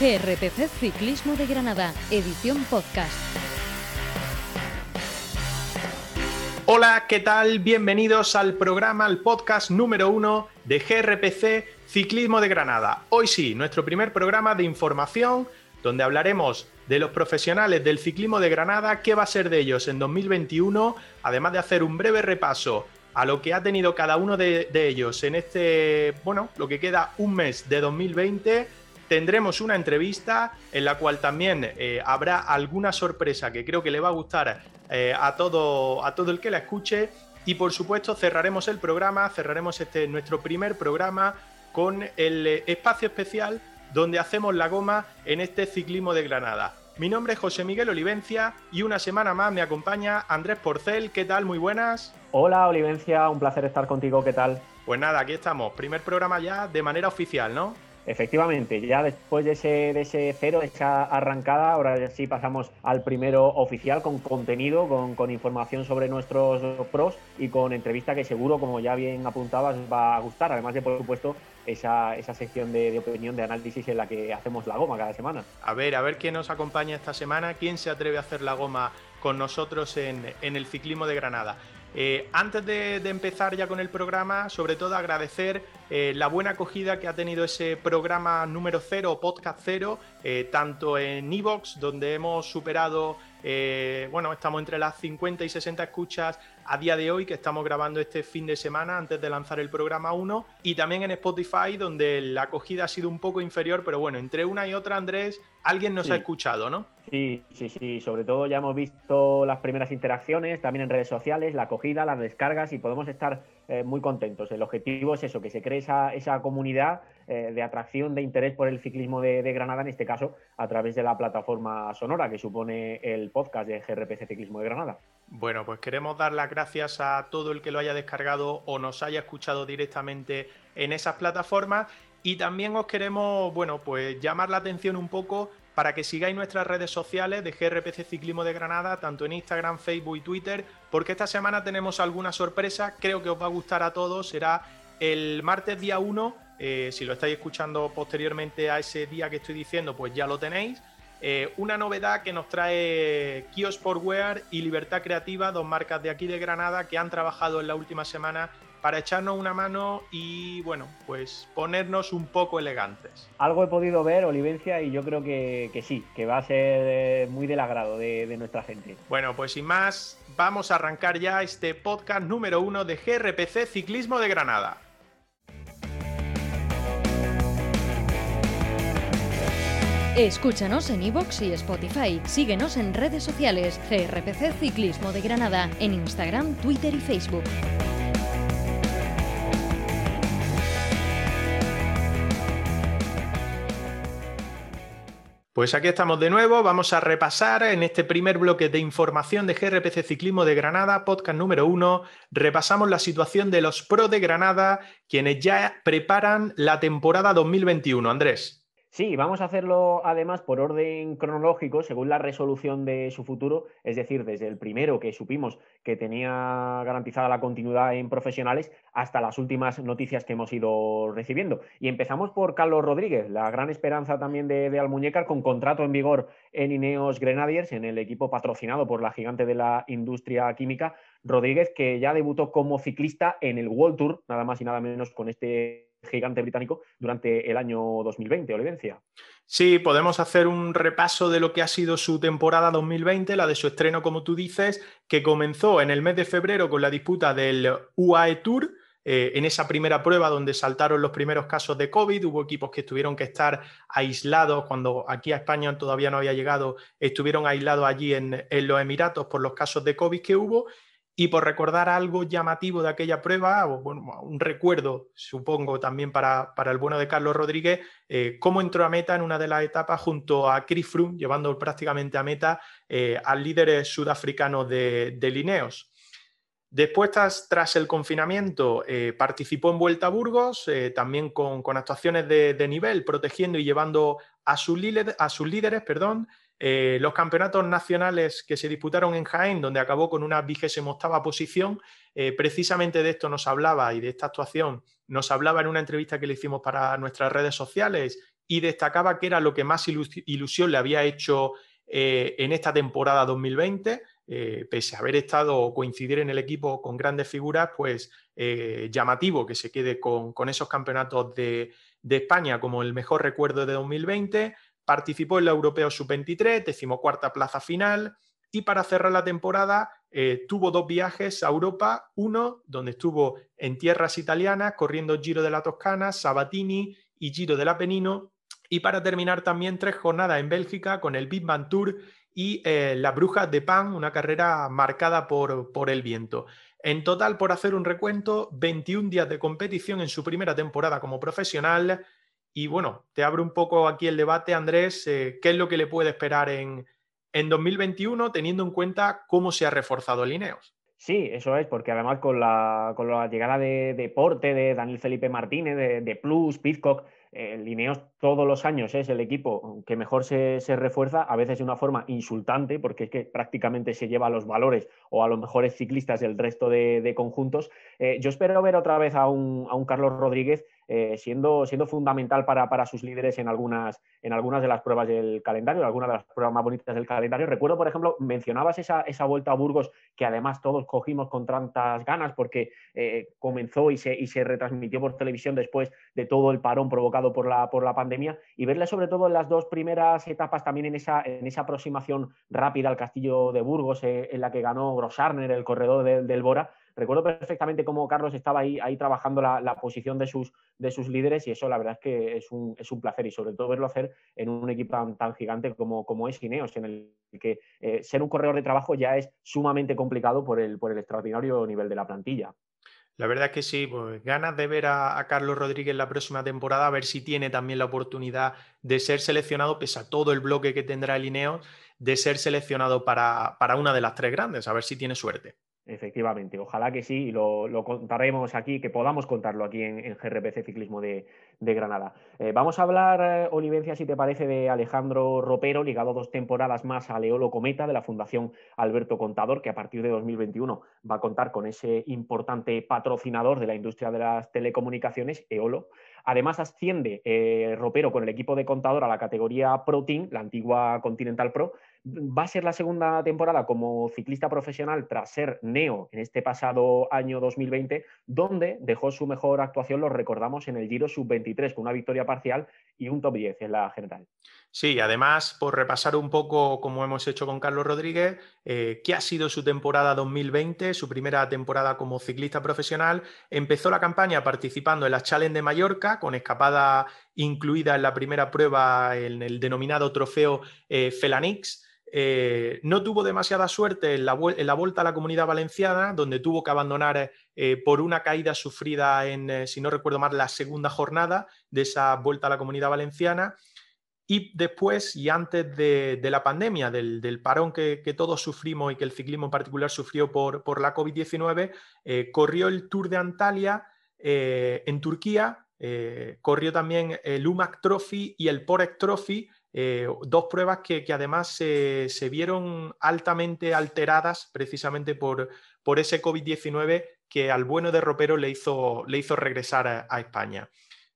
GRPC Ciclismo de Granada, edición podcast. Hola, ¿qué tal? Bienvenidos al programa, al podcast número uno de GRPC Ciclismo de Granada. Hoy sí, nuestro primer programa de información donde hablaremos de los profesionales del ciclismo de Granada, qué va a ser de ellos en 2021, además de hacer un breve repaso a lo que ha tenido cada uno de, ellos en este, bueno, lo que queda un mes de 2020 tendremos una entrevista en la cual también eh, habrá alguna sorpresa que creo que le va a gustar eh, a, todo, a todo el que la escuche. Y por supuesto cerraremos el programa, cerraremos este nuestro primer programa con el eh, espacio especial donde hacemos la goma en este ciclismo de Granada. Mi nombre es José Miguel Olivencia y una semana más me acompaña Andrés Porcel. ¿Qué tal? Muy buenas. Hola Olivencia, un placer estar contigo. ¿Qué tal? Pues nada, aquí estamos. Primer programa ya de manera oficial, ¿no? Efectivamente, ya después de ese, de ese cero, de esa arrancada, ahora sí pasamos al primero oficial con contenido, con, información sobre nuestros pros y con entrevista que seguro, como ya bien apuntabas, va a gustar. Además de, por supuesto, esa, esa sección de, opinión, de análisis en la que hacemos la goma cada semana. A ver, a ver quién nos acompaña esta semana, quién se atreve a hacer la goma con nosotros en, en el ciclismo de Granada. Eh, antes de, empezar ya con el programa, sobre todo agradecer eh, la buena acogida que ha tenido ese programa número cero, podcast cero, eh, tanto en Evox, donde hemos superado, bueno, estamos entre las 50 y 60 escuchas a día de hoy, que estamos grabando este fin de semana antes de lanzar el programa 1, y también en Spotify, donde la acogida ha sido un poco inferior, pero bueno, entre una y otra, Andrés, alguien nos ha escuchado, ¿no? Sí, sí, sí, sobre todo ya hemos visto las primeras interacciones, también en redes sociales, la acogida, las descargas, y podemos estar eh, muy contentos. El objetivo es eso, que se cree esa, esa comunidad eh, de atracción, de interés por el ciclismo de, de, Granada, en este caso, a través de la plataforma sonora que supone el podcast de GRPC Ciclismo de Granada. Bueno, pues queremos dar las gracias a todo el que lo haya descargado o nos haya escuchado directamente en esas plataformas. Y también os queremos, bueno, pues llamar la atención un poco para que sigáis nuestras redes sociales de GRPC Ciclismo de Granada, tanto en Instagram, Facebook y Twitter, porque esta semana tenemos alguna sorpresa, creo que os va a gustar a todos, será el martes día 1, eh, si lo estáis escuchando posteriormente a ese día que estoy diciendo, pues ya lo tenéis. Eh, una novedad que nos trae Kio Sportwear y Libertad Creativa, dos marcas de aquí de Granada que han trabajado en la última semana para echarnos una mano y bueno, pues ponernos un poco elegantes. Algo he podido ver, Olivencia, y yo creo que, sí, que va a ser eh, muy del agrado de, de, nuestra gente. Bueno, pues sin más, vamos a arrancar ya este podcast número uno de GRPC Ciclismo de Granada. Escúchanos en iVoox y Spotify. Síguenos en redes sociales. GRPC Ciclismo de Granada. En Instagram, Twitter y Facebook. Pues aquí estamos de nuevo, vamos a repasar en este primer bloque de información de GRPC Ciclismo de Granada, podcast número uno, repasamos la situación de los Pro de Granada, quienes ya preparan la temporada 2021. Andrés. Sí, vamos a hacerlo además por orden cronológico, según la resolución de su futuro, es decir, desde el primero que supimos que tenía garantizada la continuidad en profesionales hasta las últimas noticias que hemos ido recibiendo. Y empezamos por Carlos Rodríguez, la gran esperanza también de, de Almuñécar, con contrato en vigor en Ineos Grenadiers, en el equipo patrocinado por la gigante de la industria química, Rodríguez, que ya debutó como ciclista en el World Tour, nada más y nada menos con este gigante británico durante el año 2020, Olivencia. Sí, podemos hacer un repaso de lo que ha sido su temporada 2020, la de su estreno, como tú dices, que comenzó en el mes de febrero con la disputa del UAE Tour. Eh, en esa primera prueba donde saltaron los primeros casos de COVID, hubo equipos que tuvieron que estar aislados cuando aquí a España todavía no había llegado, estuvieron aislados allí en, en los Emiratos por los casos de COVID que hubo y por recordar algo llamativo de aquella prueba, un recuerdo, supongo, también para, el bueno de Carlos Rodríguez, eh, cómo entró a meta en una de las etapas junto a Chris Froome, llevando prácticamente a meta eh, al líder sudafricano de, Lineos. Después, tras, el confinamiento, eh, participó en Vuelta a Burgos, también con, actuaciones de, nivel, protegiendo y llevando a, sus, a sus líderes, perdón, eh, los campeonatos nacionales que se disputaron en Jaén, donde acabó con una vigésima octava posición, eh, precisamente de esto nos hablaba y de esta actuación nos hablaba en una entrevista que le hicimos para nuestras redes sociales y destacaba que era lo que más ilusión le había hecho eh, en esta temporada 2020. Eh, pese a haber estado o coincidir en el equipo con grandes figuras, pues llamativo que se quede con, esos campeonatos de, España como el mejor recuerdo de 2020. Participó en la Europeo Sub-23, decimocuarta plaza final. Y para cerrar la temporada, eh, tuvo dos viajes a Europa. Uno, donde estuvo en tierras italianas, corriendo Giro de la Toscana, Sabatini y Giro del Apenino. Y para terminar también tres jornadas en Bélgica con el Big Tour y eh, La Bruja de Pan, una carrera marcada por, por el viento. En total, por hacer un recuento, 21 días de competición en su primera temporada como profesional. Y bueno, te abro un poco aquí el debate, Andrés, eh, ¿qué es lo que le puede esperar en, en 2021 teniendo en cuenta cómo se ha reforzado el Ineos? Sí, eso es, porque además con la, con la llegada de Deporte, de Daniel Felipe Martínez, de, Plus, Pizcock, el Ineos todos los años es el equipo que mejor se, refuerza, a veces de una forma insultante, porque es que prácticamente se lleva a los valores o a los mejores ciclistas del resto de, conjuntos. Eh, yo espero ver otra vez a un, a un Carlos Rodríguez eh, siendo, siendo fundamental para, sus líderes en algunas, en algunas de las pruebas del calendario, en algunas de las pruebas más bonitas del calendario. Recuerdo, por ejemplo, mencionabas esa, vuelta a Burgos que además todos cogimos con tantas ganas porque eh, comenzó y se, y se retransmitió por televisión después de todo el parón provocado por la, por la pandemia y verle sobre todo en las dos primeras etapas también en esa, en esa aproximación rápida al castillo de Burgos eh, en la que ganó Grossarner, el corredor del Bora, Recuerdo perfectamente cómo Carlos estaba ahí, trabajando la, posición de sus, de sus líderes y eso la verdad es que es un, es un placer y sobre todo verlo hacer en un equipo tan, gigante como, como es Gineos, en el que eh, ser un corredor de trabajo ya es sumamente complicado por el, por el extraordinario nivel de la plantilla. La verdad es que sí, pues ganas de ver a, Carlos Rodríguez la próxima temporada, a ver si tiene también la oportunidad de ser seleccionado, pese a todo el bloque que tendrá el Ineos, de ser seleccionado para, para una de las tres grandes, a ver si tiene suerte. Efectivamente, ojalá que sí y lo, contaremos aquí, que podamos contarlo aquí en, GRPC Ciclismo de, Granada. Eh, vamos a hablar, eh, Olivencia, si te parece, de Alejandro Ropero, ligado dos temporadas más a Leolo Cometa de la Fundación Alberto Contador, que a partir de 2021 va a contar con ese importante patrocinador de la industria de las telecomunicaciones, Eolo. Además, asciende eh, Ropero con el equipo de Contador a la categoría Pro Team, la antigua Continental Pro, Va a ser la segunda temporada como ciclista profesional tras ser neo en este pasado año 2020, donde dejó su mejor actuación, lo recordamos, en el Giro Sub-23 con una victoria parcial y un top 10 en la general. Sí, además, por repasar un poco, como hemos hecho con Carlos Rodríguez, eh, qué ha sido su temporada 2020, su primera temporada como ciclista profesional. Empezó la campaña participando en la Challenge de Mallorca, con escapada incluida en la primera prueba en el denominado trofeo eh, Felanix. Eh, no tuvo demasiada suerte en la, vuelta a la comunidad valenciana, donde tuvo que abandonar eh, por una caída sufrida en, eh, si no recuerdo mal, la segunda jornada de esa vuelta a la comunidad valenciana. Y después, y antes de, la pandemia, del, parón que, todos sufrimos y que el ciclismo en particular sufrió por, la COVID-19, corrió el Tour de Antalya en Turquía, corrió también el UMAC Trophy y el Porek Trophy, eh, dos pruebas que, además se, vieron altamente alteradas precisamente por, por ese COVID-19 que al bueno de Ropero le hizo, le hizo regresar a, España.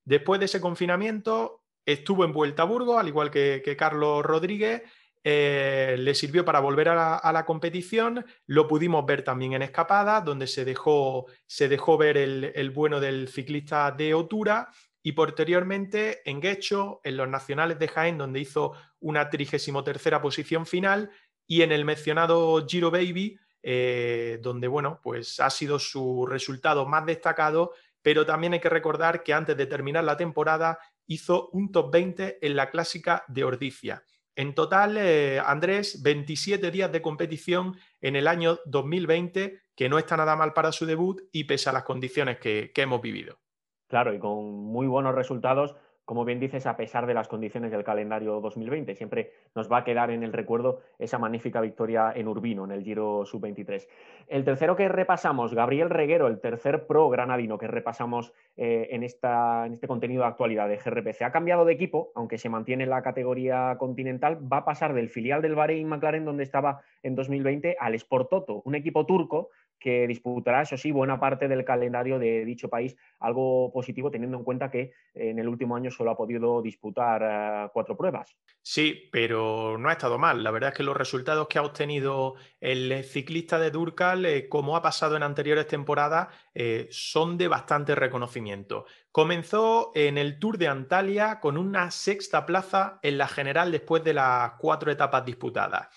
Después de ese confinamiento, estuvo en Vuelta a Burgos, al igual que, Carlos Rodríguez. Eh, le sirvió para volver a la, competición. Lo pudimos ver también en Escapada, donde se dejó, se dejó ver el, bueno del ciclista de Otura y posteriormente en Guecho, en los nacionales de Jaén, donde hizo una 33 posición final, y en el mencionado Giro Baby, eh, donde bueno, pues ha sido su resultado más destacado, pero también hay que recordar que antes de terminar la temporada hizo un top 20 en la clásica de Ordicia. En total, eh, Andrés, 27 días de competición en el año 2020, que no está nada mal para su debut y pese a las condiciones que hemos vivido. Claro, y con muy buenos resultados, como bien dices, a pesar de las condiciones del calendario 2020. Siempre nos va a quedar en el recuerdo esa magnífica victoria en Urbino, en el Giro Sub-23. El tercero que repasamos, Gabriel Reguero, el tercer pro granadino que repasamos eh, en, esta, en este contenido de actualidad de GRPC. Ha cambiado de equipo, aunque se mantiene en la categoría continental, va a pasar del filial del Bahrein McLaren, donde estaba en 2020, al Sport Toto, un equipo turco que disputará, eso sí, buena parte del calendario de dicho país, algo positivo teniendo en cuenta que en el último año solo ha podido disputar eh, cuatro pruebas. Sí, pero no ha estado mal. La verdad es que los resultados que ha obtenido el ciclista de Durcal, eh, como ha pasado en anteriores temporadas, eh, son de bastante reconocimiento. Comenzó en el Tour de Antalya con una sexta plaza en la general después de las cuatro etapas disputadas.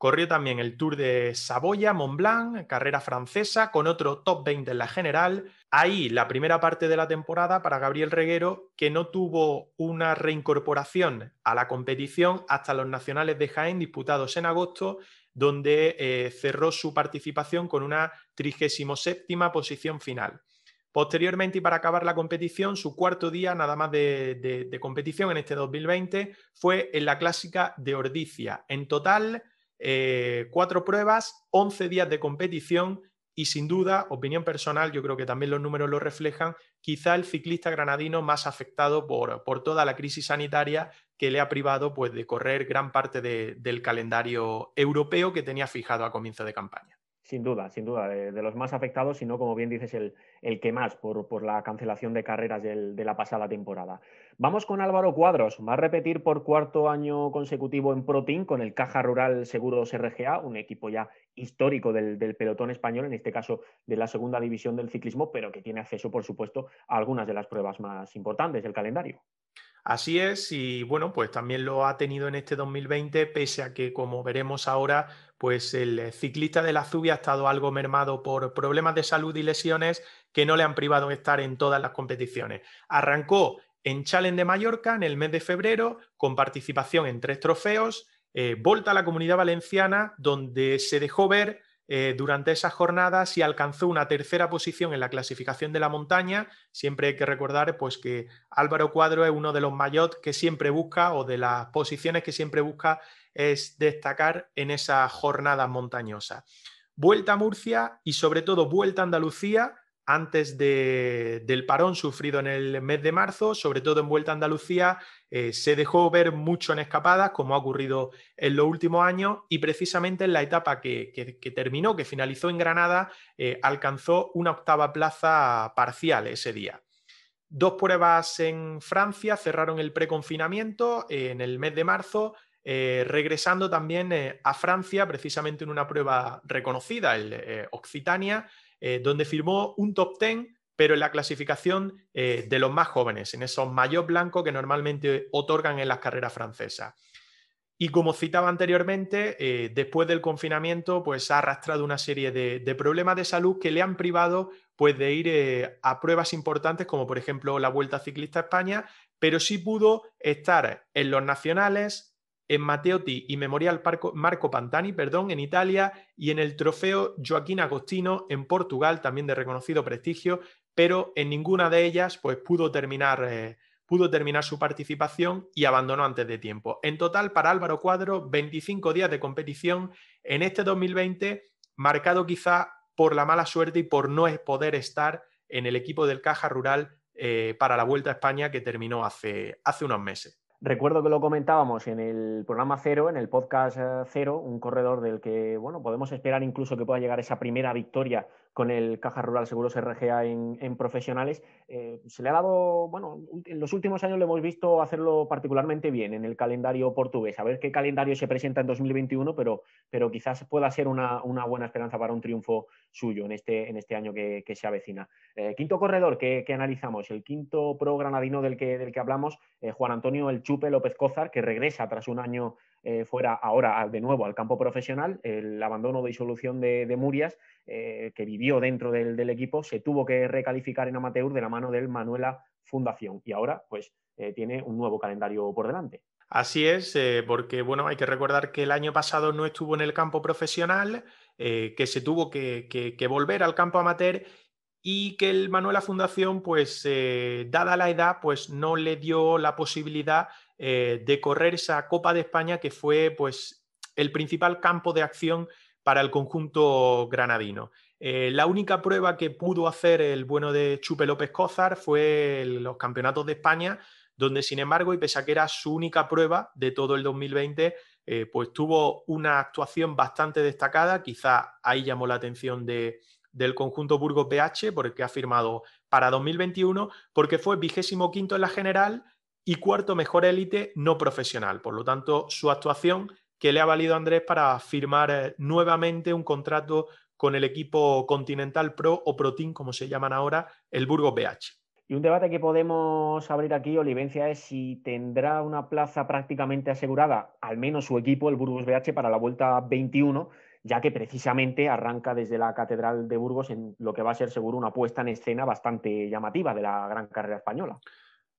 Corrió también el Tour de Saboya, Mont Blanc, carrera francesa, con otro top 20 en la general. Ahí la primera parte de la temporada para Gabriel Reguero, que no tuvo una reincorporación a la competición hasta los nacionales de Jaén disputados en agosto, donde eh, cerró su participación con una 37 posición final. Posteriormente, y para acabar la competición, su cuarto día nada más de, de competición en este 2020 fue en la clásica de Ordicia. En total, eh, cuatro pruebas, 11 días de competición y sin duda, opinión personal, yo creo que también los números lo reflejan, quizá el ciclista granadino más afectado por, por toda la crisis sanitaria que le ha privado pues, de correr gran parte del calendario europeo que tenía fijado a comienzo de campaña. Sin duda, sin duda, de, los más afectados, sino como bien dices, el, el que más por, la cancelación de carreras de la pasada temporada. Vamos con Álvaro Cuadros, va a repetir por cuarto año consecutivo en ProTeam con el Caja Rural Seguros RGA, un equipo ya histórico del, del, pelotón español, en este caso de la segunda división del ciclismo, pero que tiene acceso, por supuesto, a algunas de las pruebas más importantes del calendario. Así es, y bueno, pues también lo ha tenido en este 2020, pese a que, como veremos ahora, pues el ciclista de la Zubia ha estado algo mermado por problemas de salud y lesiones que no le han privado de estar en todas las competiciones. Arrancó en Challenge de Mallorca en el mes de febrero, con participación en tres trofeos, eh, Volta a la Comunidad Valenciana, donde se dejó ver eh, durante esas jornadas y alcanzó una tercera posición en la clasificación de la montaña. Siempre hay que recordar pues, que Álvaro Cuadro es uno de los mayot que siempre busca o de las posiciones que siempre busca es destacar en esa jornada montañosa. Vuelta a Murcia y sobre todo vuelta a Andalucía antes del parón sufrido en el mes de marzo, sobre todo en Vuelta a Andalucía, eh, se dejó ver mucho en escapadas, como ha ocurrido en los últimos años, y precisamente en la etapa que, terminó, que finalizó en Granada, eh, alcanzó una octava plaza parcial ese día. Dos pruebas en Francia cerraron el preconfinamiento eh, en el mes de marzo, regresando también a Francia, precisamente en una prueba reconocida, el Occitania, eh, donde firmó un top 10, pero en la clasificación eh, de los más jóvenes, en esos mayos blancos que normalmente otorgan en las carreras francesas. Y como citaba anteriormente, eh, después del confinamiento, pues ha arrastrado una serie de, problemas de salud que le han privado pues, de ir a pruebas importantes, como por ejemplo la Vuelta Ciclista a España, pero sí pudo estar en los nacionales, en Matteotti y Memorial Marco Pantani, perdón, en Italia, y en el trofeo Joaquín Agostino en Portugal, también de reconocido prestigio, pero en ninguna de ellas pues, pudo, terminar, eh, pudo terminar su participación y abandonó antes de tiempo. En total, para Álvaro Cuadro, 25 días de competición en este 2020, marcado quizá por la mala suerte y por no poder estar en el equipo del Caja Rural eh, para la Vuelta a España que terminó hace, hace unos meses. Recuerdo que lo comentábamos en el programa cero, en el podcast eh, cero, un corredor del que bueno, podemos esperar incluso que pueda llegar esa primera victoria con el Caja Rural Seguros RGA en, profesionales. Eh, se le ha dado, bueno, en los últimos años lo hemos visto hacerlo particularmente bien en el calendario portugués. A ver qué calendario se presenta en 2021, pero, pero quizás pueda ser una, buena esperanza para un triunfo suyo en este, en este año que, se avecina. Eh, quinto corredor que, analizamos, el quinto pro granadino del que, del que hablamos, eh, Juan Antonio El Chupe López Cózar, que regresa tras un año eh, fuera ahora de nuevo al campo profesional, el abandono de disolución de, Murias, eh, que vivió dentro del, equipo, se tuvo que recalificar en amateur de la mano del Manuela Fundación y ahora pues eh, tiene un nuevo calendario por delante. Así es, porque bueno, hay que recordar que el año pasado no estuvo en el campo profesional, que se tuvo que, que, volver al campo amateur y que el Manuela Fundación, pues dada la edad, pues no le dio la posibilidad eh, de correr esa Copa de España que fue pues, el principal campo de acción para el conjunto granadino. Eh, la única prueba que pudo hacer el bueno de Chupe López Cózar fue los campeonatos de España, donde sin embargo, y pese a que era su única prueba de todo el 2020, eh, pues tuvo una actuación bastante destacada, quizá ahí llamó la atención de, del conjunto Burgos BH, porque ha firmado para 2021, porque fue vigésimo quinto en la general y cuarto mejor élite no profesional. Por lo tanto, su actuación que le ha valido a Andrés para firmar eh, nuevamente un contrato con el equipo Continental Pro o Pro Team, como se llaman ahora, el Burgos BH. Y un debate que podemos abrir aquí, Olivencia, es si tendrá una plaza prácticamente asegurada, al menos su equipo, el Burgos BH, para la vuelta 21, ya que precisamente arranca desde la Catedral de Burgos en lo que va a ser seguro una puesta en escena bastante llamativa de la gran carrera española.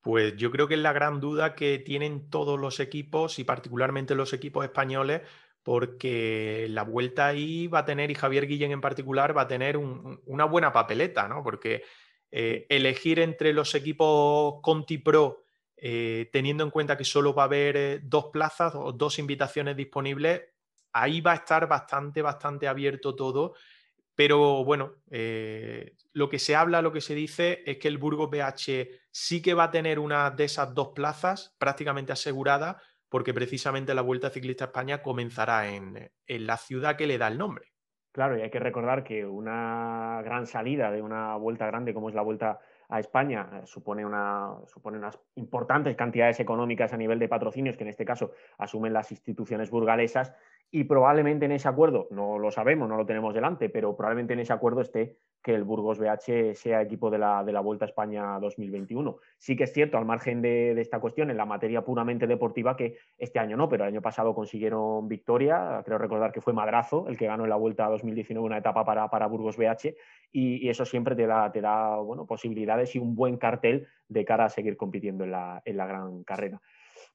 Pues yo creo que es la gran duda que tienen todos los equipos y particularmente los equipos españoles, porque la vuelta ahí va a tener, y Javier Guillén en particular, va a tener una buena papeleta, ¿no? Porque eh, elegir entre los equipos Conti Pro, eh, teniendo en cuenta que solo va a haber eh, dos plazas o dos invitaciones disponibles, ahí va a estar bastante, bastante abierto todo. Pero bueno, lo que se habla, lo que se dice es que el Burgos BH sí que va a tener una de esas dos plazas prácticamente asegurada, porque precisamente la Vuelta Ciclista España comenzará en la ciudad que le da el nombre. Claro, y hay que recordar que una gran salida de una vuelta grande como es la vuelta a España eh, supone, supone unas importantes cantidades económicas a nivel de patrocinios que en este caso asumen las instituciones burgalesas y probablemente en ese acuerdo, no lo sabemos, no lo tenemos delante, pero probablemente en ese acuerdo esté que el Burgos BH sea equipo de la, de la Vuelta a España 2021. Sí que es cierto, al margen de, esta cuestión, en la materia puramente deportiva, que este año no, pero el año pasado consiguieron victoria. Creo recordar que fue Madrazo el que ganó en la Vuelta 2019 una etapa para, para Burgos BH y, eso siempre te da, te da bueno, posibilidades y un buen cartel de cara a seguir compitiendo en la, en la gran carrera.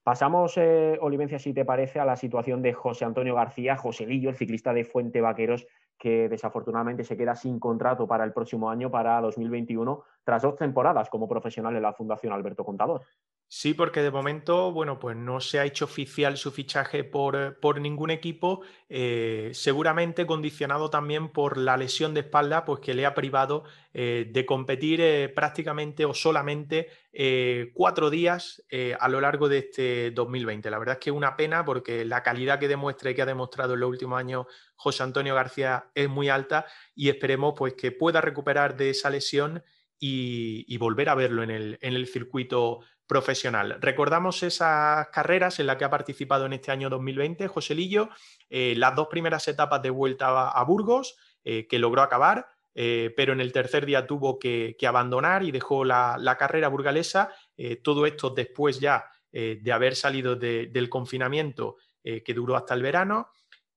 Pasamos, eh, Olivencia, si te parece, a la situación de José Antonio García, Joselillo, el ciclista de Fuente Vaqueros, que desafortunadamente se queda sin contrato para el próximo año, para 2021, tras dos temporadas como profesional en la Fundación Alberto Contador. Sí, porque de momento, bueno, pues no se ha hecho oficial su fichaje por, por ningún equipo, eh, seguramente condicionado también por la lesión de espalda, pues que le ha privado eh, de competir eh, prácticamente o solamente cuatro días a lo largo de este 2020. La verdad es que es una pena porque la calidad que demuestra y que ha demostrado en los últimos años José Antonio García es muy alta y esperemos pues que pueda recuperar de esa lesión y, volver a verlo en el, en el circuito profesional. Recordamos esas carreras en las que ha participado en este año 2020 Joselillo, eh, las dos primeras etapas de vuelta a, Burgos, eh, que logró acabar, eh, pero en el tercer día tuvo que, abandonar y dejó la, carrera burgalesa. todo esto después ya de haber salido del confinamiento que duró hasta el verano.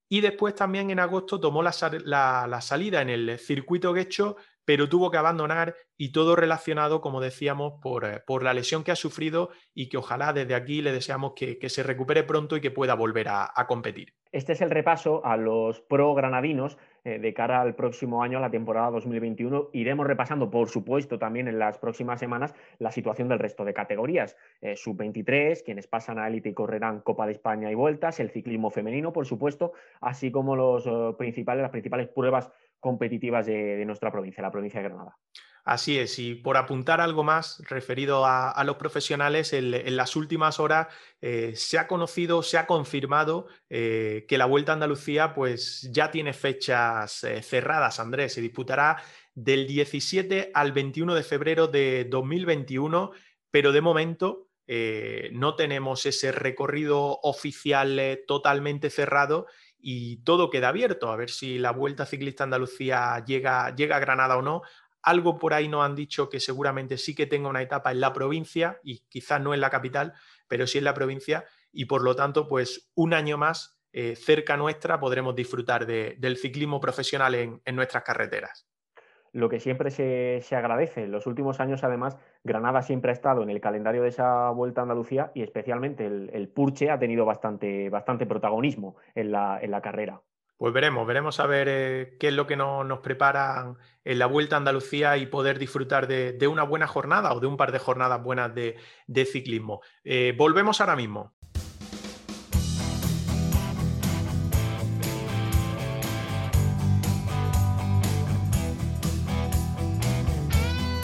Y después también en agosto tomó la, la salida en el circuito Guecho pero tuvo que abandonar y todo relacionado, como decíamos, por, eh, por, la lesión que ha sufrido y que ojalá desde aquí le deseamos que, se recupere pronto y que pueda volver a, competir. Este es el repaso a los pro granadinos eh, de cara al próximo año, a la temporada 2021. Iremos repasando, por supuesto, también en las próximas semanas la situación del resto de categorías. Eh, Sub-23, quienes pasan a élite y correrán Copa de España y vueltas, el ciclismo femenino, por supuesto, así como los, principales, las principales pruebas competitivas de, nuestra provincia, la provincia de Granada. Así es, y por apuntar algo más referido a, los profesionales, en, las últimas horas eh, se ha conocido, se ha confirmado eh, que la Vuelta a Andalucía pues, ya tiene fechas eh, cerradas, Andrés, se disputará del 17 al 21 de febrero de 2021, pero de momento no tenemos ese recorrido oficial totalmente cerrado y todo queda abierto, a ver si la Vuelta Ciclista Andalucía llega, llega a Granada o no. Algo por ahí nos han dicho que seguramente sí que tenga una etapa en la provincia y quizás no en la capital, pero sí en la provincia y por lo tanto, pues un año más eh, cerca nuestra podremos disfrutar del ciclismo profesional en nuestras carreteras lo que siempre se, agradece. En los últimos años, además, Granada siempre ha estado en el calendario de esa Vuelta a Andalucía y especialmente el, Purche ha tenido bastante, bastante protagonismo en la, en la, carrera. Pues veremos, veremos a ver eh, qué es lo que nos preparan en la Vuelta a Andalucía y poder disfrutar de, una buena jornada o de un par de jornadas buenas de, ciclismo. Eh, volvemos ahora mismo.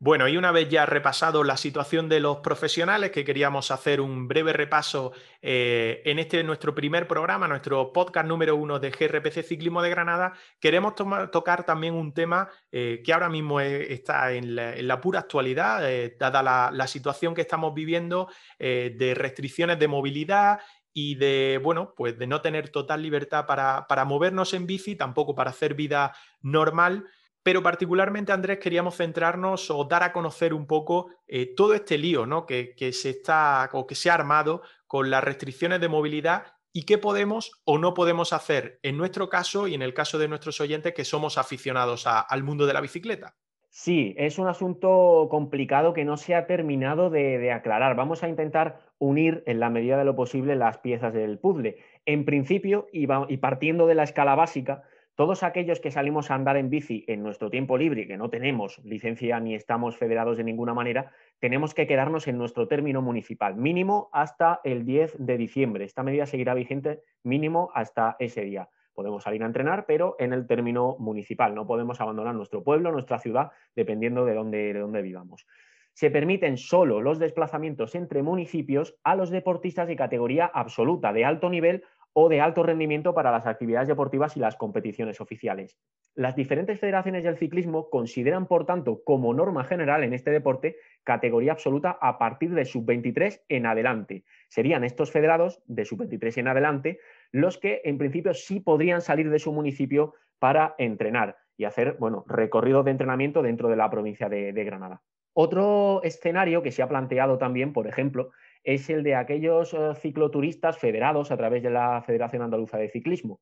Bueno, y una vez ya repasado la situación de los profesionales, que queríamos hacer un breve repaso eh, en este nuestro primer programa, nuestro podcast número uno de GRPC Ciclismo de Granada, queremos tocar también un tema eh, que ahora mismo está en la, pura actualidad, eh, dada la, situación que estamos viviendo de restricciones de movilidad y de, bueno, pues de no tener total libertad para, para movernos en bici, tampoco para hacer vida normal pero particularmente, Andrés, queríamos centrarnos o dar a conocer un poco eh, todo este lío ¿no? que, se está o que se ha armado con las restricciones de movilidad y qué podemos o no podemos hacer en nuestro caso y en el caso de nuestros oyentes que somos aficionados al mundo de la bicicleta. Sí, es un asunto complicado que no se ha terminado de, aclarar. Vamos a intentar unir en la medida de lo posible las piezas del puzzle. En principio, y partiendo de la escala básica, todos aquellos que salimos a andar en bici en nuestro tiempo libre, que no tenemos licencia ni estamos federados de ninguna manera, tenemos que quedarnos en nuestro término municipal, mínimo hasta el 10 de diciembre. Esta medida seguirá vigente mínimo hasta ese día. Podemos salir a entrenar, pero en el término municipal. No podemos abandonar nuestro pueblo, nuestra ciudad, dependiendo de dónde, de dónde vivamos. Se permiten solo los desplazamientos entre municipios a los deportistas de categoría absoluta, de alto nivel o de alto rendimiento para las actividades deportivas y las competiciones oficiales. Las diferentes federaciones del ciclismo consideran, por tanto, como norma general en este deporte, categoría absoluta a partir de sub-23 en adelante. Serían estos federados de sub-23 en adelante los que, en principio, sí podrían salir de su municipio para entrenar y hacer, bueno, recorrido de entrenamiento dentro de la provincia de, de Granada. Otro escenario que se ha planteado también, por ejemplo, es el de aquellos eh, cicloturistas federados a través de la Federación Andaluza de Ciclismo.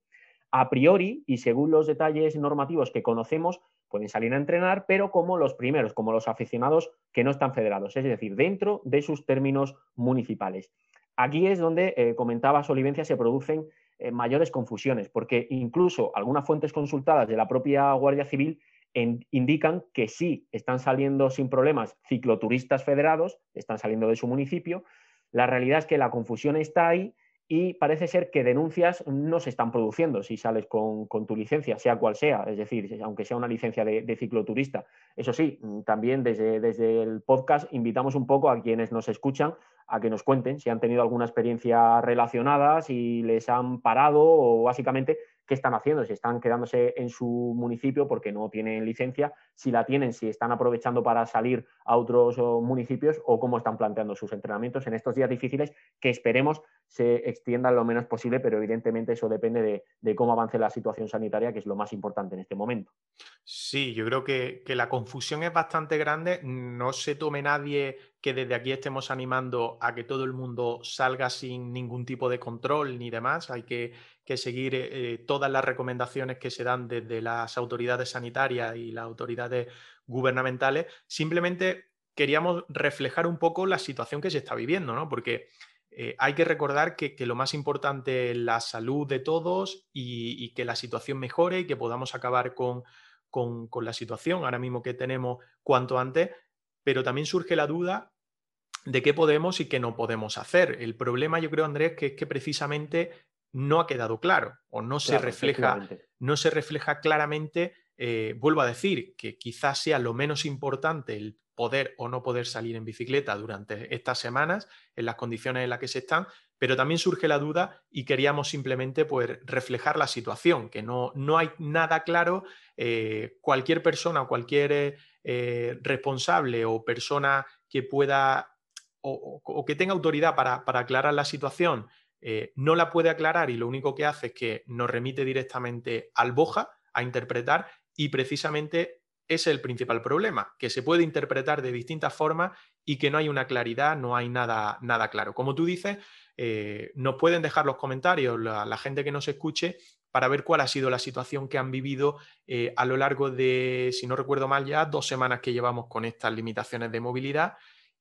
A priori, y según los detalles normativos que conocemos, pueden salir a entrenar, pero como los primeros, como los aficionados que no están federados, es decir, dentro de sus términos municipales. Aquí es donde, eh, comentaba Solivencia, se producen eh, mayores confusiones, porque incluso algunas fuentes consultadas de la propia Guardia Civil indican que sí están saliendo sin problemas cicloturistas federados, están saliendo de su municipio, la realidad es que la confusión está ahí y parece ser que denuncias no se están produciendo si sales con, tu licencia, sea cual sea, es decir, aunque sea una licencia de, cicloturista. Eso sí, también desde, desde, el podcast invitamos un poco a quienes nos escuchan a que nos cuenten si han tenido alguna experiencia relacionada, si les han parado o básicamente qué están haciendo, si están quedándose en su municipio porque no tienen licencia, si la tienen, si están aprovechando para salir a otros municipios o cómo están planteando sus entrenamientos en estos días difíciles que esperemos se extiendan lo menos posible, pero evidentemente eso depende de, cómo avance la situación sanitaria, que es lo más importante en este momento. Sí, yo creo que, que la confusión es bastante grande. No se tome nadie que desde aquí estemos animando a que todo el mundo salga sin ningún tipo de control ni demás. Hay que que seguir eh, eh, todas las recomendaciones que se dan desde las autoridades sanitarias y las autoridades gubernamentales. Simplemente queríamos reflejar un poco la situación que se está viviendo, ¿no? Porque eh, hay que recordar que, lo más importante es la salud de todos y, que la situación mejore y que podamos acabar con, con, la situación ahora mismo que tenemos cuanto antes, pero también surge la duda de qué podemos y qué no podemos hacer. El problema, yo creo, Andrés, que es que precisamente no ha quedado claro o no, se, refleja, no se refleja claramente, eh, vuelvo a decir, que quizás sea lo menos importante el poder o no poder salir en bicicleta durante estas semanas en las condiciones en las que se están, pero también surge la duda y queríamos simplemente pues, reflejar la situación, que no, no hay nada claro, eh, cualquier persona o cualquier eh, responsable o persona que pueda o, que tenga autoridad para, para aclarar la situación eh, no la puede aclarar y lo único que hace es que nos remite directamente al Boja a interpretar y precisamente ese es el principal problema, que se puede interpretar de distintas formas y que no hay una claridad, no hay nada, nada claro. Como tú dices, eh, nos pueden dejar los comentarios la, gente que nos escuche para ver cuál ha sido la situación que han vivido eh, a lo largo de, si no recuerdo mal ya, dos semanas que llevamos con estas limitaciones de movilidad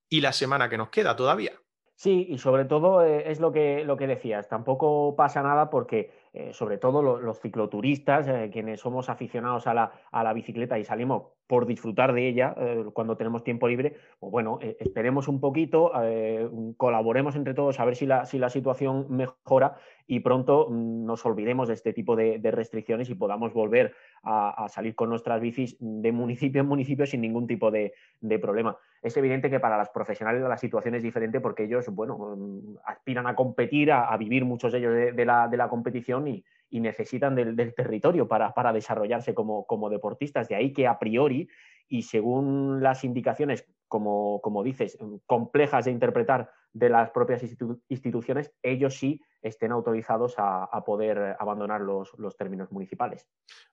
y la semana que nos queda todavía. Sí, y sobre todo eh, es lo que, lo que decías, tampoco pasa nada porque eh, sobre todo los, cicloturistas, quienes somos aficionados a la, a la, bicicleta y salimos por disfrutar de ella eh, cuando tenemos tiempo libre, pues bueno, esperemos un poquito, colaboremos entre todos a ver si la, si la situación mejora y pronto mm, nos olvidemos de este tipo de, restricciones y podamos volver a, salir con nuestras bicis de municipio en municipio sin ningún tipo de, de problema. Es evidente que para las profesionales la situación es diferente porque ellos, bueno, mm, aspiran a competir, a, vivir muchos de ellos de, la, de la competición y, necesitan del, territorio para, desarrollarse como, deportistas. De ahí que a priori, y según las indicaciones, como, dices, complejas de interpretar de las propias instituciones, ellos sí estén autorizados a, poder abandonar los, términos municipales.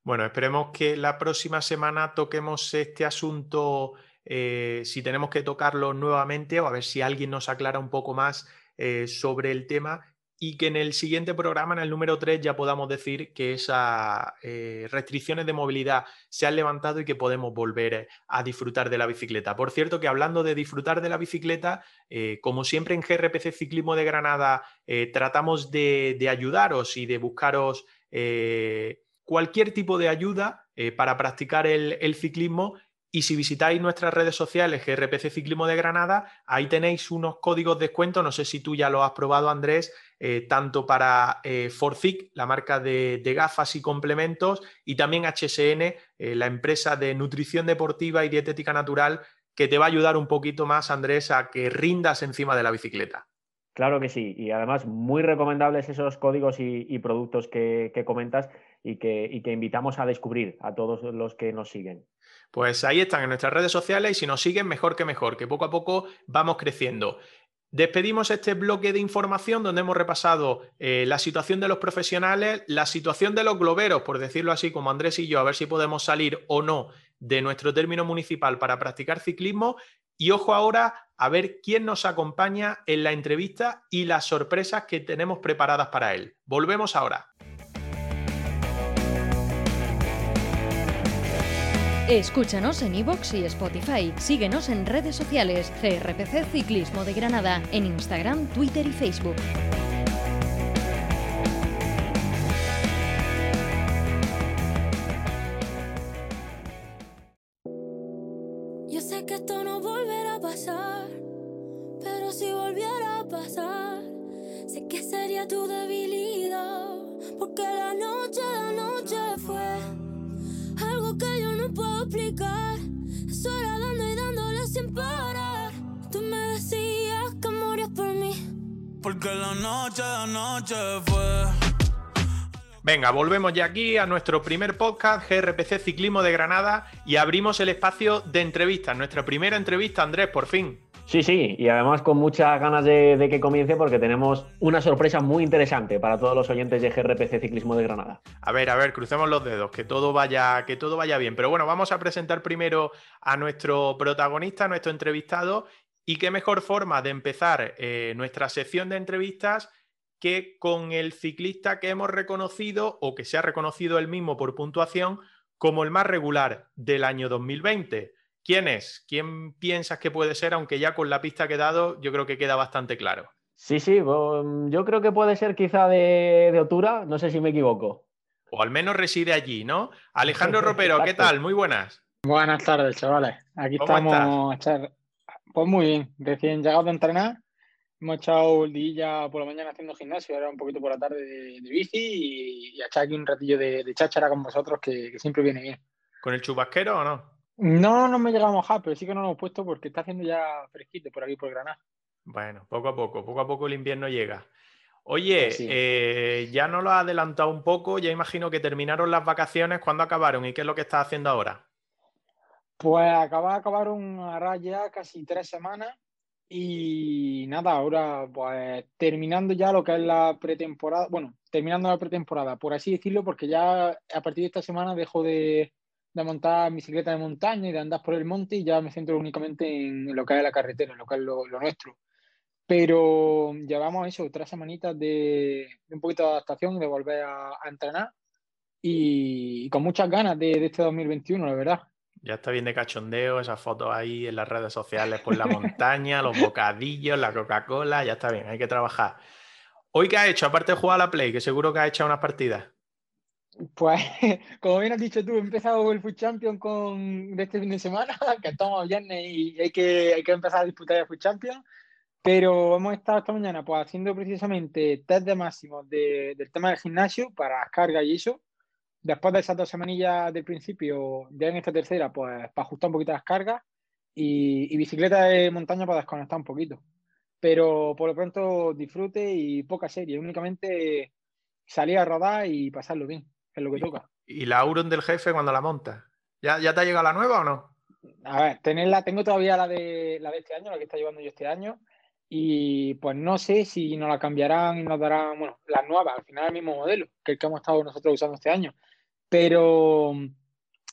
Bueno, esperemos que la próxima semana toquemos este asunto, eh, si tenemos que tocarlo nuevamente, o a ver si alguien nos aclara un poco más eh, sobre el tema y que en el siguiente programa, en el número 3, ya podamos decir que esas eh, restricciones de movilidad se han levantado y que podemos volver a disfrutar de la bicicleta. Por cierto, que hablando de disfrutar de la bicicleta, eh, como siempre en GRPC Ciclismo de Granada, eh, tratamos de, ayudaros y de buscaros cualquier tipo de ayuda para practicar el ciclismo y si visitáis nuestras redes sociales, GRPC Ciclismo de Granada, ahí tenéis unos códigos de descuento. No sé si tú ya lo has probado, Andrés, eh, tanto para eh, la marca de, gafas y complementos, y también HSN, eh, la empresa de nutrición deportiva y dietética natural, que te va a ayudar un poquito más, Andrés, a que rindas encima de la bicicleta. Claro que sí, y además muy recomendables esos códigos y, productos que, comentas y que, y que invitamos a descubrir a todos los que nos siguen. Pues ahí están en nuestras redes sociales y si nos siguen, mejor que mejor, que poco a poco vamos creciendo. Despedimos este bloque de información donde hemos repasado eh, la situación de los profesionales, la situación de los globeros, por decirlo así, como Andrés y yo, a ver si podemos salir o no de nuestro término municipal para practicar ciclismo. Y ojo ahora a ver quién nos acompaña en la entrevista y las sorpresas que tenemos preparadas para él. Volvemos ahora. Escúchanos en iVoox y Spotify. Síguenos en redes sociales. CRPC Ciclismo de Granada. En Instagram, Twitter y Facebook. Yo sé que esto no volverá a pasar. Pero si volviera a pasar, sé que sería tu debilidad. Porque la noche, dando y dándole sin parar. Tú me decías que morías por mí. Porque la noche, la noche fue. Venga, volvemos ya aquí a nuestro primer podcast, GRPC Ciclismo de Granada, y abrimos el espacio de entrevistas. Nuestra primera entrevista, Andrés, por fin. Sí, sí, y además con muchas ganas de, que comience porque tenemos una sorpresa muy interesante para todos los oyentes de GRPC Ciclismo de Granada. A ver, a ver, crucemos los dedos, que todo vaya, que todo vaya bien. Pero bueno, vamos a presentar primero a nuestro protagonista, a nuestro entrevistado, y qué mejor forma de empezar eh, nuestra sección de entrevistas que con el ciclista que hemos reconocido o que se ha reconocido él mismo por puntuación como el más regular del año 2020. ¿Quién es? ¿Quién piensas que puede ser? Aunque ya con la pista que he dado, yo creo que queda bastante claro. Sí, sí, yo creo que puede ser quizá de, de Otura, no sé si me equivoco. O al menos reside allí, ¿no? Alejandro Ropero, ¿qué tal? Muy buenas. Buenas tardes, chavales. Aquí estamos. Pues muy bien, recién llegado de entrenar. Hemos echado el día por la mañana haciendo gimnasio, ahora un poquito por la tarde de, bici y, echar aquí un ratillo de, de cháchara con vosotros que, que siempre viene bien. ¿Con el chubasquero o no? No, no me he llegado a mojar, pero sí que no lo hemos puesto porque está haciendo ya fresquito por aquí, por Granada. Bueno, poco a poco, poco a poco el invierno llega. Oye, pues eh, ya nos lo ha adelantado un poco, ya imagino que terminaron las vacaciones, ¿cuándo acabaron y qué es lo que estás haciendo ahora? Pues acaba de acabar una raya casi tres semanas y nada, ahora pues terminando ya lo que es la pretemporada, bueno, terminando la pretemporada, por así decirlo, porque ya a partir de esta semana dejo de, de montar bicicleta de montaña y de andar por el monte y ya me centro únicamente en lo que es la carretera, en lo que es lo, nuestro. Pero llevamos eso, tres semanitas de, un poquito de adaptación, de volver a, entrenar y, con muchas ganas de, este 2021, la verdad. Ya está bien de cachondeo, esas fotos ahí en las redes sociales por la montaña, los bocadillos, la Coca-Cola, ya está bien, hay que trabajar. ¿Hoy qué has hecho? Aparte de jugar a la Play, que seguro que has hecho unas partidas. Pues, como bien has dicho tú, he empezado el Food Champion con, de este fin de semana, que estamos viernes y hay que, hay que empezar a disputar el Food Champion. Pero hemos estado esta mañana pues, haciendo precisamente test de máximos de, del tema del gimnasio para las cargas y eso. Después de esas dos semanillas del principio, ya en esta tercera, pues para ajustar un poquito las cargas y, y bicicleta de montaña para desconectar un poquito. Pero por lo pronto disfrute y poca serie, únicamente salir a rodar y pasarlo bien, es lo que toca. ¿Y la Auron del jefe cuando la monta? ¿Ya, ¿Ya te ha llegado la nueva o no? A ver, tenerla, tengo todavía la de, la de este año, la que está llevando yo este año, y pues no sé si nos la cambiarán y nos darán, bueno, las nuevas, al final el mismo modelo que el que hemos estado nosotros usando este año, pero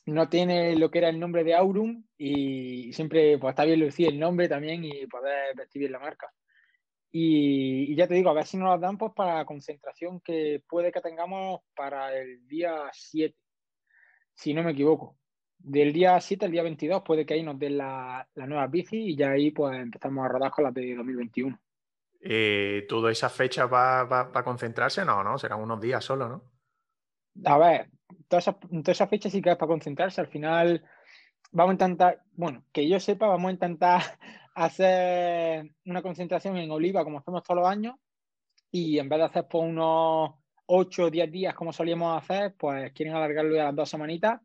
no tiene lo que era el nombre de Aurum y siempre pues está bien lucir el nombre también y poder vestir bien la marca. Y, y, ya te digo, a ver si nos las dan pues para concentración que puede que tengamos para el día 7, si no me equivoco del día 7 al día 22 puede que ahí nos den la, la nueva bici y ya ahí pues empezamos a rodar con las de 2021. Eh, ¿Toda esa fecha va, va, va, a concentrarse? No, no, serán unos días solo, ¿no? A ver, toda esa, toda esa fecha sí que es para concentrarse. Al final vamos a intentar, bueno, que yo sepa, vamos a intentar hacer una concentración en Oliva como hacemos todos los años y en vez de hacer por pues, unos 8 o 10 días como solíamos hacer, pues quieren alargarlo a las dos semanitas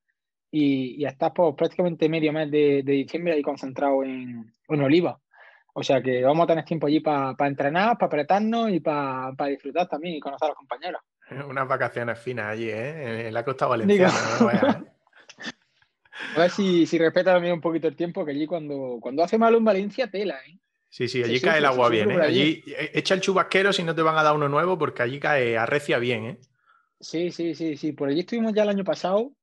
y, y estás por prácticamente medio mes de, de diciembre ahí concentrado en, en, Oliva. O sea que vamos a tener tiempo allí para pa entrenar, para apretarnos y para pa disfrutar también y conocer a los compañeros. Unas vacaciones finas allí, ¿eh? En la costa valenciana. No ¿eh? A ver si, si respeta también un poquito el tiempo, que allí cuando, cuando hace malo en Valencia, tela, ¿eh? Sí, sí, allí cae el agua bien, ¿eh? Allí echa el chubasquero si no te van a dar uno nuevo, porque allí cae, arrecia bien, ¿eh? Sí, sí, sí, sí. Por allí estuvimos ya el año pasado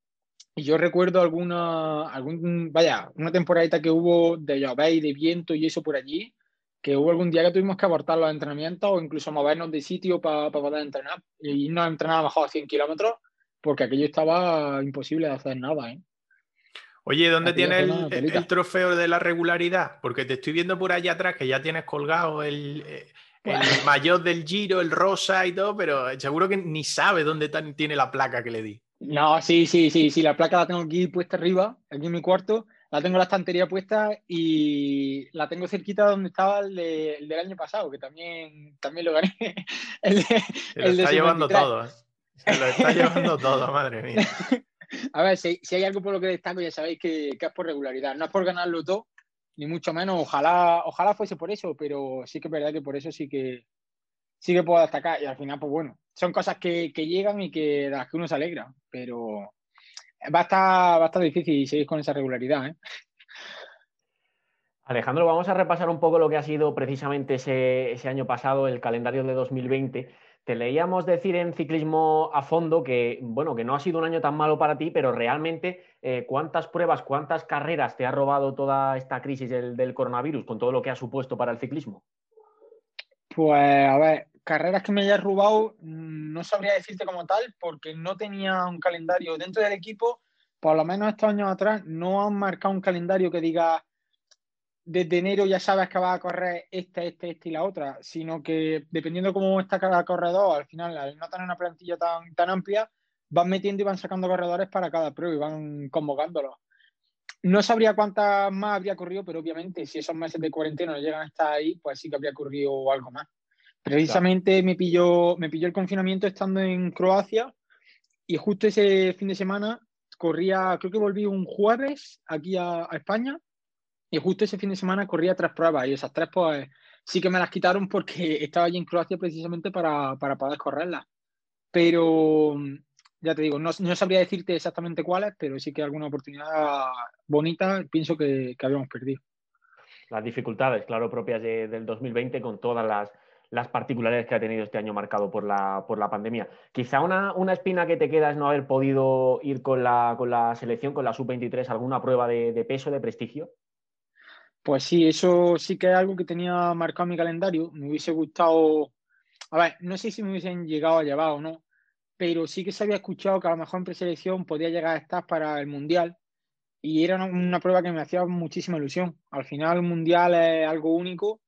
y yo recuerdo alguna, algún, vaya, una temporadita que hubo de llover y de viento y eso por allí, que hubo algún día que tuvimos que abortar los entrenamientos o incluso movernos de sitio para pa poder entrenar. Y no entrenar mejor a 100 kilómetros porque aquello estaba imposible de hacer nada, ¿eh? Oye, ¿dónde tienes el, el, el, trofeo de la regularidad? Porque te estoy viendo por allá atrás que ya tienes colgado el, el mayor del giro, el rosa y todo, pero seguro que ni sabe dónde tiene la placa que le di. No, sí, sí, sí, sí, la placa la tengo aquí puesta arriba, aquí en mi cuarto, la tengo en la estantería puesta y la tengo cerquita donde estaba el, de, el del año pasado, que también, también lo gané. El de, Se lo el está llevando todo, ¿eh? Se lo está llevando todo, madre mía. A ver, si, hay algo por lo que destaco, ya sabéis que, es por regularidad, no es por ganarlo todo, ni mucho menos, ojalá, ojalá fuese por eso, pero sí que es verdad que por eso sí que, sí que puedo destacar y al final, pues bueno, son cosas que, llegan y que de las que uno se alegra, pero va a estar, va a estar difícil seguir con esa regularidad. ¿eh? Alejandro, vamos a repasar un poco lo que ha sido precisamente ese, año pasado, el calendario de 2020. Te leíamos decir en ciclismo a fondo que, bueno, que no ha sido un año tan malo para ti, pero realmente eh, cuántas pruebas, cuántas carreras te ha robado toda esta crisis del, del coronavirus con todo lo que ha supuesto para el ciclismo. Pues a ver, carreras que me haya robado, mm, no sabría decirte como tal, porque no tenía un calendario dentro del equipo. Por lo menos estos años atrás no han marcado un calendario que diga desde enero ya sabes que va a correr este, este, este y la otra, sino que dependiendo cómo está cada corredor, al final, al no tener una plantilla tan, tan amplia, van metiendo y van sacando corredores para cada prueba y van convocándolos. No sabría cuántas más habría corrido, pero obviamente si esos meses de cuarentena no llegan a estar ahí, pues sí que habría ocurrido algo más. Precisamente claro. me, pilló, me pilló el confinamiento estando en Croacia y justo ese fin de semana corría, creo que volví un jueves aquí a, a España y justo ese fin de semana corría tres pruebas y esas tres pues sí que me las quitaron porque estaba allí en Croacia precisamente para, para poder correrlas. Pero ya te digo, no, no, sabría decirte exactamente cuáles, pero sí que alguna oportunidad bonita pienso que, habíamos perdido. Las dificultades, claro, propias de, del 2020 con todas las las particularidades que ha tenido este año marcado por la, por la pandemia. Quizá una, una, espina que te queda es no haber podido ir con la, con la selección, con la sub-23, alguna prueba de, peso, de prestigio. Pues sí, eso sí que es algo que tenía marcado mi calendario. Me hubiese gustado, a ver, no sé si me hubiesen llegado a llevar o no, pero sí que se había escuchado que a lo mejor en preselección podía llegar a estar para el Mundial y era una, prueba que me hacía muchísima ilusión. Al final el Mundial es algo único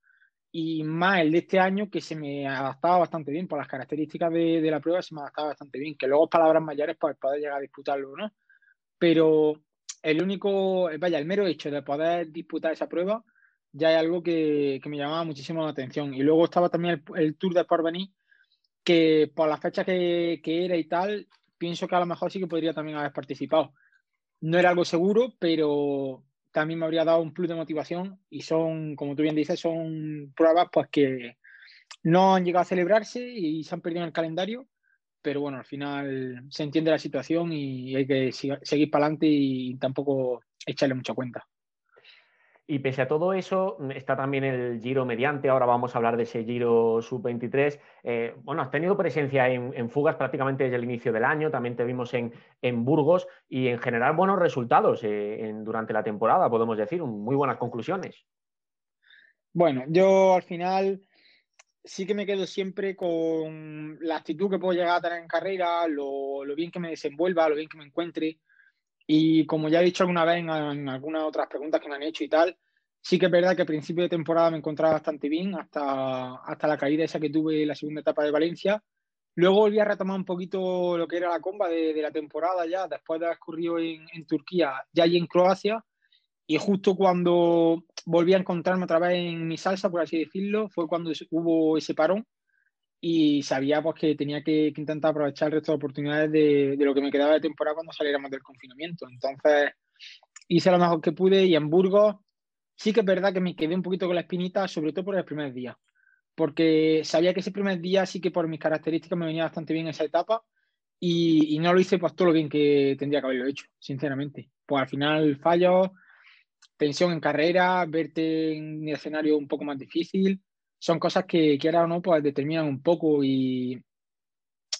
y más el de este año que se me adaptaba bastante bien por las características de, la prueba, se me adaptaba bastante bien, que luego palabras mayores pues poder llegar a disputarlo, ¿no? Pero el único, vaya, el mero hecho de poder disputar esa prueba ya es algo que, me llamaba muchísimo la atención. Y luego estaba también el, Tour de Porvenir, que por la fecha que, que era y tal, pienso que a lo mejor sí que podría también haber participado. No era algo seguro, pero también me habría dado un plus de motivación y son, como tú bien dices, son pruebas pues que no han llegado a celebrarse y se han perdido en el calendario, pero bueno, al final se entiende la situación y hay que seguir para adelante y tampoco echarle mucha cuenta. Y pese a todo eso, mm, está también el Giro mediante. Ahora vamos a hablar de ese Giro Sub-23. Eh, bueno, has tenido presencia en, fugas prácticamente desde el inicio del año. También te vimos en, Burgos y en general buenos resultados eh, durante la temporada, podemos decir, muy buenas conclusiones. Bueno, yo al final sí que me quedo siempre con la actitud que puedo llegar a tener en carrera, lo, bien que me desenvuelva, lo bien que me encuentre. Y como ya he dicho alguna vez en, algunas otras preguntas que me han hecho y tal, sí que es verdad que a principio de temporada me encontraba bastante bien hasta, hasta la caída esa que tuve en la segunda etapa de Valencia. Luego volví a retomar un poquito lo que era la comba de, la temporada ya, después de haber corrido en, en, Turquía, ya y en Croacia. Y justo cuando volví a encontrarme otra vez en mi salsa, por así decirlo, fue cuando hubo ese parón y sabía pues, que tenía que, intentar aprovechar el resto de oportunidades de, lo que me quedaba de temporada cuando saliéramos del confinamiento. Entonces hice lo mejor que pude y en Burgos sí que es verdad que me quedé un poquito con la espinita, sobre todo por el primer día, porque sabía que ese primer día sí que por mis características me venía bastante bien esa etapa y, no lo hice pues todo lo bien que tendría que haberlo hecho, sinceramente. Pues al final fallo, tensión en carrera, verte en un escenario un poco más difícil son cosas que, quiera o no, pues determinan un poco y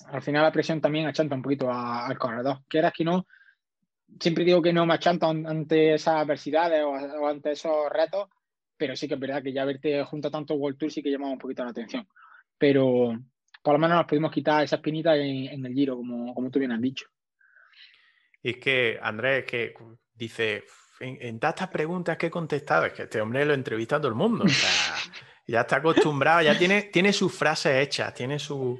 al final la presión también achanta un poquito al corredor. Quieras que no, siempre digo que no me achanta ante esas adversidades o, ante esos retos, pero sí que es verdad que ya verte junto a tanto World Tour sí que llama un poquito la atención. Pero por lo menos nos pudimos quitar esa espinita en, el giro, como, como tú bien has dicho. Es que, Andrés, que dice, en, tantas preguntas que he contestado, es que este hombre lo entrevista a todo el mundo. O sea, ya está acostumbrado, ya tiene, tiene sus frases hechas, tiene sus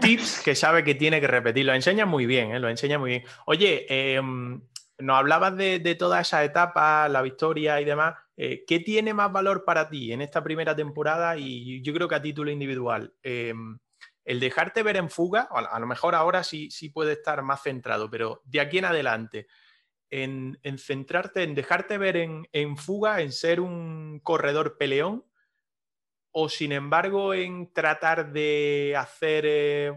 tips que sabe que tiene que repetir. Lo enseña muy bien, ¿eh? lo enseña muy bien. Oye, em, nos hablabas de, de toda esa etapa, la victoria y demás. Eh, ¿Qué tiene más valor para ti en esta primera temporada y yo creo que a título individual? Em, el dejarte ver en fuga, a lo mejor ahora sí, sí puede estar más centrado, pero de aquí en adelante, en, centrarte, en dejarte ver en, en, fuga, en ser un corredor peleón, o sin embargo en tratar de hacer eh,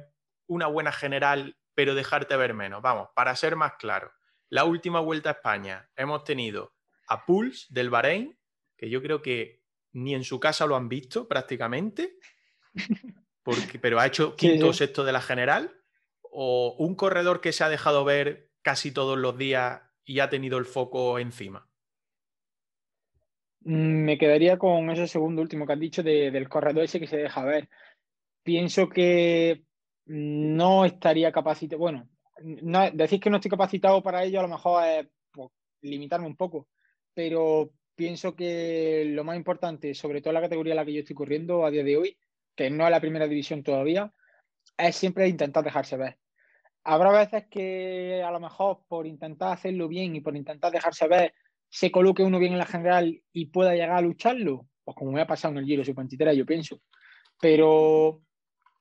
una buena general pero dejarte ver menos. Vamos, para ser más claro, la última vuelta a España hemos tenido a Puls del Bahrein, que yo creo que ni en su casa lo han visto prácticamente, porque, pero ha hecho quinto o sexto de la general, o un corredor que se ha dejado ver casi todos los días y ha tenido el foco encima. Mm, me quedaría con ese segundo último que has dicho del corredor ese que se deja ver. Pienso que no estaría capacitado, bueno, no, decir que no estoy capacitado para ello a lo mejor es pues, limitarme un poco, pero pienso que lo más importante, sobre todo en la categoría en la que yo estoy corriendo a día de hoy, que no es la primera división todavía, es siempre intentar dejarse ver. Habrá veces que a lo mejor por intentar hacerlo bien y por intentar dejarse ver se coloque uno bien en la general y pueda llegar a lucharlo, pues como me ha pasado en el Giro sub yo pienso. Pero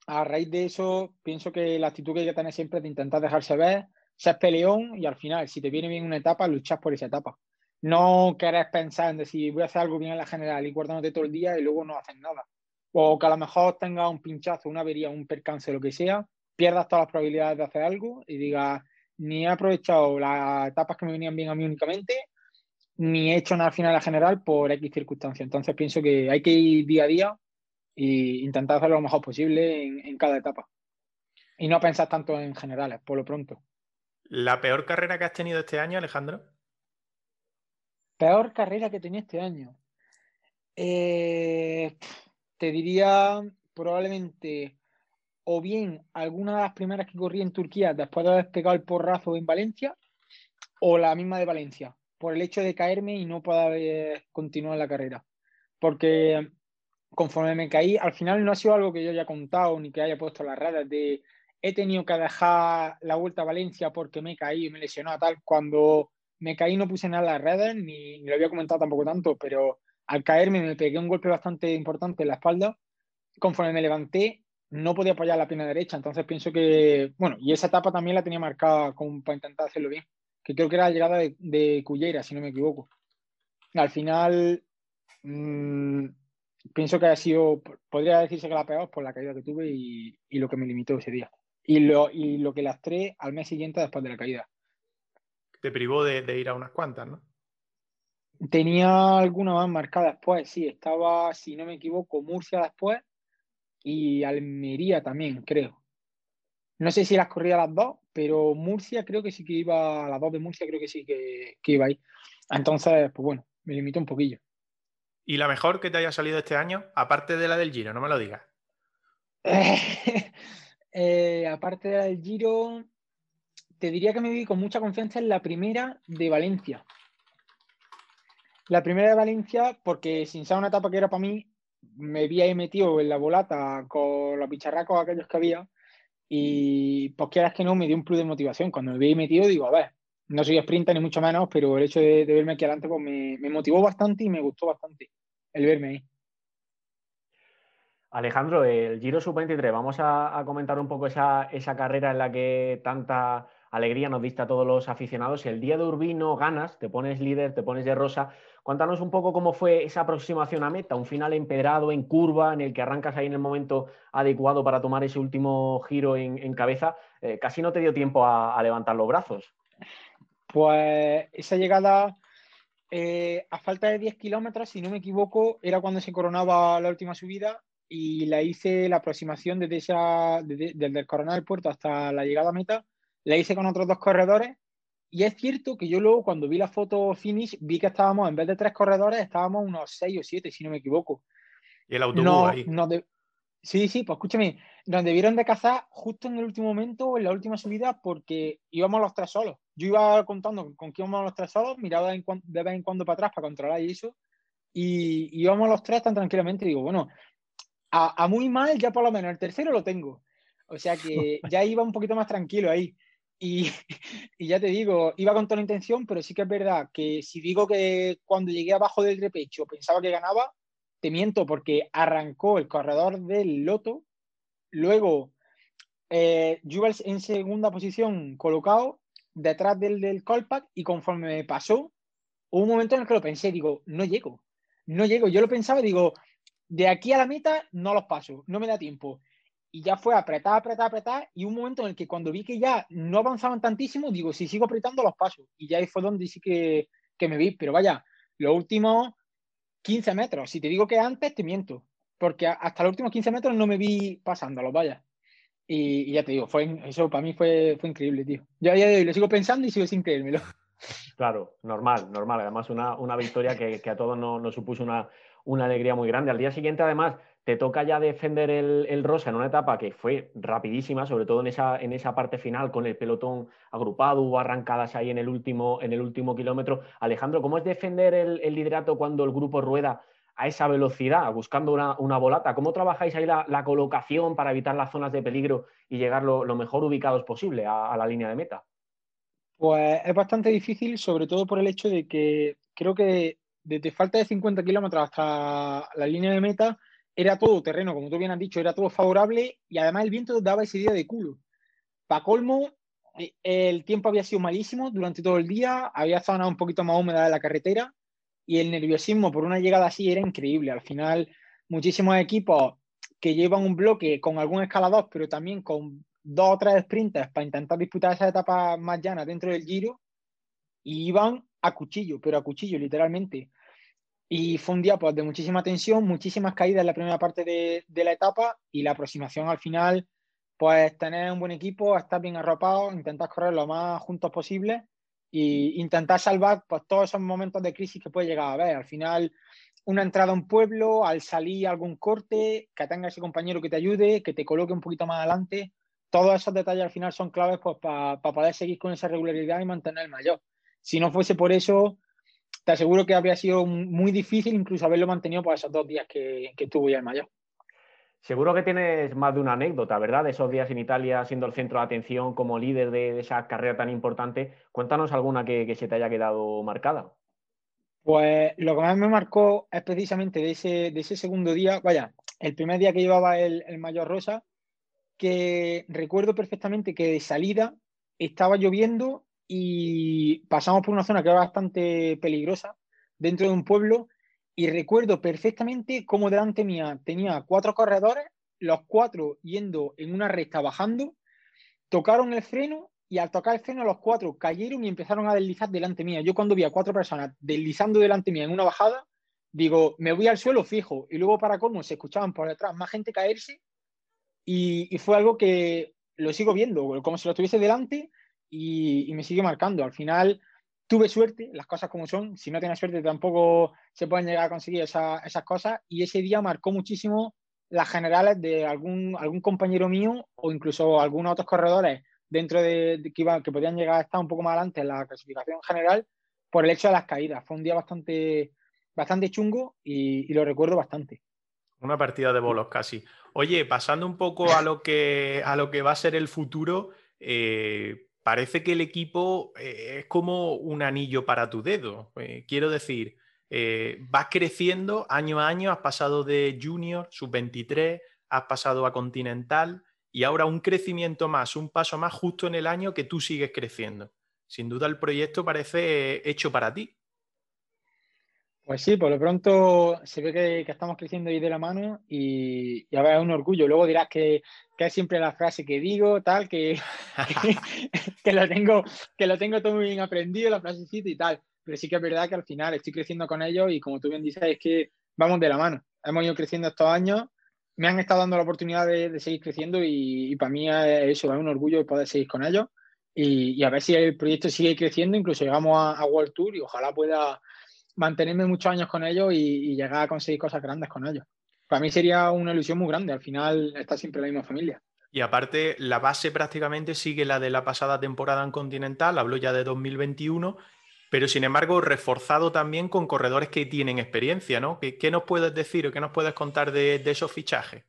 a raíz de eso, pienso que la actitud que hay que tener siempre es de intentar dejarse ver, ser peleón y al final, si te viene bien una etapa, luchas por esa etapa. No querés pensar en decir, voy a hacer algo bien en la general y guardándote todo el día y luego no haces nada. O que a lo mejor tengas un pinchazo, una avería, un percance, lo que sea, pierdas todas las probabilidades de hacer algo y digas, ni he aprovechado las etapas que me venían bien a mí únicamente, ni he hecho nada final a general por X circunstancia. Entonces pienso que hay que ir día a día e intentar hacer lo mejor posible en, cada etapa. Y no pensar tanto en generales, por lo pronto. ¿La peor carrera que has tenido este año, Alejandro? Peor carrera que tenía este año. Eh, te diría probablemente o bien alguna de las primeras que corrí en Turquía después de haber pegado el porrazo en Valencia, o la misma de Valencia por el hecho de caerme y no poder continuar la carrera. Porque conforme me caí, al final no ha sido algo que yo haya contado ni que haya puesto las redes de he tenido que dejar la vuelta a Valencia porque me caí y me lesionó tal. Cuando me caí no puse nada en las redes, ni, ni, lo había comentado tampoco tanto, pero al caerme me pegué un golpe bastante importante en la espalda. Conforme me levanté, no podía apoyar la pierna derecha, entonces pienso que, bueno, y esa etapa también la tenía marcada como para intentar hacerlo bien, que creo que era la llegada de, de Cullera, si no me equivoco. Al final, mmm, pienso que ha sido, podría decirse que la peor por la caída que tuve y, y lo que me limitó ese día. Y lo, y lo que lastré al mes siguiente después de la caída. Te privó de, de ir a unas cuantas, ¿no? Tenía alguna más marcada después, sí, estaba, si no me equivoco, Murcia después y Almería también, creo. No sé si las corría las dos, pero Murcia creo que sí que iba, a las dos de Murcia creo que sí que, que iba ahí. Entonces, pues bueno, me limitó un poquillo. ¿Y la mejor que te haya salido este año? Aparte de la del Giro, no me lo digas. eh, aparte de la del Giro, te diría que me vi con mucha confianza en la primera de Valencia. La primera de Valencia, porque sin ser una etapa que era para mí, me vi ahí metido en la volata con los bicharracos aquellos que había y pues quieras que no, me dio un plus de motivación. Cuando me vi metido digo, a ver, no soy sprinter ni mucho menos, pero el hecho de, de verme aquí adelante pues me, me, motivó bastante y me gustó bastante el verme ahí. Alejandro, el Giro Sub-23, vamos a, a, comentar un poco esa, esa carrera en la que tanta alegría nos diste a todos los aficionados. El día de Urbino ganas, te pones líder, te pones de rosa. Cuéntanos un poco cómo fue esa aproximación a meta, un final empedrado, en curva, en el que arrancas ahí en el momento adecuado para tomar ese último giro en, cabeza. Eh, casi no te dio tiempo a, levantar los brazos. Pues esa llegada, eh, a falta de 10 kilómetros, si no me equivoco, era cuando se coronaba la última subida y la hice la aproximación desde, esa, desde, desde el del Puerto hasta la llegada a meta la hice con otros dos corredores y es cierto que yo luego cuando vi la foto finish vi que estábamos, en vez de tres corredores, estábamos unos seis o siete, si no me equivoco. Y el autobús no, ahí. No de... Sí, sí, pues escúchame, nos debieron de cazar justo en el último momento, en la última subida, porque íbamos los tres solos. Yo iba contando con quién íbamos los tres solos, miraba de, de vez en cuando para atrás para controlar y eso, y íbamos los tres tan tranquilamente. Digo, bueno, a, a muy mal ya por lo menos el tercero lo tengo. O sea que ya iba un poquito más tranquilo ahí. Y, ya te digo, iba con toda la intención, pero sí que es verdad que si digo que cuando llegué abajo del repecho pensaba que ganaba, te miento porque arrancó el corredor del Loto, luego eh, en segunda posición colocado detrás del, del Colpack y conforme me pasó, hubo un momento en el que lo pensé, digo, no llego, no llego. Yo lo pensaba, digo, de aquí a la meta no los paso, no me da tiempo y ya fue apretar, apretar, apretar, y un momento en el que cuando vi que ya no avanzaban tantísimo, digo, si sigo apretando los pasos, y ya ahí fue donde sí que, que me vi, pero vaya, los últimos 15 metros, si te digo que antes, te miento, porque hasta los últimos 15 metros no me vi pasándolos, vaya. Y, y ya te digo, fue, eso para mí fue, fue increíble, tío. Yo a día de hoy lo sigo pensando y sigo sin creérmelo. Claro, normal, normal. Además, una, una victoria que, que a todos nos, nos supuso una, una alegría muy grande. Al día siguiente, además, te toca ya defender el, Rosa en una etapa que fue rapidísima, sobre todo en esa, en esa parte final con el pelotón agrupado, hubo arrancadas ahí en el último, en el último kilómetro. Alejandro, ¿cómo es defender el, liderato cuando el grupo rueda a esa velocidad, buscando una, una volata? ¿Cómo trabajáis ahí la, colocación para evitar las zonas de peligro y llegar lo, lo mejor ubicados posible a, a la línea de meta? Pues es bastante difícil, sobre todo por el hecho de que creo que desde falta de 50 kilómetros hasta la línea de meta era todo terreno, como tú bien has dicho, era todo favorable y además el viento daba ese día de culo. Para colmo, eh, el tiempo había sido malísimo durante todo el día, había zonas un poquito más húmedas de la carretera y el nerviosismo por una llegada así era increíble. Al final, muchísimos equipos que llevan un bloque con algún escalador, pero también con dos o tres sprinters para intentar disputar esa etapa más llana dentro del giro y iban a cuchillo, pero a cuchillo literalmente. Y fue un día pues, de muchísima tensión, muchísimas caídas en la primera parte de, de, la etapa y la aproximación al final, pues tener un buen equipo, estar bien arropado, intentar correr lo más juntos posible e intentar salvar pues, todos esos momentos de crisis que puede llegar a haber. Al final, una entrada a un pueblo, al salir algún corte, que tenga ese compañero que te ayude, que te coloque un poquito más adelante todos esos detalles al final son claves pues, para pa poder seguir con esa regularidad y mantener el mayor. Si no fuese por eso, te aseguro que habría sido muy difícil incluso haberlo mantenido por esos dos días que, que estuvo ya en mayo. Seguro que tienes más de una anécdota, ¿verdad? De esos días en Italia siendo el centro de atención como líder de, esa carrera tan importante. Cuéntanos alguna que, se te haya quedado marcada. Pues lo que más me marcó es precisamente de ese, de ese segundo día, vaya, el primer día que llevaba el, el mayor rosa, que recuerdo perfectamente que de salida estaba lloviendo y pasamos por una zona que era bastante peligrosa dentro de un pueblo y recuerdo perfectamente cómo delante mía tenía cuatro corredores, los cuatro yendo en una recta bajando, tocaron el freno y al tocar el freno los cuatro cayeron y empezaron a deslizar delante mía. Yo cuando vi a cuatro personas deslizando delante mía en una bajada, digo, me voy al suelo fijo. Y luego para cómo se escuchaban por detrás más gente caerse y, fue algo que lo sigo viendo, como si lo estuviese delante y, me sigue marcando. Al final tuve suerte, las cosas como son, si no tienes suerte tampoco se pueden llegar a conseguir esas cosas y ese día marcó muchísimo las generales de algún, algún compañero mío o incluso algunos otros corredores dentro de, que, iban, que podían llegar a estar un poco más adelante en la clasificación general por el hecho de las caídas. Fue un día bastante, bastante chungo y, lo recuerdo bastante. Una partida de bolos casi. Oye, pasando un poco a lo que, a lo que va a ser el futuro, eh, parece que el equipo eh, es como un anillo para tu dedo. Eh, quiero decir, eh, vas creciendo año a año, has pasado de junior, sub-23, has pasado a continental y ahora un crecimiento más, un paso más justo en el año que tú sigues creciendo. Sin duda el proyecto parece hecho para ti. Pues sí, por lo pronto se ve que, estamos creciendo ahí de la mano y, y a ver, es un orgullo. Luego dirás que, es siempre la frase que digo, tal, que, que, lo tengo, que lo tengo todo muy bien aprendido, la frasecita y tal. Pero sí que es verdad que al final estoy creciendo con ellos y como tú bien dices, es que vamos de la mano. Hemos ido creciendo estos años, me han estado dando la oportunidad de, seguir creciendo y, para mí es eso, es un orgullo poder seguir con ellos y, a ver si el proyecto sigue creciendo, incluso llegamos a, a World Tour y ojalá pueda mantenerme muchos años con ellos y, llegar a conseguir cosas grandes con ellos. Para mí sería una ilusión muy grande, al final está siempre la misma familia. Y aparte, la base prácticamente sigue la de la pasada temporada en Continental, hablo ya de 2021, pero sin embargo reforzado también con corredores que tienen experiencia, ¿no? ¿Qué, nos puedes decir o qué nos puedes contar de, de esos fichajes?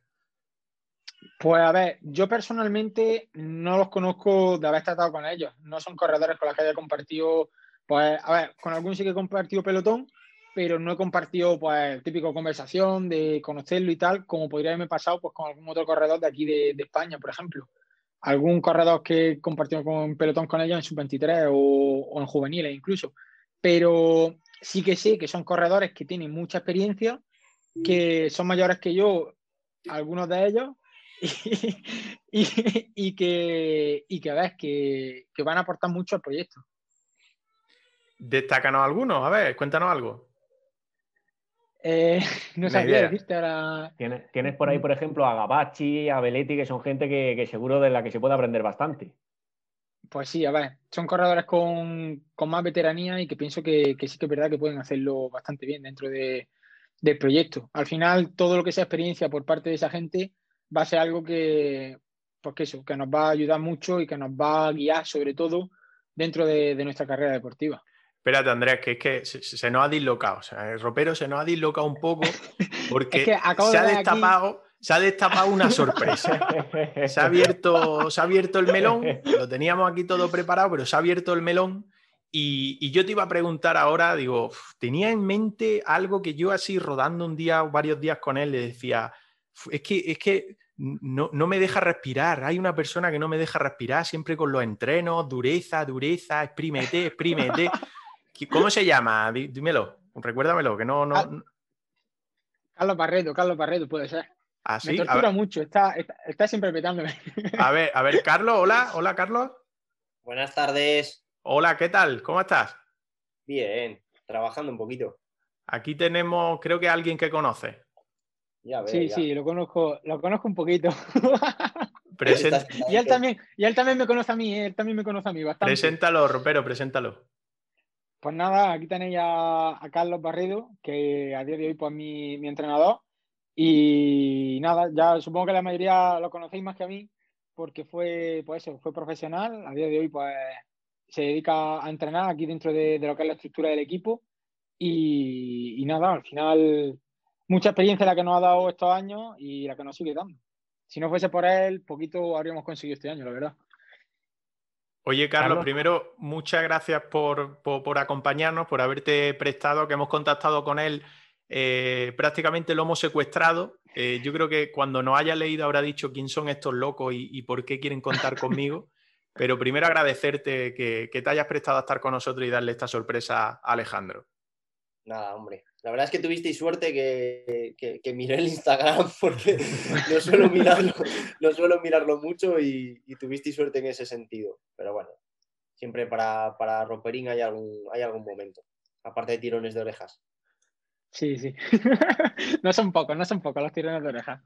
Pues a ver, yo personalmente no los conozco de haber tratado con ellos. No son corredores con los que haya compartido pues, a ver, con algunos sí que he compartido pelotón, pero no he compartido, pues, típico conversación de conocerlo y tal, como podría haberme pasado, pues, con algún otro corredor de aquí de, España, por ejemplo. Algún corredor que he compartido con pelotón con ellos en sub-23 o, en juveniles incluso. Pero sí que sé que son corredores que tienen mucha experiencia, que son mayores que yo, algunos de ellos, y, que, y que, a ver, que van a aportar mucho al proyecto. Destácanos algunos, a ver, cuéntanos algo. Eh, no sabía decirte ahora. ¿Tienes, por ahí, por ejemplo, a Gabachi, a Beletti, que son gente que, seguro de la que se puede aprender bastante. Pues sí, a ver, son corredores con, más veteranía y que pienso que, sí que es verdad que pueden hacerlo bastante bien dentro del proyecto. Al final, todo lo que sea experiencia por parte de esa gente va a ser algo que, pues que eso, que nos va a ayudar mucho y que nos va a guiar sobre todo dentro de nuestra carrera deportiva. Espérate, Andrés, que es que se, nos ha dislocado. O sea, el ropero se nos ha dislocado un poco porque se, ha destapado, se ha destapado una sorpresa. se, ha abierto, se ha abierto el melón. Lo teníamos aquí todo preparado, pero se ha abierto el melón. Y, yo te iba a preguntar ahora, digo, tenía en mente algo que yo así rodando un día o varios días con él le decía, es que, es que no, no, me deja respirar. Hay una persona que no me deja respirar siempre con los entrenos, dureza, dureza, exprímete, exprímete. ¿Cómo se llama? Dímelo, recuérdamelo, que no, no... Carlos Barreto, Carlos Barreto puede ser. ¿Ah, Me tortura mucho, está, está, siempre petándome. A ver, a ver, Carlos, hola, hola, Carlos. Buenas tardes. Hola, ¿qué tal? ¿Cómo estás? Bien, trabajando un poquito. Aquí tenemos, creo que alguien que conoce. Ya sí, sí, lo conozco, lo conozco un poquito. y, él también, y él también me conoce a mí, él también me conoce a mí bastante. Preséntalo, Ropero, preséntalo. Pues nada, aquí tenéis a, Carlos Barredo, que a día de hoy pues mi, entrenador. Y nada, ya supongo que la mayoría lo conocéis más que a mí, porque fue, pues eso, fue profesional. A día de hoy, pues se dedica a entrenar aquí dentro de, lo que es la estructura del equipo. Y nada, al final, mucha experiencia la que nos ha dado estos años y la que nos sigue dando. Si no fuese por él, poquito habríamos conseguido este año, la verdad. Oye, Carlos, primero, muchas gracias por, acompañarnos, por haberte prestado, que hemos contactado con él. Eh, prácticamente lo hemos secuestrado. Eh, yo creo que cuando nos haya leído habrá dicho quién son estos locos y, por qué quieren contar conmigo. Pero primero agradecerte que, que, te hayas prestado a estar con nosotros y darle esta sorpresa a Alejandro. Nada, hombre. La verdad es que tuvisteis suerte que, que, miré el Instagram porque no suelo mirarlo, no suelo mirarlo mucho y, y, tuvisteis suerte en ese sentido. Pero bueno, siempre para, para romperín hay algún, hay algún momento, aparte de tirones de orejas. Sí, sí. no son pocos, no son pocos los tirones de orejas.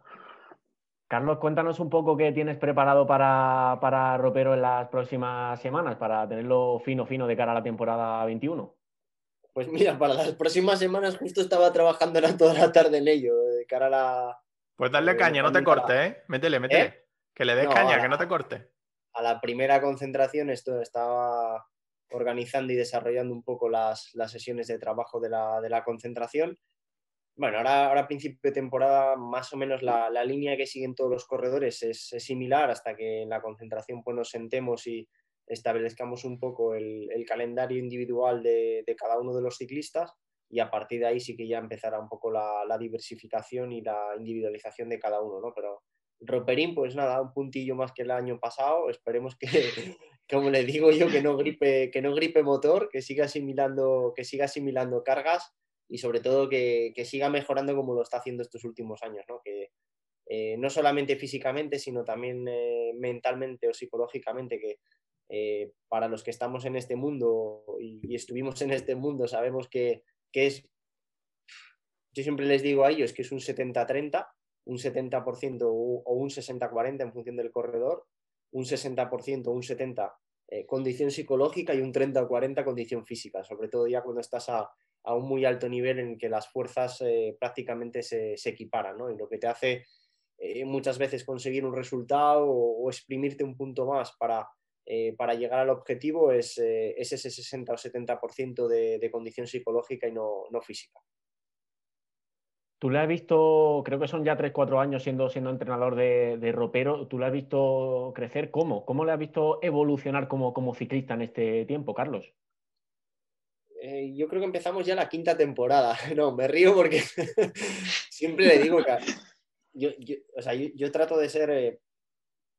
Carlos, cuéntanos un poco qué tienes preparado para, para Ropero en las próximas semanas, para tenerlo fino, fino de cara a la temporada 21. Pues mira, para las próximas semanas justo estaba trabajando toda la tarde en ello, de cara a la... Pues darle eh, caña, no te cortes, ¿eh? Métele, métele. ¿Eh? Que le des caña, que no te corte. A la primera concentración esto estaba organizando y desarrollando un poco las, sesiones de trabajo de la, concentración. Bueno, ahora, ahora a principio de temporada más o menos la, línea que siguen todos los corredores es, es, similar hasta que en la concentración pues nos sentemos y, establezcamos un poco el, calendario individual de, cada uno de los ciclistas y a partir de ahí sí que ya empezará un poco la, diversificación y la individualización de cada uno, ¿no? Pero Roperín, pues nada, un puntillo más que el año pasado, esperemos que, como le digo yo, que no gripe, que no gripe motor, que siga asimilando, que siga asimilando cargas y sobre todo que, siga mejorando como lo está haciendo estos últimos años, ¿no? Que, eh, no solamente físicamente, sino también eh, mentalmente o psicológicamente, que eh, para los que estamos en este mundo y, estuvimos en este mundo, sabemos que, es, yo siempre les digo a ellos que es un 70-30, un 70% o un 60-40 en función del corredor, un 60% o un 70% eh, condición psicológica y un 30-40 condición física, sobre todo ya cuando estás a, un muy alto nivel en que las fuerzas eh, prácticamente se, equiparan, ¿no? Y lo que te hace muchas veces conseguir un resultado o, exprimirte un punto más para, eh, para llegar al objetivo es, eh, ese 60 o 70% de, de, condición psicológica y no, física. Tú le has visto, creo que son ya 3-4 años siendo, siendo entrenador de, ropero, tú le has visto crecer, ¿cómo? ¿Cómo le has visto evolucionar como, como ciclista en este tiempo, Carlos? Eh, yo creo que empezamos ya la quinta temporada. No, me río porque siempre le digo que yo, yo, trato de ser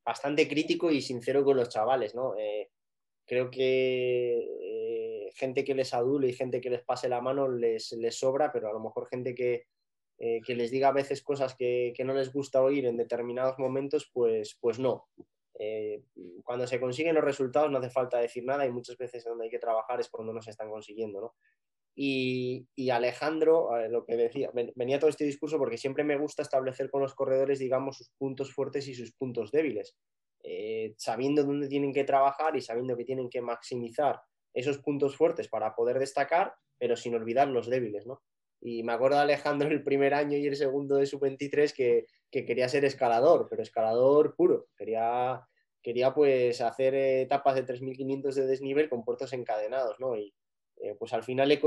bastante crítico y sincero con los chavales, ¿no? Eh, creo que eh, gente que les adule y gente que les pase la mano les, les sobra, pero a lo mejor gente que, eh, que les diga a veces cosas que, que, no les gusta oír en determinados momentos, pues, pues no. cuando se consiguen los resultados no hace falta decir nada y muchas veces donde hay que trabajar es cuando no se están consiguiendo, ¿no? Y, Alejandro, lo que decía, venía todo este discurso porque siempre me gusta establecer con los corredores, digamos, sus puntos fuertes y sus puntos débiles, eh, sabiendo dónde tienen que trabajar y sabiendo que tienen que maximizar esos puntos fuertes para poder destacar, pero sin olvidar los débiles, ¿no? Y me acuerdo de Alejandro el primer año y el segundo de su 23 que, que quería ser escalador, pero escalador puro, quería, quería pues hacer etapas de 3.500 de desnivel con puertos encadenados, ¿no? Y, eh, pues al final le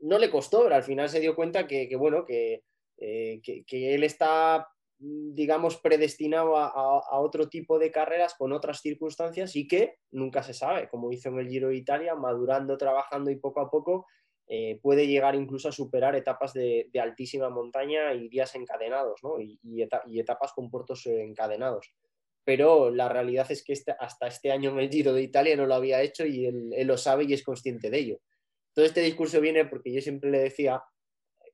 no le costó, pero al final se dio cuenta que, bueno, eh, que, él está, mm, digamos, predestinado a, otro tipo de carreras con otras circunstancias y que nunca se sabe, como hizo en el Giro de Italia, madurando, trabajando y poco a poco eh, puede llegar incluso a superar etapas de, altísima montaña y días encadenados, ¿no? y, y, etapas con puertos encadenados pero la realidad es que este, hasta este año en el Giro de Italia no lo había hecho y él, lo sabe y es consciente de ello. Todo este discurso viene porque yo siempre le decía,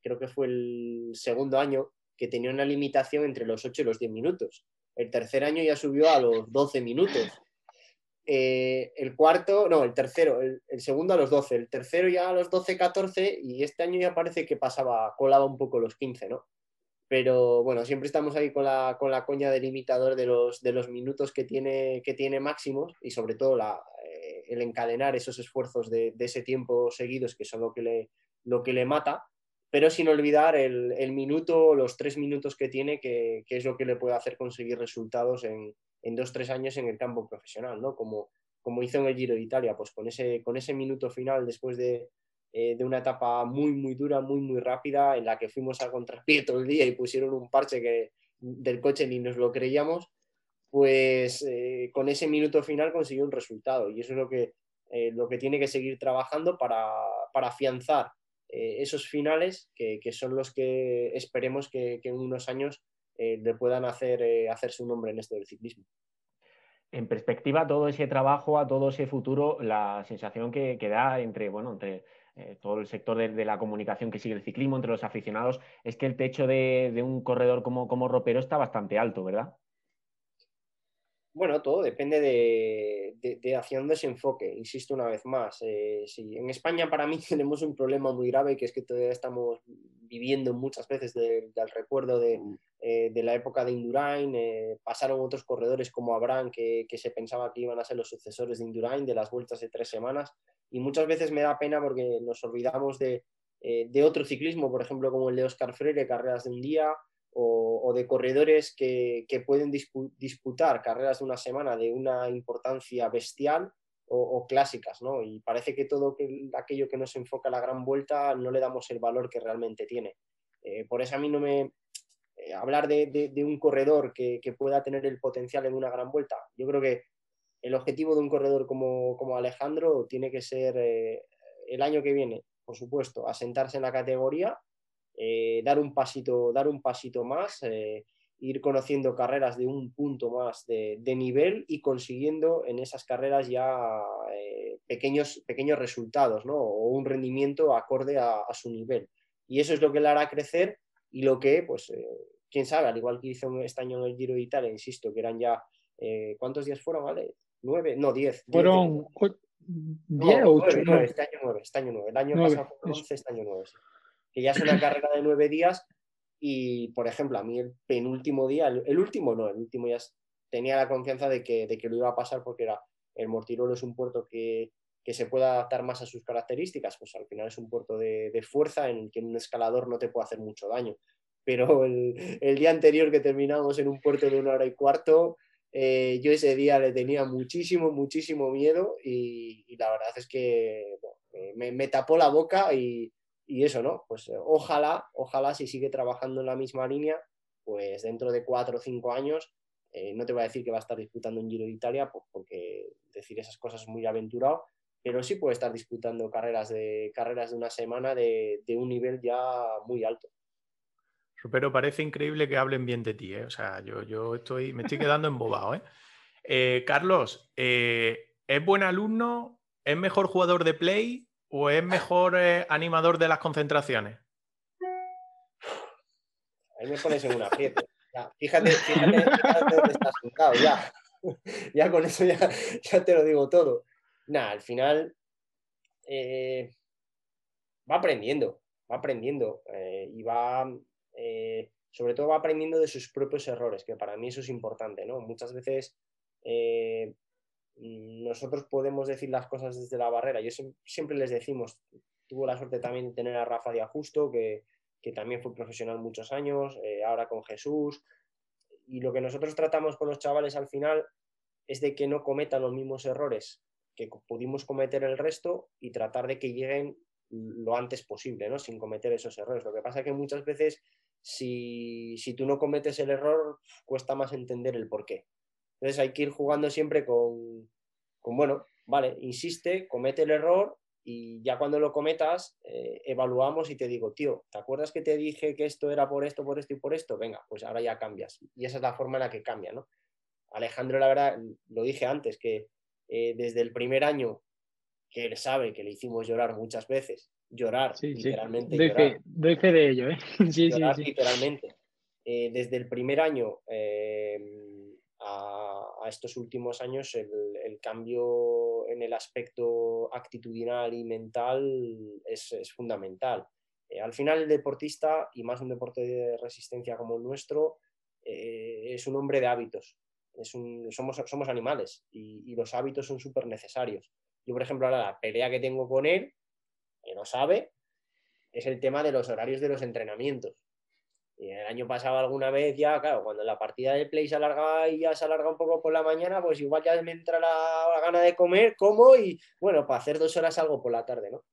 creo que fue el segundo año, que tenía una limitación entre los 8 y los 10 minutos. El tercer año ya subió a los 12 minutos. Eh, el cuarto, no, el tercero, el, segundo a los 12, el tercero ya a los 12, 14 y este año ya parece que pasaba, colaba un poco los 15, ¿no? pero bueno, siempre estamos ahí con la, con la coña del imitador de los, de los minutos que tiene, que tiene máximos y sobre todo la, el encadenar esos esfuerzos de, ese tiempo seguidos que son lo que le, lo que le mata, pero sin olvidar el, el minuto, los tres minutos que tiene, que, que, es lo que le puede hacer conseguir resultados en, en dos, tres años en el campo profesional, ¿no? Como, como hizo en el Giro de Italia, pues con ese, con ese minuto final después de, de una etapa muy, muy dura, muy, muy rápida, en la que fuimos a contrapié todo el día y pusieron un parche que del coche ni nos lo creíamos, pues con ese minuto final consiguió un resultado. Y eso es lo que, lo que tiene que seguir trabajando para, para afianzar eh, esos finales que, son los que esperemos que, en unos años eh, le puedan hacer, eh, hacerse un nombre en esto del ciclismo. En perspectiva, todo ese trabajo, a todo ese futuro, la sensación que, da entre, bueno, entre todo el sector de, la comunicación que sigue el ciclismo, entre los aficionados, es que el techo de, un corredor como, como ropero está bastante alto, ¿verdad? Bueno, todo depende de, hacia dónde se enfoque, insisto una vez más. Eh, en España para mí tenemos un problema muy grave que es que todavía estamos viviendo muchas veces del recuerdo mm. eh, de, la época de Indurain. Eh, pasaron otros corredores como Abraham que, se pensaba que iban a ser los sucesores de Indurain, de las vueltas de tres semanas. Y muchas veces me da pena porque nos olvidamos de, de otro ciclismo, por ejemplo, como el de Oscar Freire, carreras de un día, o, de corredores que, pueden disputar carreras de una semana de una importancia bestial o, clásicas, ¿no? Y parece que todo aquello que nos enfoca a la gran vuelta no le damos el valor que realmente tiene. Eh, por eso a mí no me... Eh, hablar de, un corredor que, pueda tener el potencial en una gran vuelta, yo creo que el objetivo de un corredor como, Alejandro tiene que ser eh, el año que viene, por supuesto, asentarse en la categoría eh, dar, un pasito, dar un pasito más, eh, ir conociendo carreras de un punto más de, nivel y consiguiendo en esas carreras ya eh, pequeños, pequeños resultados ¿no? o un rendimiento acorde a, su nivel. Y eso es lo que le hará crecer y lo que, pues, quién sabe, al igual que hizo este año en el Giro de Italia, insisto, que eran ya, ¿cuántos días fueron, vale? ¿Nueve? No, diez. Fueron diez, o ocho. este año nueve, este año nueve. El año pasado fue once, este año nueve que ya es una carrera de nueve días y, por ejemplo, a mí el penúltimo día, el, último no, el último ya tenía la confianza de que, de que lo iba a pasar porque era el Mortirolo es un puerto que, se puede adaptar más a sus características, pues al final es un puerto de, fuerza en el que un escalador no te puede hacer mucho daño. Pero el, día anterior que terminamos en un puerto de una hora y cuarto, eh, yo ese día le tenía muchísimo, muchísimo miedo y, la verdad es que me, me, tapó la boca y, y eso, ¿no? Pues eh, ojalá, ojalá si sigue trabajando en la misma línea, pues dentro de cuatro o cinco años, eh, no te voy a decir que va a estar disputando un Giro de Italia, pues porque decir esas cosas es muy aventurado, pero sí puede estar disputando carreras de, carreras de una semana de, un nivel ya muy alto. Pero parece increíble que hablen bien de ti, ¿eh? O sea, yo, yo estoy, me estoy quedando embobado, ¿eh? eh Carlos, ¿es buen alumno? ¿Es mejor jugador de play? ¿O es mejor eh, animador de las concentraciones? Ahí me pones en una aprieto. fíjate, fíjate, fíjate estás juntado, ya. ya con eso ya, te lo digo todo. Nada, al final eh, va aprendiendo, va aprendiendo eh, y va, sobre todo va aprendiendo de sus propios errores, que para mí eso es importante, ¿no? Muchas veces nosotros podemos decir las cosas desde la barrera. Yo siempre les decimos, tuvo la suerte también de tener a Rafa de Ajusto, que, también fue profesional muchos años, eh, ahora con Jesús. Y lo que nosotros tratamos con los chavales al final es de que no cometan los mismos errores que pudimos cometer el resto y tratar de que lleguen lo antes posible, ¿no? Sin cometer esos errores. Lo que pasa es que muchas veces, si, si tú no cometes el error, cuesta más entender el por qué. Entonces hay que ir jugando siempre con, bueno, vale, insiste, comete el error y ya cuando lo cometas, eh, evaluamos y te digo, tío, ¿te acuerdas que te dije que esto era por esto, por esto y por esto? Venga, pues ahora ya cambias. Y esa es la forma en la que cambia, ¿no? Alejandro, la verdad, lo dije antes, que eh, desde el primer año que él sabe que le hicimos llorar muchas veces, llorar, literalmente. Doy, Fe, de ello, ¿eh? sí, llorar, literalmente. Eh, desde el primer año a, estos últimos años el, cambio en el aspecto actitudinal y mental es, fundamental. Eh, al final el deportista, y más un deporte de resistencia como el nuestro, eh, es un hombre de hábitos. Es somos, somos animales y, los hábitos son súper necesarios. Yo, por ejemplo, ahora la pelea que tengo con él, que no sabe, es el tema de los horarios de los entrenamientos. Y el año pasado alguna vez ya, claro, cuando la partida de play se alarga y ya se alarga un poco por la mañana, pues igual ya me entra la, gana de comer, como y bueno, para hacer dos horas algo por la tarde, ¿no?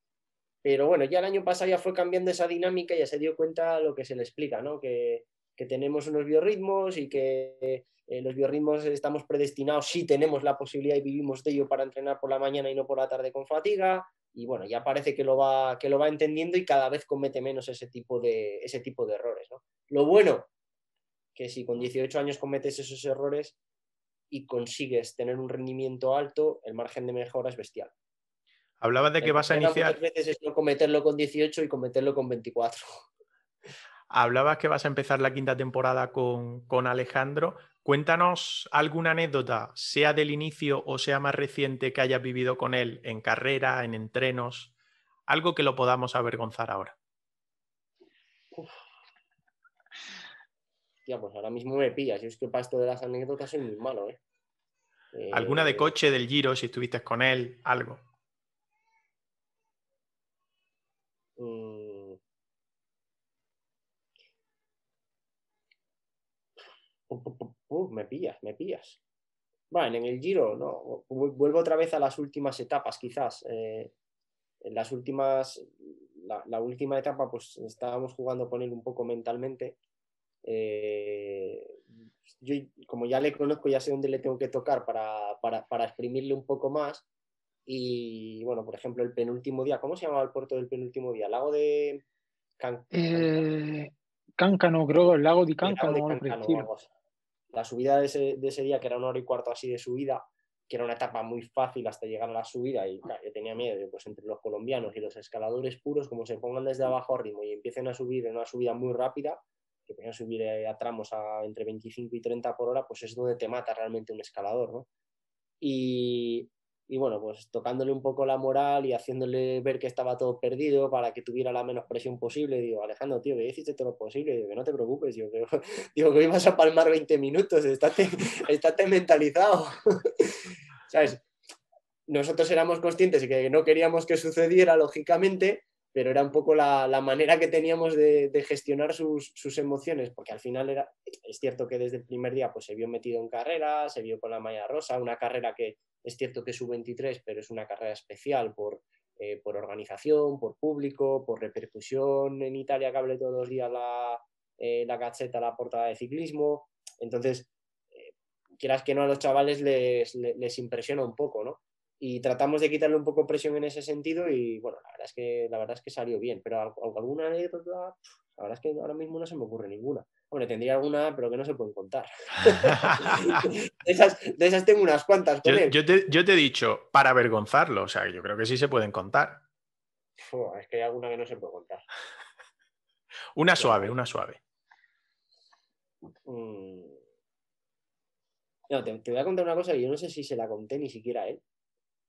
Pero bueno, ya el año pasado ya fue cambiando esa dinámica y ya se dio cuenta lo que se le explica, ¿no? Que, que tenemos unos biorritmos y que eh, los biorritmos estamos predestinados si tenemos la posibilidad y vivimos de ello para entrenar por la mañana y no por la tarde con fatiga. Y bueno, ya parece que lo va, que lo va entendiendo y cada vez comete menos ese tipo de, ese tipo de errores. ¿no? Lo bueno, que si con 18 años cometes esos errores y consigues tener un rendimiento alto, el margen de mejora es bestial. Hablabas de que vas a iniciar. Muchas veces es no cometerlo con 18 y cometerlo con 24. Hablabas que vas a empezar la quinta temporada con, con Alejandro. Cuéntanos alguna anécdota, sea del inicio o sea más reciente, que hayas vivido con él en carrera, en entrenos, algo que lo podamos avergonzar ahora. Ya, pues ahora mismo me pillas. Yo es que para esto de las anécdotas soy muy malo, ¿eh? ¿Alguna de Eh, coche del Giro, si estuviste con él? Algo. mm, me pillas, me pillas. Bueno, en el Giro, no. vu- Vuelvo otra vez a las últimas etapas, quizás. eh, en las últimas, la, la última etapa, pues estábamos jugando con él un poco mentalmente. Eh, yo, como ya le conozco, ya sé dónde le tengo que tocar para, para, para exprimirle un poco más. Y bueno, por ejemplo, el penúltimo día, ¿cómo se llamaba el puerto del penúltimo día? Lago de Can- Eh, Cáncano, creo, el lago de el lago Cáncano, de La subida de ese, día, que era una hora y cuarto así de subida, que era una etapa muy fácil hasta llegar a la subida, y yo tenía miedo, pues entre los colombianos y los escaladores puros, como se pongan desde abajo a ritmo y empiecen a subir en una subida muy rápida, que a subir eh, a tramos a entre 25 y 30 por hora, pues es donde te mata realmente un escalador, ¿no? Y, y bueno, pues tocándole un poco la moral y haciéndole ver que estaba todo perdido para que tuviera la menos presión posible. Digo, Alejandro, tío, que hiciste todo lo posible. Digo, que no te preocupes. Digo, que, digo, que hoy vas a palmar 20 minutos. Estate, estate mentalizado. ¿Sabes? Nosotros éramos conscientes de que no queríamos que sucediera, lógicamente, pero era un poco la, la manera que teníamos de, de gestionar sus, sus, emociones, porque al final era, es cierto que desde el primer día pues, se vio metido en carrera, se vio con la malla rosa, una carrera que es cierto que es sub-23, pero es una carrera especial por, eh, por organización, por público, por repercusión en Italia que hable todos los días la, eh, la gacheta, la portada de ciclismo. Entonces, eh, quieras que no a los chavales les, les, les impresiona un poco, ¿no? y tratamos de quitarle un poco presión en ese sentido y bueno, la verdad es que, la verdad es que salió bien, pero alguna anécdota, la verdad es que ahora mismo no se me ocurre ninguna. Hombre, tendría alguna, pero que no se pueden contar. de, esas, de, esas, tengo unas cuantas con yo, él. Yo te, yo te, he dicho para avergonzarlo, o sea, yo creo que sí se pueden contar. Uf, es que hay alguna que no se puede contar. Una suave, una suave. Mm. No, te, te, voy a contar una cosa que yo no sé si se la conté ni siquiera a él.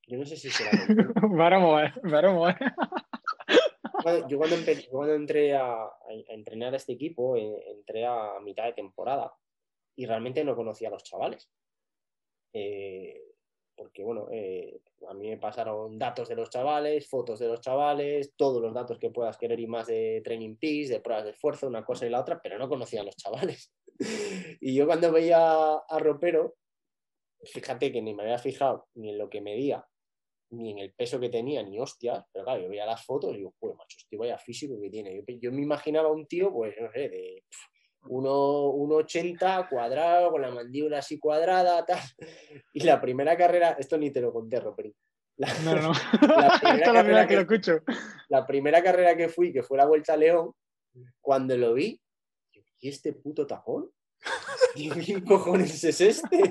Yo no sé si se la conté. Veremos, veremos. Yo cuando, yo cuando entré a, a, entrenar a este equipo, eh, entré a mitad de temporada y realmente no conocía a los chavales. Eh, porque, bueno, eh, a mí me pasaron datos de los chavales, fotos de los chavales, todos los datos que puedas querer y más de training peaks, de pruebas de esfuerzo, una cosa y la otra, pero no conocía a los chavales. y yo cuando veía a Ropero, fíjate que ni me había fijado ni en lo que medía, ni en el peso que tenía, ni hostias, pero claro, yo veía las fotos y digo, pues macho, este vaya físico que tiene. Yo, yo, me imaginaba un tío, pues, no sé, de 1,80 cuadrado, con la mandíbula así cuadrada, tal. Y la primera carrera, esto ni te lo conté, Roperín. La, no, no. La primera, la primera que, que, lo escucho. La primera carrera que fui, que fue la Vuelta a León, cuando lo vi, ¿y este puto tapón? ¿Qué cojones es este?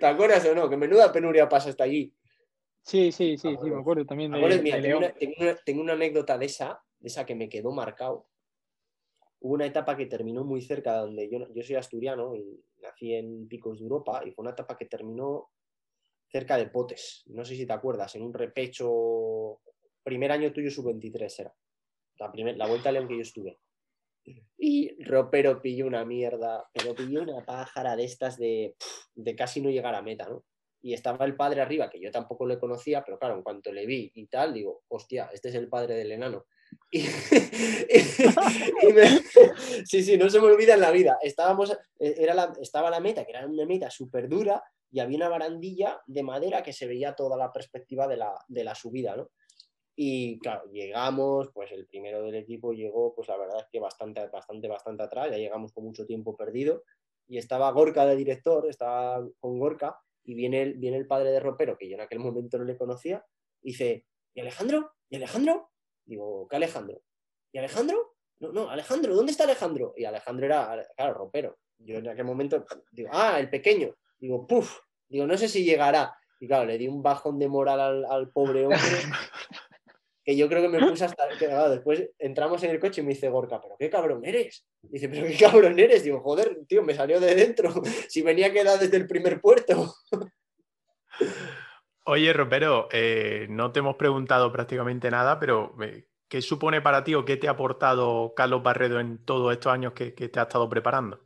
¿Te acuerdas o no? Que menuda penuria pasa hasta allí. Sí, sí, sí, sí, me acuerdo también de, mira, de tengo, una, tengo, una, tengo, una, anécdota de esa, de esa que me quedó marcado. Hubo una etapa que terminó muy cerca de donde yo, yo soy asturiano y nací en Picos de Europa y fue una etapa que terminó cerca de Potes. No sé si te acuerdas, en un repecho, primer año tuyo sub-23 era. La, primer, la vuelta a León que yo estuve. Y Ropero pilló una mierda, pero pilló una pájara de estas de, de casi no llegar a meta, ¿no? Y estaba el padre arriba, que yo tampoco le conocía, pero claro, en cuanto le vi y tal, digo, hostia, este es el padre del enano. Y, sí, sí, no se me olvida en la vida. Estábamos, era la, estaba la meta, que era una meta súper dura, y había una barandilla de madera que se veía toda la perspectiva de la, de la subida, ¿no? Y claro, llegamos, pues el primero del equipo llegó, pues la verdad es que bastante, bastante, bastante atrás, ya llegamos con mucho tiempo perdido. Y estaba Gorka de director, estaba con Gorka, y viene el, viene el padre de Ropero, que yo en aquel momento no le conocía, y dice, ¿y Alejandro? ¿Y Alejandro? Digo, ¿qué Alejandro? ¿Y Alejandro? No, no, Alejandro, ¿dónde está Alejandro? Y Alejandro era, claro, Ropero. Yo en aquel momento digo, ah, el pequeño. Digo, puf, digo, no sé si llegará. Y claro, le di un bajón de moral al, al pobre hombre. que yo creo que me puse hasta. Que, después entramos en el coche y me dice Gorka, ¿pero qué cabrón eres? Dice, ¿pero qué cabrón eres? Digo, joder, tío, me salió de dentro. Si venía quedado desde el primer puerto. Oye, Ropero, eh, no te hemos preguntado prácticamente nada, pero eh, ¿qué supone para ti o qué te ha aportado Carlos Barredo en todos estos años que, que te ha estado preparando?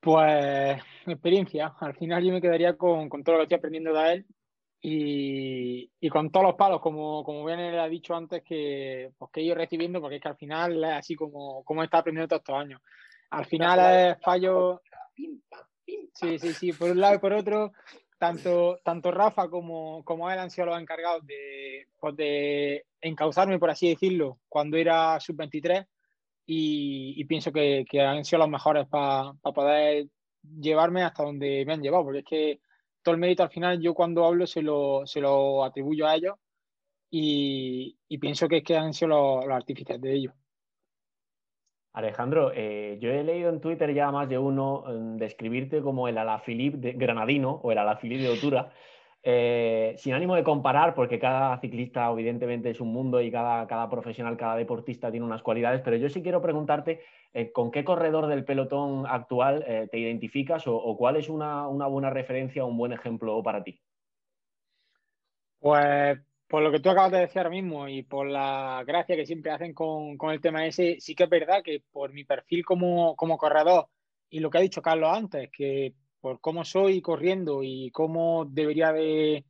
Pues experiencia. Al final yo me quedaría con, con todo lo que estoy aprendiendo de él y, y, con todos los palos, como, como bien él ha dicho antes, que, pues, que he ido recibiendo, porque es que al final es así como, como está aprendiendo todos estos años. Al final es fallo. Sí, sí, sí, por un lado y por otro, tanto, tanto Rafa como, como él han sido los encargados de, pues de encauzarme, por así decirlo, cuando era sub-23 y, y, pienso que, que, han sido los mejores para pa poder llevarme hasta donde me han llevado, porque es que todo el mérito al final yo cuando hablo se lo, se lo atribuyo a ellos y, pienso que es que han sido los, artífices de ello. Alejandro, eh, yo he leído en Twitter ya más de uno um, describirte como el Alaphilippe de granadino o el Alaphilippe de Otura. Eh, sin ánimo de comparar, porque cada ciclista evidentemente es un mundo y cada, cada profesional, cada deportista tiene unas cualidades, pero yo sí quiero preguntarte eh, con qué corredor del pelotón actual eh, te identificas o, cuál es una, una buena referencia o un buen ejemplo para ti. Pues por lo que tú acabas de decir ahora mismo y por la gracia que siempre hacen con, con el tema ese, sí que es verdad que por mi perfil como, como corredor y lo que ha dicho Carlos antes, que por cómo soy corriendo y cómo debería de,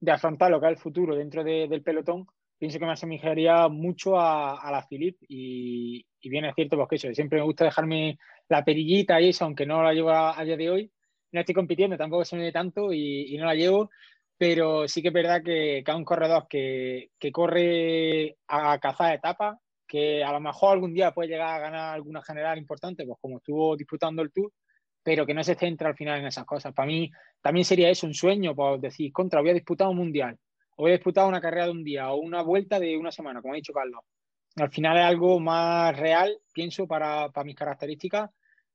de afrontar lo que es el futuro dentro de, del pelotón, pienso que me asemejaría mucho a, a la Philip y, y, bien es cierto porque eso, siempre me gusta dejarme la perillita y eso, aunque no la llevo a, a día de hoy, no estoy compitiendo, tampoco se me ve tanto y, no la llevo, pero sí que es verdad que, que un corredor que, que corre a cazar etapas, que a lo mejor algún día puede llegar a ganar alguna general importante, pues como estuvo disputando el Tour, pero que no se centra al final en esas cosas. Para mí también sería eso un sueño, por decir, contra, voy a disputar un mundial, o voy a disputar una carrera de un día, o una vuelta de una semana, como ha dicho Carlos. Al final es algo más real, pienso, para, mis características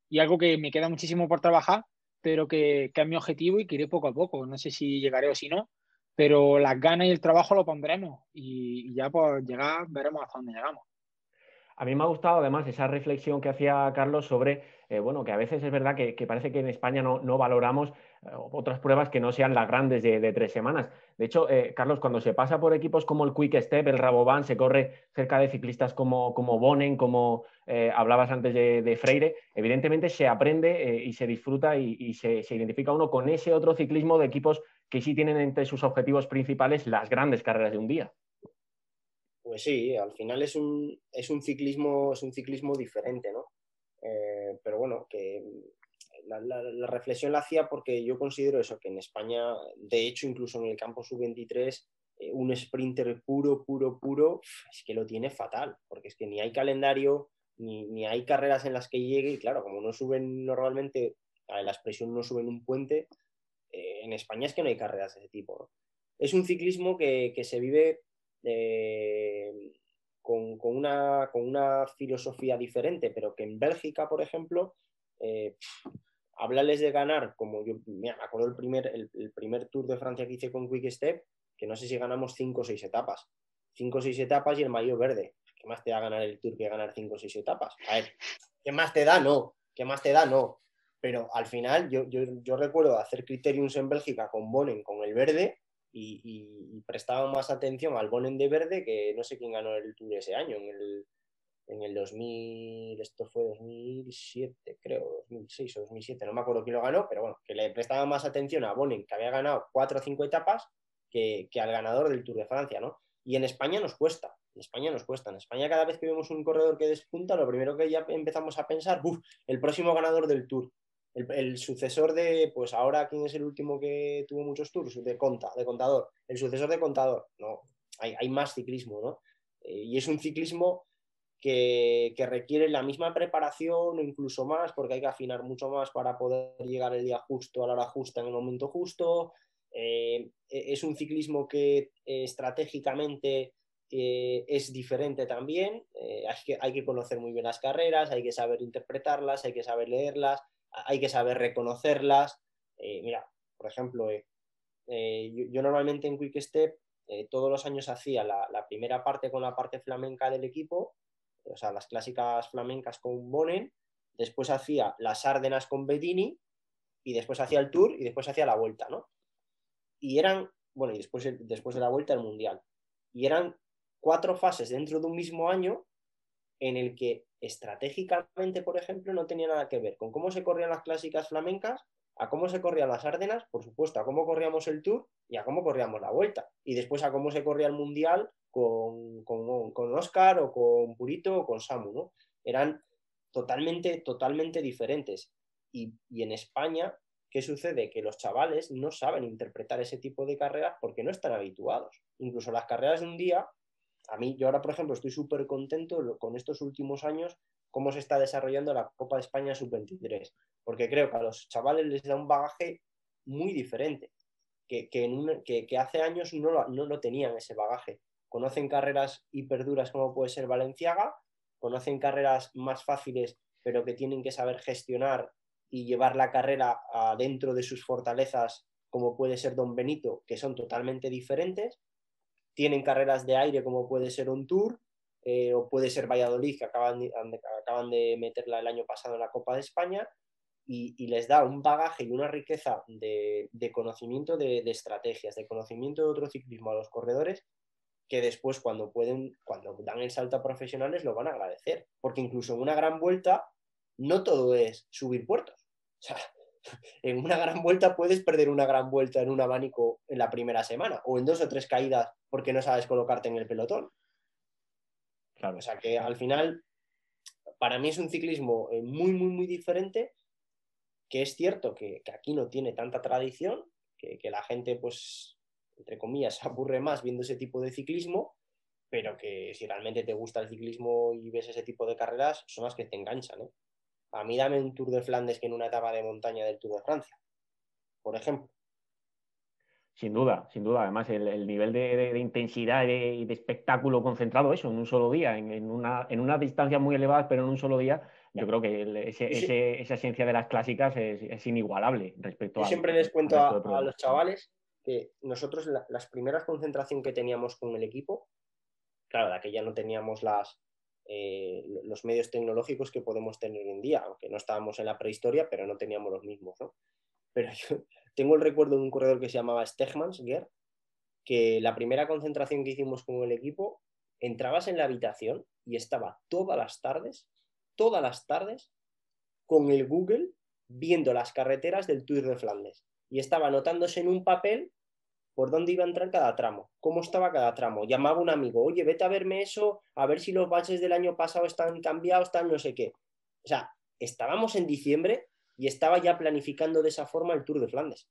y algo que me queda muchísimo por trabajar, pero que, que, es mi objetivo y que iré poco a poco. No sé si llegaré o si no, pero las ganas y el trabajo lo pondremos y, y ya por llegar veremos hasta dónde llegamos. A mí me ha gustado además esa reflexión que hacía Carlos sobre, eh, bueno, que a veces es verdad que, parece que en España no, valoramos eh, otras pruebas que no sean las grandes de, tres semanas. De hecho, eh, Carlos, cuando se pasa por equipos como el Quick Step, el Rabobank, se corre cerca de ciclistas como, como Bonen, como hablabas antes de, Freire, evidentemente se aprende y se disfruta y, y se, se identifica uno con ese otro ciclismo de equipos que sí tienen entre sus objetivos principales las grandes carreras de un día. Pues sí, al final es un, es un, ciclismo, es un ciclismo diferente, ¿no? Eh, pero bueno, que la, la, reflexión la hacía porque yo considero eso, que en España, de hecho, incluso en el campo sub-23, eh, un sprinter puro, puro, puro, es que lo tiene fatal, porque es que ni hay calendario, ni, ni hay carreras en las que llegue, y claro, como no suben normalmente, la expresión no suben un puente, eh, en España es que no hay carreras de ese tipo. Es un ciclismo que, que se vive eh, con, con, una, con, una, filosofía diferente, pero que en Bélgica, por ejemplo, eh, hablarles de ganar, como yo me acuerdo el primer, el, primer Tour de Francia que hice con Quick Step, que no sé si ganamos 5 o 6 etapas. 5 o 6 etapas y el mayo verde. ¿Qué más te da ganar el Tour que ganar 5 o 6 etapas? A ver, ¿qué más te da? No. ¿Qué más te da? No. Pero al final, yo, yo, yo recuerdo hacer criteriums en Bélgica con Bonen, con el verde, y, y, prestaban más atención al Bonen de verde que no sé quién ganó el Tour ese año, en el, en el 2000, esto fue 2007, creo, 2006 o 2007, no me acuerdo quién lo ganó, pero bueno, que le prestaban más atención a Bonen, que había ganado cuatro o cinco etapas, que, que, al ganador del Tour de Francia, ¿no? Y en España nos cuesta, en España nos cuesta. En España cada vez que vemos un corredor que despunta, lo primero que ya empezamos a pensar, uff, el próximo ganador del Tour. El, sucesor de, pues ahora, ¿quién es el último que tuvo muchos tours? De Conta, de Contador. El sucesor de Contador. No, hay, hay más ciclismo, ¿no? Eh, y es un ciclismo que, requiere la misma preparación o incluso más, porque hay que afinar mucho más para poder llegar el día justo, a la hora justa, en el momento justo. Eh, e, es un ciclismo que eh, estratégicamente es diferente también. hay, que, hay que conocer muy bien las carreras, hay que saber interpretarlas, hay que saber leerlas, hay que saber reconocerlas. mira, por ejemplo, yo, normalmente en Quick Step todos los años hacía la, la, primera parte con la parte flamenca del equipo o sea, las clásicas flamencas con Bonen, después hacía las Árdenas con Bedini, y después hacía el Tour, y después hacía la Vuelta, ¿no? Y eran, bueno, y después, después de la Vuelta el Mundial. Y eran cuatro fases dentro de un mismo año en el que estratégicamente, por ejemplo, no tenía nada que ver con cómo se corrían las clásicas flamencas, a cómo se corrían las Árdenas, por supuesto, a cómo corríamos el Tour y a cómo corríamos la Vuelta. Y después a cómo se corría el Mundial con, con, Oscar o con Purito o con Samu, ¿no? Eran totalmente, totalmente diferentes. Y, en España, ¿qué sucede? Que los chavales no saben interpretar ese tipo de carreras porque no están habituados. Incluso las carreras de un día, a mí, yo ahora, por ejemplo, estoy súper contento con estos últimos años cómo se está desarrollando la Copa de España Sub-23, porque creo que a los chavales les da un bagaje muy diferente, que, hace años no no lo tenían ese bagaje conocen carreras hiperduras como puede ser Valenciaga, conocen carreras más fáciles pero que tienen que saber gestionar y llevar la carrera dentro de sus fortalezas como puede ser Don Benito, que son totalmente diferentes. Tienen carreras de aire como puede ser un Tour eh, o puede ser Valladolid, que acaban de, acaban de meterla el año pasado en la Copa de España, y, les da un bagaje y una riqueza de, conocimiento de, de, estrategias, de conocimiento de otro ciclismo a los corredores que después cuando pueden, cuando dan el salto a profesionales lo van a agradecer, porque incluso en una gran vuelta no todo es subir puertos. O sea, en una gran vuelta puedes perder una gran vuelta en un abanico en la primera semana o en dos o tres caídas porque no sabes colocarte en el pelotón. Claro. O sea que al final, para mí es un ciclismo eh, muy, muy, muy diferente, que es cierto que, aquí no tiene tanta tradición, que, que la gente pues entre comillas, se aburre más viendo ese tipo de ciclismo, pero que si realmente te gusta el ciclismo y ves ese tipo de carreras, son las que te enganchan. ¿eh? A mí dame un Tour de Flandes que en una etapa de montaña del Tour de Francia, por ejemplo. Sin duda, sin duda. Además, el, nivel de, intensidad y de, espectáculo concentrado, eso, en un solo día, en, una, en una distancia muy elevada, pero en un solo día, yo creo que esa esencia de las clásicas es, inigualable respecto a. Yo siempre les cuento a, los chavales que nosotros las primeras concentraciones que teníamos con el equipo, claro, de que ya no teníamos las, eh, los medios tecnológicos que podemos tener hoy en día, aunque no estábamos en la prehistoria, pero no teníamos los mismos, ¿no? Pero yo tengo el recuerdo de un corredor que se llamaba Stegmans, que la primera concentración que hicimos con el equipo, entrabas en la habitación y estaba todas las tardes, todas las tardes, con el Google viendo las carreteras del Tour de Flandes y estaba anotándose en un papel por dónde iba a entrar cada tramo, cómo estaba cada tramo. Llamaba a un amigo, oye, vete a verme eso, a ver si los baches del año pasado están cambiados, están no sé qué. O sea, estábamos en diciembre y estaba ya planificando de esa forma el Tour de Flandes.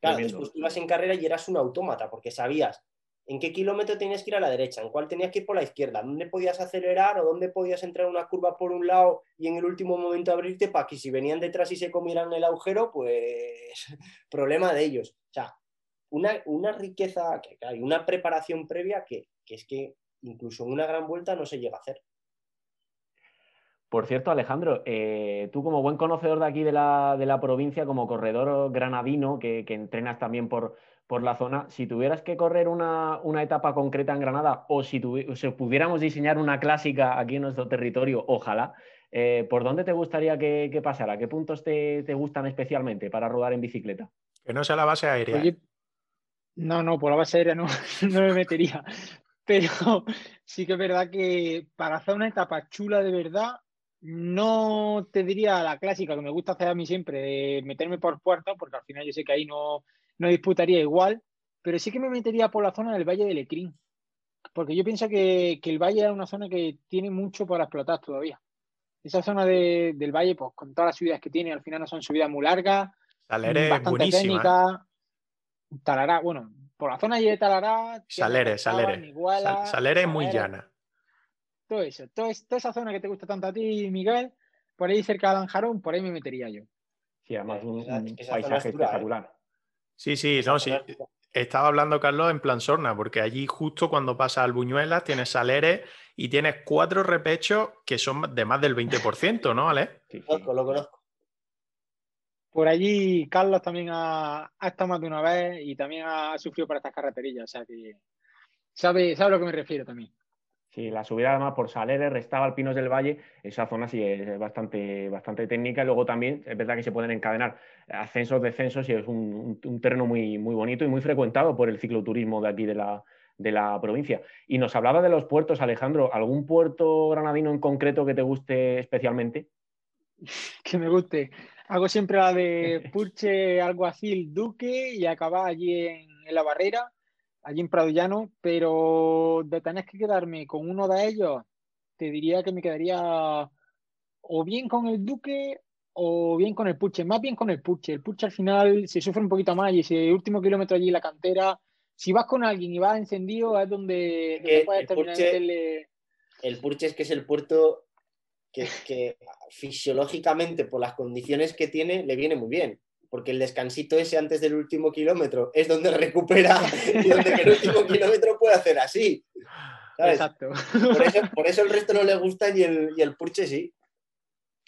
Claro, después tú ibas en carrera y eras un autómata, porque sabías en qué kilómetro tenías que ir a la derecha, en cuál tenías que ir por la izquierda, dónde podías acelerar o dónde podías entrar una curva por un lado y en el último momento abrirte para que si venían detrás y se comieran el agujero, pues problema de ellos. O sea, una, riqueza, que hay una preparación previa que, es que incluso en una gran vuelta no se llega a hacer. Por cierto, Alejandro, eh, tú como buen conocedor de aquí de la, provincia, como corredor granadino, que entrenas también por, por la zona, si tuvieras que correr una, etapa concreta en Granada o si, pudiéramos diseñar una clásica aquí en nuestro territorio, ojalá, eh, ¿por dónde te gustaría que, pasara? ¿Qué puntos te, gustan especialmente para rodar en bicicleta? Que no sea la base aérea. no, no, por la base aérea no, no me metería. Pero sí que es verdad que para hacer una etapa chula de verdad, no te diría la clásica que me gusta hacer a mí siempre, meterme por puerta, porque al final yo sé que ahí no, no disputaría igual, pero sí que me metería por la zona del Valle de Lecrín, porque yo pienso que, el Valle es una zona que tiene mucho para explotar todavía. esa zona del valle, pues con todas las subidas que tiene, al final no son subidas muy largas. Salere es buenísima. Técnica. Talará, bueno, por la zona de Talará. Salere, Salere. Salere es muy llana. Todo eso, toda esa zona que te gusta tanto a ti, Miguel, por ahí cerca de Lanjarón, por ahí me metería yo. Sí, además un, paisaje ¿eh? espectacular. Sí, sí, no, sí. Estaba hablando, Carlos, en plan Sorna, porque allí justo cuando pasa al Buñuelas tienes Salere y tienes cuatro repechos que son de más del 20%, ¿no, Ale? Sí, lo conozco. Por allí Carlos también ha, estado más de una vez y también ha sufrido para estas carreterillas, o sea que sabe, sabe a lo que me refiero también. Sí, la subida además por Salere, restaba al Pinos del Valle, esa zona sí es bastante, bastante técnica y luego también es verdad que se pueden encadenar ascensos, descensos y es un, terreno muy, muy bonito y muy frecuentado por el cicloturismo de aquí de la, de la provincia. Y nos hablaba de los puertos, Alejandro, ¿algún puerto granadino en concreto que te guste especialmente? Que me guste. Hago siempre la de Purche, Alguacil, Duque y acabar allí en la barrera allí en Prado Llano, pero de tener que quedarme con uno de ellos, te diría que me quedaría o bien con el Duque o bien con el Puche, más bien con el Puche. El Puche al final se sufre un poquito más y ese último kilómetro allí en la cantera, si vas con alguien y vas encendido, es donde, puedes terminar el, el Puche es que es el puerto que, que fisiológicamente, por las condiciones que tiene, le viene muy bien porque el descansito ese antes del último kilómetro es donde recupera y donde el último kilómetro puede hacer así. Exacto. Por eso, el resto no le gusta y el, y el Purche sí.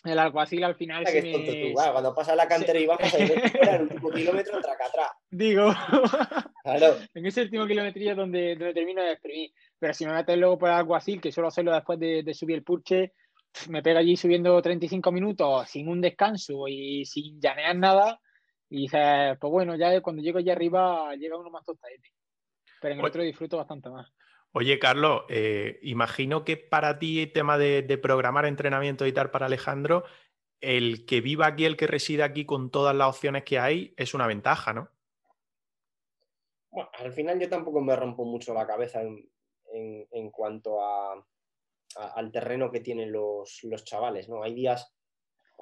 El alguacil al final. Sí me... cuando pasa la cantera y bajas el último kilómetro, traca atrás. Digo. En ese último kilómetro donde, donde termino de exprimir. Pero si me metes luego por el alguacil, que suelo hacerlo después de, de subir el Purche, me pega allí subiendo 35 minutos sin un descanso y sin llanear nada y dices, pues bueno, ya cuando llego allá arriba llega uno más tostadete. Pero en el otro disfruto bastante más. Oye, Carlos, eh, imagino que para ti el tema de, programar entrenamiento y tal para Alejandro, el que viva aquí, el que reside aquí con todas las opciones que hay, es una ventaja, ¿no? Bueno, al final yo tampoco me rompo mucho la cabeza en, cuanto a, al terreno que tienen los, los chavales, ¿no? Hay días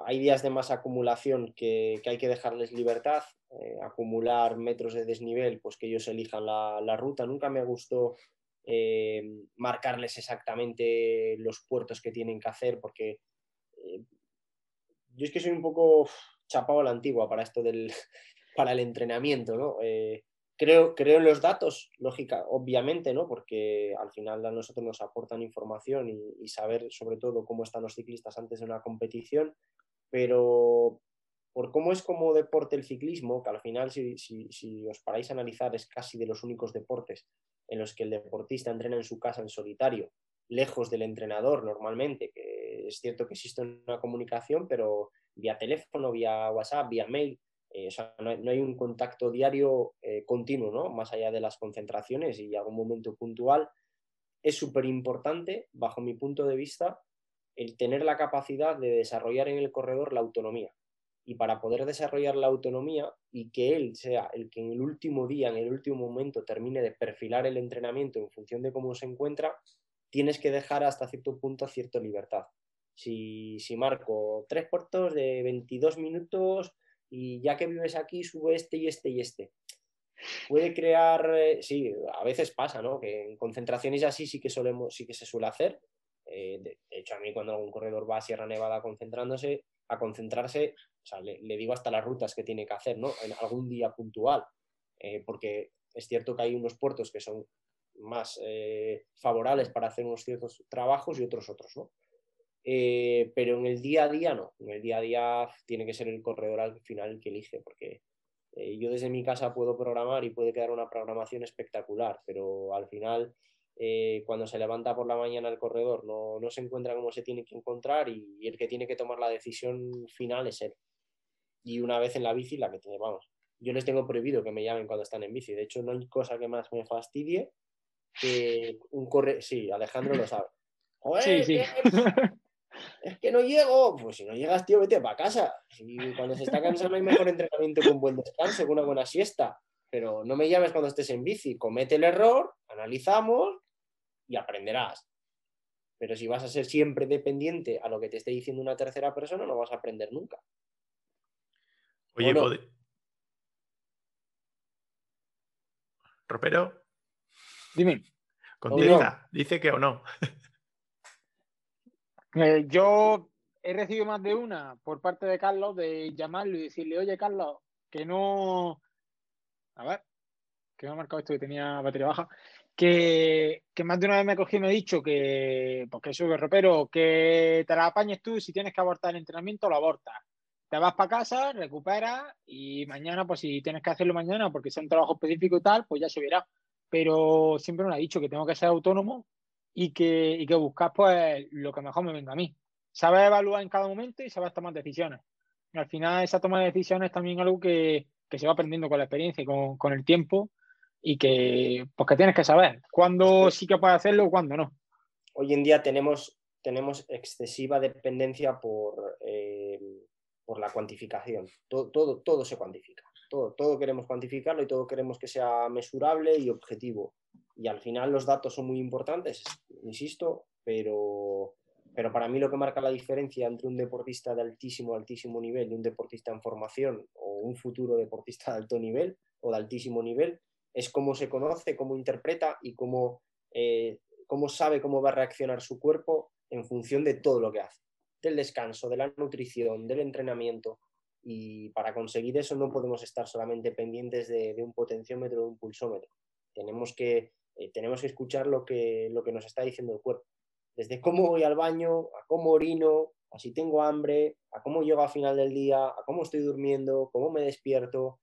hay días de más acumulación que, hay que dejarles libertad, eh, acumular metros de desnivel, pues que ellos elijan la, ruta. Nunca me gustó eh, marcarles exactamente los puertos que tienen que hacer, porque eh, yo es que soy un poco chapado a la antigua para esto del, para el entrenamiento, ¿no? creo, creo en los datos, lógica, obviamente, ¿no? Porque al final a nosotros nos aportan información y saber sobre todo cómo están los ciclistas antes de una competición, pero por cómo es como deporte el ciclismo, que al final si, os paráis a analizar es casi de los únicos deportes en los que el deportista entrena en su casa en solitario, lejos del entrenador normalmente, que es cierto que existe una comunicación, pero vía teléfono, vía WhatsApp, vía mail, eh, no, hay, un contacto diario eh, continuo, ¿no? más allá de las concentraciones y algún momento puntual. Es súper importante, bajo mi punto de vista, el tener la capacidad de desarrollar en el corredor la autonomía. Y para poder desarrollar la autonomía y que él sea el que en el último día, en el último momento, termine de perfilar el entrenamiento en función de cómo se encuentra, tienes que dejar hasta cierto punto cierta libertad. Si, marco tres puertos de 22 minutos y ya que vives aquí, sube este y este y este. Puede crear, eh, sí, a veces pasa, ¿no? Que en concentraciones así sí que solemos, sí que se suele hacer, eh, de, hecho, a mí cuando algún corredor va a Sierra Nevada concentrándose, a concentrarse, le, digo hasta las rutas que tiene que hacer, ¿no? En algún día puntual, eh, porque es cierto que hay unos puertos que son más eh, favorables para hacer unos ciertos trabajos y otros otros, ¿no? pero en el día a día no, en el día a día tiene que ser el corredor al final el que elige, porque yo desde mi casa puedo programar y puede quedar una programación espectacular, pero al final eh, cuando se levanta por la mañana el corredor no, no, se encuentra como se tiene que encontrar y, el que tiene que tomar la decisión final es él. Y una vez en la bici, la que tiene, vamos, yo les tengo prohibido que me llamen cuando están en bici. De hecho, no hay cosa que más me fastidie que un corredor, sí, Alejandro lo sabe. sí, sí. es que no llego. Pues si no llegas, tío, vete para casa. Y cuando se está cansando hay mejor entrenamiento que un buen descanso, con una buena siesta. Pero no me llames cuando estés en bici. Comete el error, analizamos y aprenderás. Pero si vas a ser siempre dependiente a lo que te esté diciendo una tercera persona, no vas a aprender nunca. Oye, ¿O no? Ropero, Dime. contesta, dice que o no. Eh, yo he recibido más de una por parte de Carlos de llamarlo y decirle, oye Carlos, que no. A ver, que me ha marcado esto que tenía batería baja. Que, más de una vez me cogido y me ha dicho que, pues que sube ropero, que te la apañes tú, si tienes que abortar el entrenamiento, lo abortas. Te vas para casa, recuperas y mañana, pues si tienes que hacerlo mañana porque sea un trabajo específico y tal, pues ya se verá. Pero siempre me ha dicho que tengo que ser autónomo y que, y que buscar pues lo que mejor me venga a mí. Saber evaluar en cada momento y saber tomar decisiones. Al final esa toma de decisiones es también algo que, que se va aprendiendo con la experiencia y con, con el tiempo y que pues que tienes que saber cuándo sí que puedes hacerlo y cuándo no. Hoy en día tenemos, tenemos excesiva dependencia por, eh, por la cuantificación. Todo, todo, todo se cuantifica. Todo, todo queremos cuantificarlo y todo queremos que sea mesurable y objetivo. Y al final los datos son muy importantes, insisto, pero, pero para mí lo que marca la diferencia entre un deportista de altísimo, altísimo nivel y un deportista en formación o un futuro deportista de alto nivel o de altísimo nivel es cómo se conoce, cómo interpreta y cómo, eh, cómo sabe cómo va a reaccionar su cuerpo en función de todo lo que hace, del descanso, de la nutrición, del entrenamiento. Y para conseguir eso no podemos estar solamente pendientes de, un potenciómetro o un pulsómetro. Tenemos que, eh, tenemos que escuchar lo que, lo que nos está diciendo el cuerpo. Desde cómo voy al baño, a cómo orino, a si tengo hambre, a cómo llego al final del día, a cómo estoy durmiendo, cómo me despierto.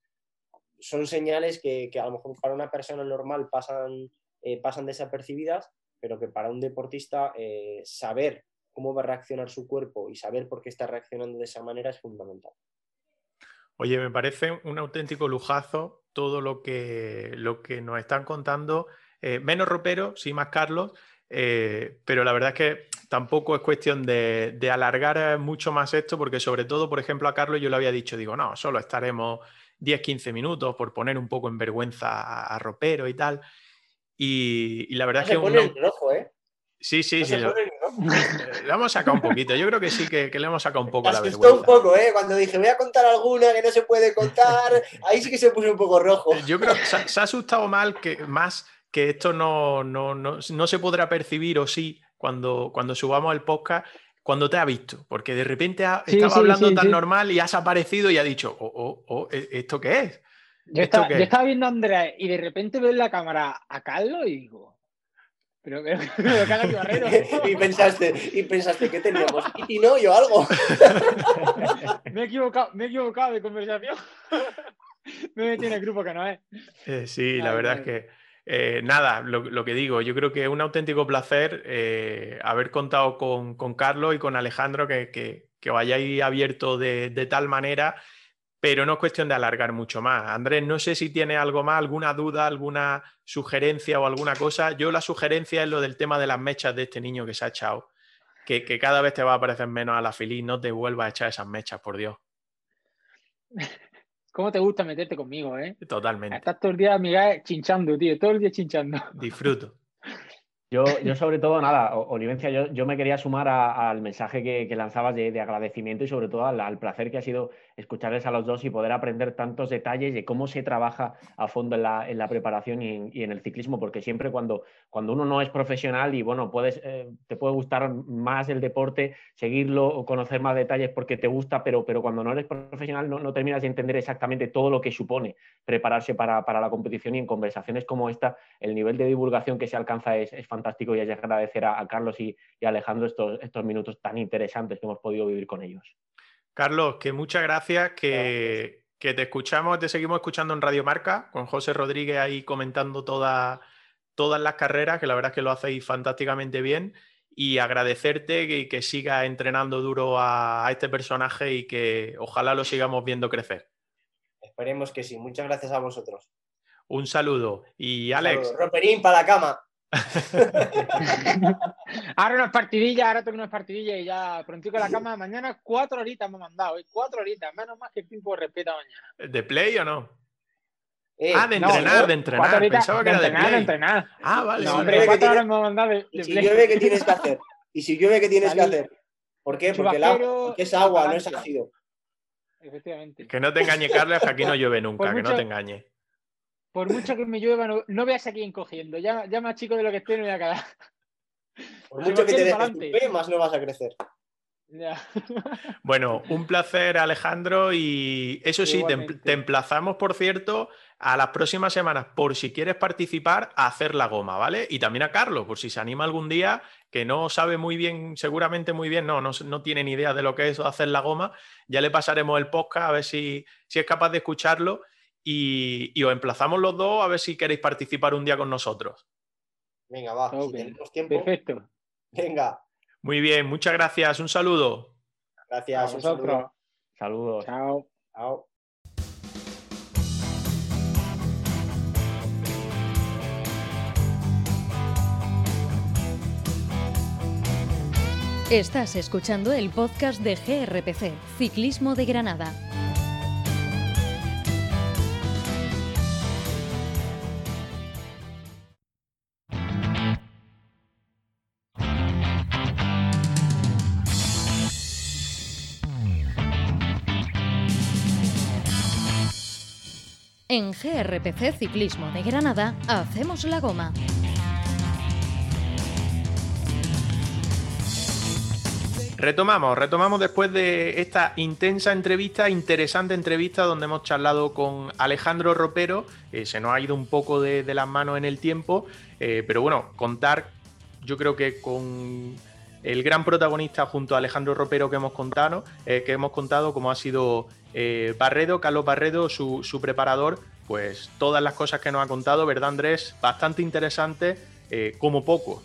Son señales que, que a lo mejor para una persona normal pasan, eh, pasan desapercibidas, pero que para un deportista eh, saber cómo va a reaccionar su cuerpo y saber por qué está reaccionando de esa manera es fundamental. Oye, me parece un auténtico lujazo todo lo que, lo que nos están contando. Eh, menos ropero, sí más Carlos, pero la verdad es que tampoco es cuestión de, de, alargar mucho más esto, porque sobre todo, por ejemplo, a Carlos yo le había dicho, digo, no, solo estaremos 10-15 minutos por poner un poco en vergüenza a, ropero y tal. Y, y la verdad no es que... Se pone uno... el rojo, ¿eh? Sí, sí, no sí. Lo, le hemos sacado un poquito. Yo creo que sí, que, que le hemos sacado un poco la vergüenza. un poco, ¿eh? Cuando dije voy a contar alguna que no se puede contar, ahí sí que se puso un poco rojo. Yo creo que se, se ha asustado mal que, más que esto no, no, no, no, se podrá percibir o sí cuando, cuando subamos el podcast. Cuando te ha visto, porque de repente ha, Sí, estaba sí, hablando sí, tan sí. normal y has aparecido y ha dicho, oh, oh, oh, ¿esto qué es? Yo ¿Esto estaba, qué yo es? estaba viendo a Andrea y de repente veo en la cámara a Carlos y digo, pero, pero, pero Carlos Barrero. y pensaste, y pensaste que teníamos y no yo algo. me he equivocado, me he equivocado de conversación. me metido en el grupo que no es. Eh, sí, la verdad es que eh, nada, lo, que digo, yo creo que es un auténtico placer eh, haber contado con, con, Carlos y con Alejandro, que, que, que abierto de, de, tal manera, pero no es cuestión de alargar mucho más. Andrés, no sé si tiene algo más, alguna duda, alguna sugerencia o alguna cosa. Yo la sugerencia es lo del tema de las mechas de este niño que se ha echado, que, que cada vez te va a parecer menos a la feliz, no te vuelvas a echar esas mechas, por Dios. ¿Cómo te gusta meterte conmigo, eh? Totalmente. Estás todo el día, Miguel, chinchando, tío, todo el día chinchando. Disfruto. Yo, yo, sobre todo, nada, Olivencia, yo, yo me quería sumar al mensaje que, lanzabas de, de, agradecimiento y sobre todo al, placer que ha sido escucharles a los dos y poder aprender tantos detalles de cómo se trabaja a fondo en la, en la preparación y en, y en, el ciclismo, porque siempre cuando, cuando uno no es profesional y bueno, puedes, eh, te puede gustar más el deporte, seguirlo o conocer más detalles porque te gusta, pero, pero cuando no eres profesional no, no terminas de entender exactamente todo lo que supone prepararse para, para, la competición y en conversaciones como esta, el nivel de divulgación que se alcanza es, es fantástico y hay que agradecer a, a Carlos y, y, a Alejandro estos, estos minutos tan interesantes que hemos podido vivir con ellos. Carlos, que muchas gracias, que, gracias. que te escuchamos, te seguimos escuchando en Radio Marca, con José Rodríguez ahí comentando toda, todas las carreras, que la verdad es que lo hacéis fantásticamente bien, y agradecerte que, que sigas entrenando duro a, a, este personaje y que ojalá lo sigamos viendo crecer. Esperemos que sí. Muchas gracias a vosotros. Un saludo. Y Alex. Saludo. Roperín para la cama. ahora unas partidillas, ahora tengo unas partidillas y ya pronto a la cama. Mañana cuatro horitas me han mandado, ¿eh? cuatro horitas, menos más que el tiempo de respeto mañana. ¿De play o no? Eh, ah, de entrenar, no, de entrenar. Pensaba que de era entrenar, de play. De entrenar. Ah, vale. No, sí, hombre, cuatro horas me han mandado de, ¿Y de si play. llueve, ¿qué tienes que hacer? Y si llueve, ¿qué tienes que hacer? ¿Por qué? Porque, el agua- porque es agua, no es ácido. Efectivamente. Que no te engañe, Carles, que aquí no llueve nunca, Por que no te engañe. Por mucho que me llueva, no, no veas aquí encogiendo. Ya, ya más chico de lo que estoy, no voy a quedar. Por mucho que te dejes pa'lante. tu pie, más no vas a crecer. Ya. Bueno, un placer, Alejandro, y eso sí, te, emplazamos, por cierto, a las próximas semanas, por si quieres participar, a hacer la goma, ¿vale? Y también a Carlos, por si se anima algún día, que no sabe muy bien, seguramente muy bien, no, no, no tiene ni idea de lo que es hacer la goma, ya le pasaremos el podcast a ver si, si es capaz de escucharlo y, y os emplazamos los dos a ver si queréis participar un día con nosotros. Venga, va, si tenemos tiempo. Perfecto. Venga, Muy bien, muchas gracias, un saludo. gracias. A un saludo. vosotros. Saludos. Chao. Chao. Estás escuchando el podcast de GRPC, Ciclismo de Granada. En GRPC Ciclismo de Granada hacemos la goma. Retomamos, retomamos después de esta intensa entrevista, interesante entrevista donde hemos charlado con Alejandro Ropero. eh, se nos ha ido un poco de, las manos en el tiempo, eh, pero bueno, contar, yo creo que con el gran protagonista junto a Alejandro Ropero que hemos contado, eh, que hemos contado como ha sido eh, Barredo, Carlos Barredo, su, preparador, pues todas las cosas que nos ha contado, ¿verdad Andrés? Bastante interesante, eh, como poco.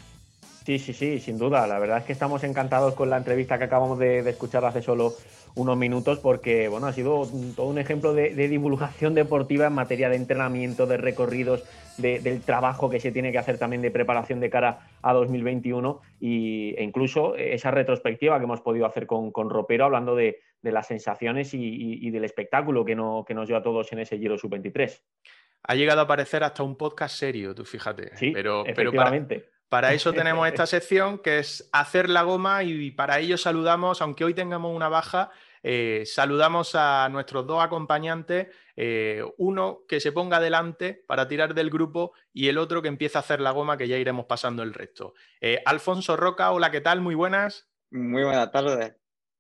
Sí, sí, sí, sin duda. La verdad es que estamos encantados con la entrevista que acabamos de, escuchar hace solo unos minutos porque bueno, ha sido todo un ejemplo de, de divulgación deportiva en materia de entrenamiento, de recorridos, de- del trabajo que se tiene que hacer también de preparación de cara a 2021 y, e incluso esa retrospectiva que hemos podido hacer con, con Ropero hablando de, de las sensaciones y, y- y del espectáculo que, no, que nos dio a todos en ese Giro Sub-23. Ha llegado a aparecer hasta un podcast serio, tú fíjate. Sí, pero, pero para, efectivamente. Para eso tenemos esta sección que es hacer la goma y para ello saludamos, aunque hoy tengamos una baja, eh, saludamos a nuestros dos acompañantes, eh, uno que se ponga delante para tirar del grupo y el otro que empieza a hacer la goma que ya iremos pasando el resto. Eh, Alfonso Roca, hola, ¿qué tal? Muy buenas. Muy buenas tardes.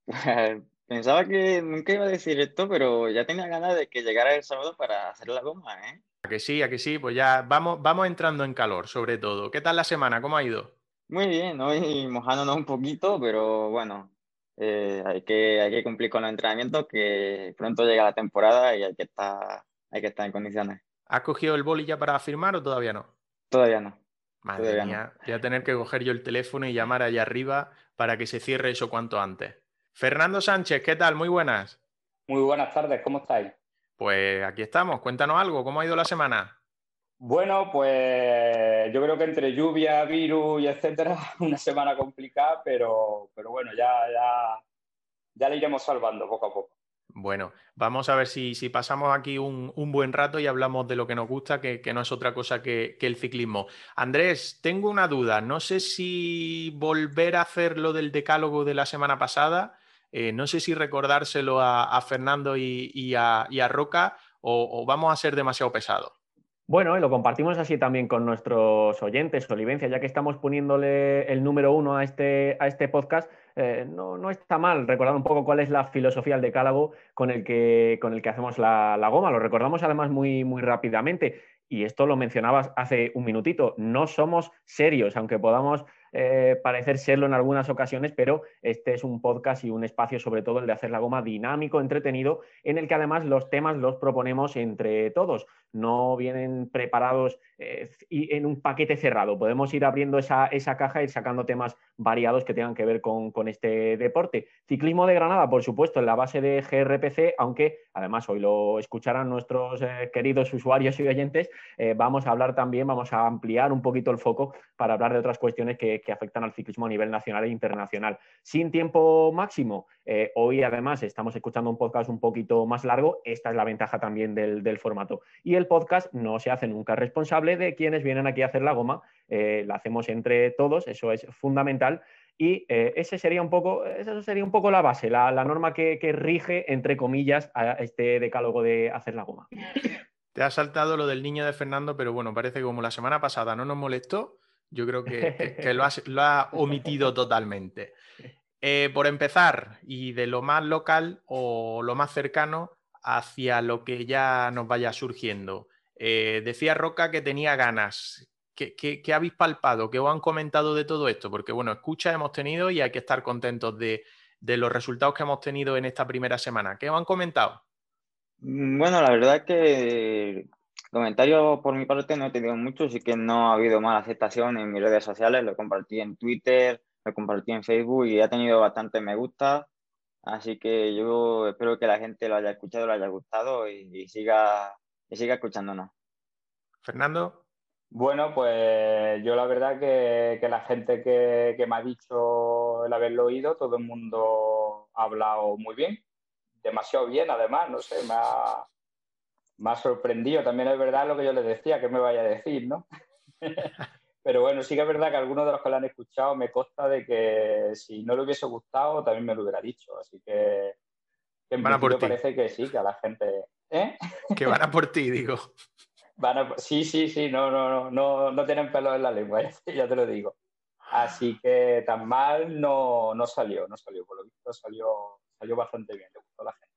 Pensaba que nunca iba a decir esto, pero ya tenía ganas de que llegara el sábado para hacer la goma, ¿eh? A que sí, a que sí, pues ya vamos, vamos entrando en calor, sobre todo. ¿Qué tal la semana? ¿Cómo ha ido? Muy bien, hoy mojándonos un poquito, pero bueno, eh, hay que, hay que cumplir con los entrenamientos, que pronto llega la temporada y hay que estar, hay que estar en condiciones. ¿Has cogido el boli ya para firmar o todavía no? Todavía no. Madre Todavía no. voy a tener que coger yo el teléfono y llamar allá arriba para que se cierre eso cuanto antes. Fernando Sánchez, ¿qué tal? Muy buenas. Muy buenas tardes, ¿cómo estáis? Pues aquí estamos, cuéntanos algo, ¿cómo ha ido la semana? Bueno, pues yo creo que entre lluvia, virus y etcétera, una semana complicada, pero, pero bueno, ya, ya, ya la iremos salvando poco a poco. Bueno, vamos a ver si, si pasamos aquí un, un buen rato y hablamos de lo que nos gusta, que, que no es otra cosa que, que el ciclismo. Andrés, tengo una duda, no sé si volver a hacer lo del decálogo de la semana pasada, eh, no sé si recordárselo a, Fernando y, y a, a Roca o, o vamos a ser demasiado pesados. Bueno, y lo compartimos así también con nuestros oyentes, Olivencia, ya que estamos poniéndole el número uno a este, a este podcast, eh, no, no, está mal recordar un poco cuál es la filosofía del decálogo con el que, con el que hacemos la, la, goma. Lo recordamos además muy, muy rápidamente. Y esto lo mencionabas hace un minutito. No somos serios, aunque podamos eh, parecer serlo en algunas ocasiones, pero este es un podcast y un espacio, sobre todo el de hacer la goma dinámico, entretenido, en el que además los temas los proponemos entre todos. No vienen preparados eh, y en un paquete cerrado. Podemos ir abriendo esa, esa caja y ir sacando temas variados que tengan que ver con, con, este deporte. Ciclismo de Granada, por supuesto, en la base de GRPC, aunque además hoy lo escucharán nuestros eh, queridos usuarios y oyentes, eh, vamos a hablar también, vamos a ampliar un poquito el foco para hablar de otras cuestiones que, que afectan al ciclismo a nivel nacional e internacional. Sin tiempo máximo, eh, hoy además estamos escuchando un podcast un poquito más largo, esta es la ventaja también del, formato. Y el podcast no se hace nunca responsable de quienes vienen aquí a hacer la goma, eh, la hacemos entre todos, eso es fundamental. y eh, ese sería un poco, esa sería un poco la base, la, norma que, rige, entre comillas, a este decálogo de hacer la goma. Te ha saltado lo del niño de Fernando, pero bueno, parece que como la semana pasada no nos molestó, yo creo que, lo, ha, omitido totalmente. Eh, por empezar, y de lo más local o lo más cercano hacia lo que ya nos vaya surgiendo. Eh, decía Roca que tenía ganas. ¿Qué, habéis palpado? ¿Qué os han comentado de todo esto? Porque, bueno, escucha hemos tenido y hay que estar contentos de, los resultados que hemos tenido en esta primera semana. ¿Qué os han comentado? Mm, bueno, la verdad que comentarios por mi parte no he tenido muchos, y que no ha habido mala aceptación en mis redes sociales. Lo compartí en Twitter, lo compartí en Facebook y ha tenido bastante me gusta. Así que yo espero que la gente lo haya escuchado, lo haya gustado y, siga, y siga escuchándonos. Fernando. Bueno, pues yo la verdad que, que la gente que, que, me ha dicho el haberlo oído, todo el mundo ha hablado muy bien, demasiado bien además, no sé, me ha, me ha sorprendido. También es verdad lo que yo le decía, que me vaya a decir, ¿no? Pero bueno, sí que es verdad que algunos de los que lo han escuchado me consta de que si no le hubiese gustado también me lo hubiera dicho. Así que, en van a por ti. parece que sí, que a la gente. ¿eh? Que van a por ti, digo. Sí, sí, sí, no, no, no, no, no tienen pelo en la lengua, ya te lo digo. Así que tan mal no, no salió, no salió, por lo visto salió, salió bastante bien, le gustó a la gente.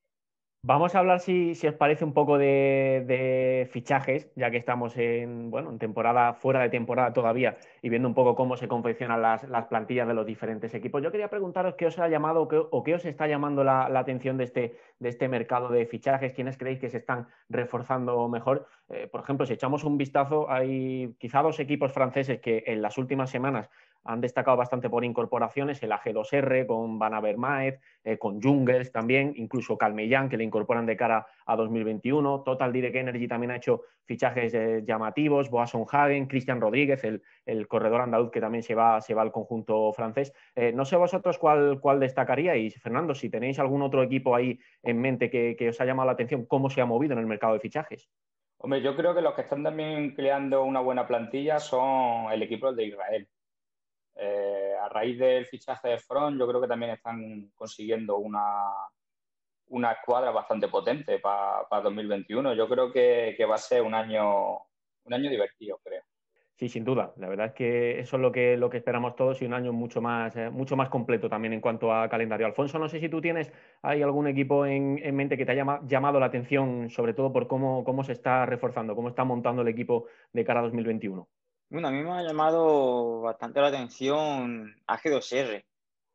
Vamos a hablar, si, os parece, un poco de, fichajes, ya que estamos en, bueno, en temporada, fuera de temporada todavía, y viendo un poco cómo se confeccionan las, plantillas de los diferentes equipos. Yo quería preguntaros qué os ha llamado o qué, os está llamando la, atención de este, de este mercado de fichajes, quiénes creéis que se están reforzando mejor. Eh, por ejemplo, si echamos un vistazo, hay quizá dos equipos franceses que en las últimas semanas han destacado bastante por incorporaciones, el AG2R con Van Avermaet, eh, con Jungles también, incluso Calmellán, que le incorporan de cara a 2021. Total Direct Energy también ha hecho fichajes eh, llamativos, Boasson Hagen, Cristian Rodríguez, el, corredor andaluz que también se va, se va al conjunto francés. Eh, no sé vosotros cuál, cuál destacaríais, Fernando, si tenéis algún otro equipo ahí en mente que, que os ha llamado la atención, cómo se ha movido en el mercado de fichajes. Hombre, yo creo que los que están también creando una buena plantilla son el equipo de Israel. Eh, a raíz del fichaje de Front, yo creo que también están consiguiendo una, una escuadra bastante potente para 2021. Yo creo que, va a ser un año, un año divertido, creo. Sí, sin duda. La verdad es que eso es lo que, lo que esperamos todos y un año mucho más, eh, mucho más completo también en cuanto a calendario. Alfonso, no sé si tú tienes hay algún equipo en, mente que te haya llamado la atención, sobre todo por cómo, cómo se está reforzando, cómo está montando el equipo de cara a 2021. Bueno, a mí me ha llamado bastante la atención AG2R,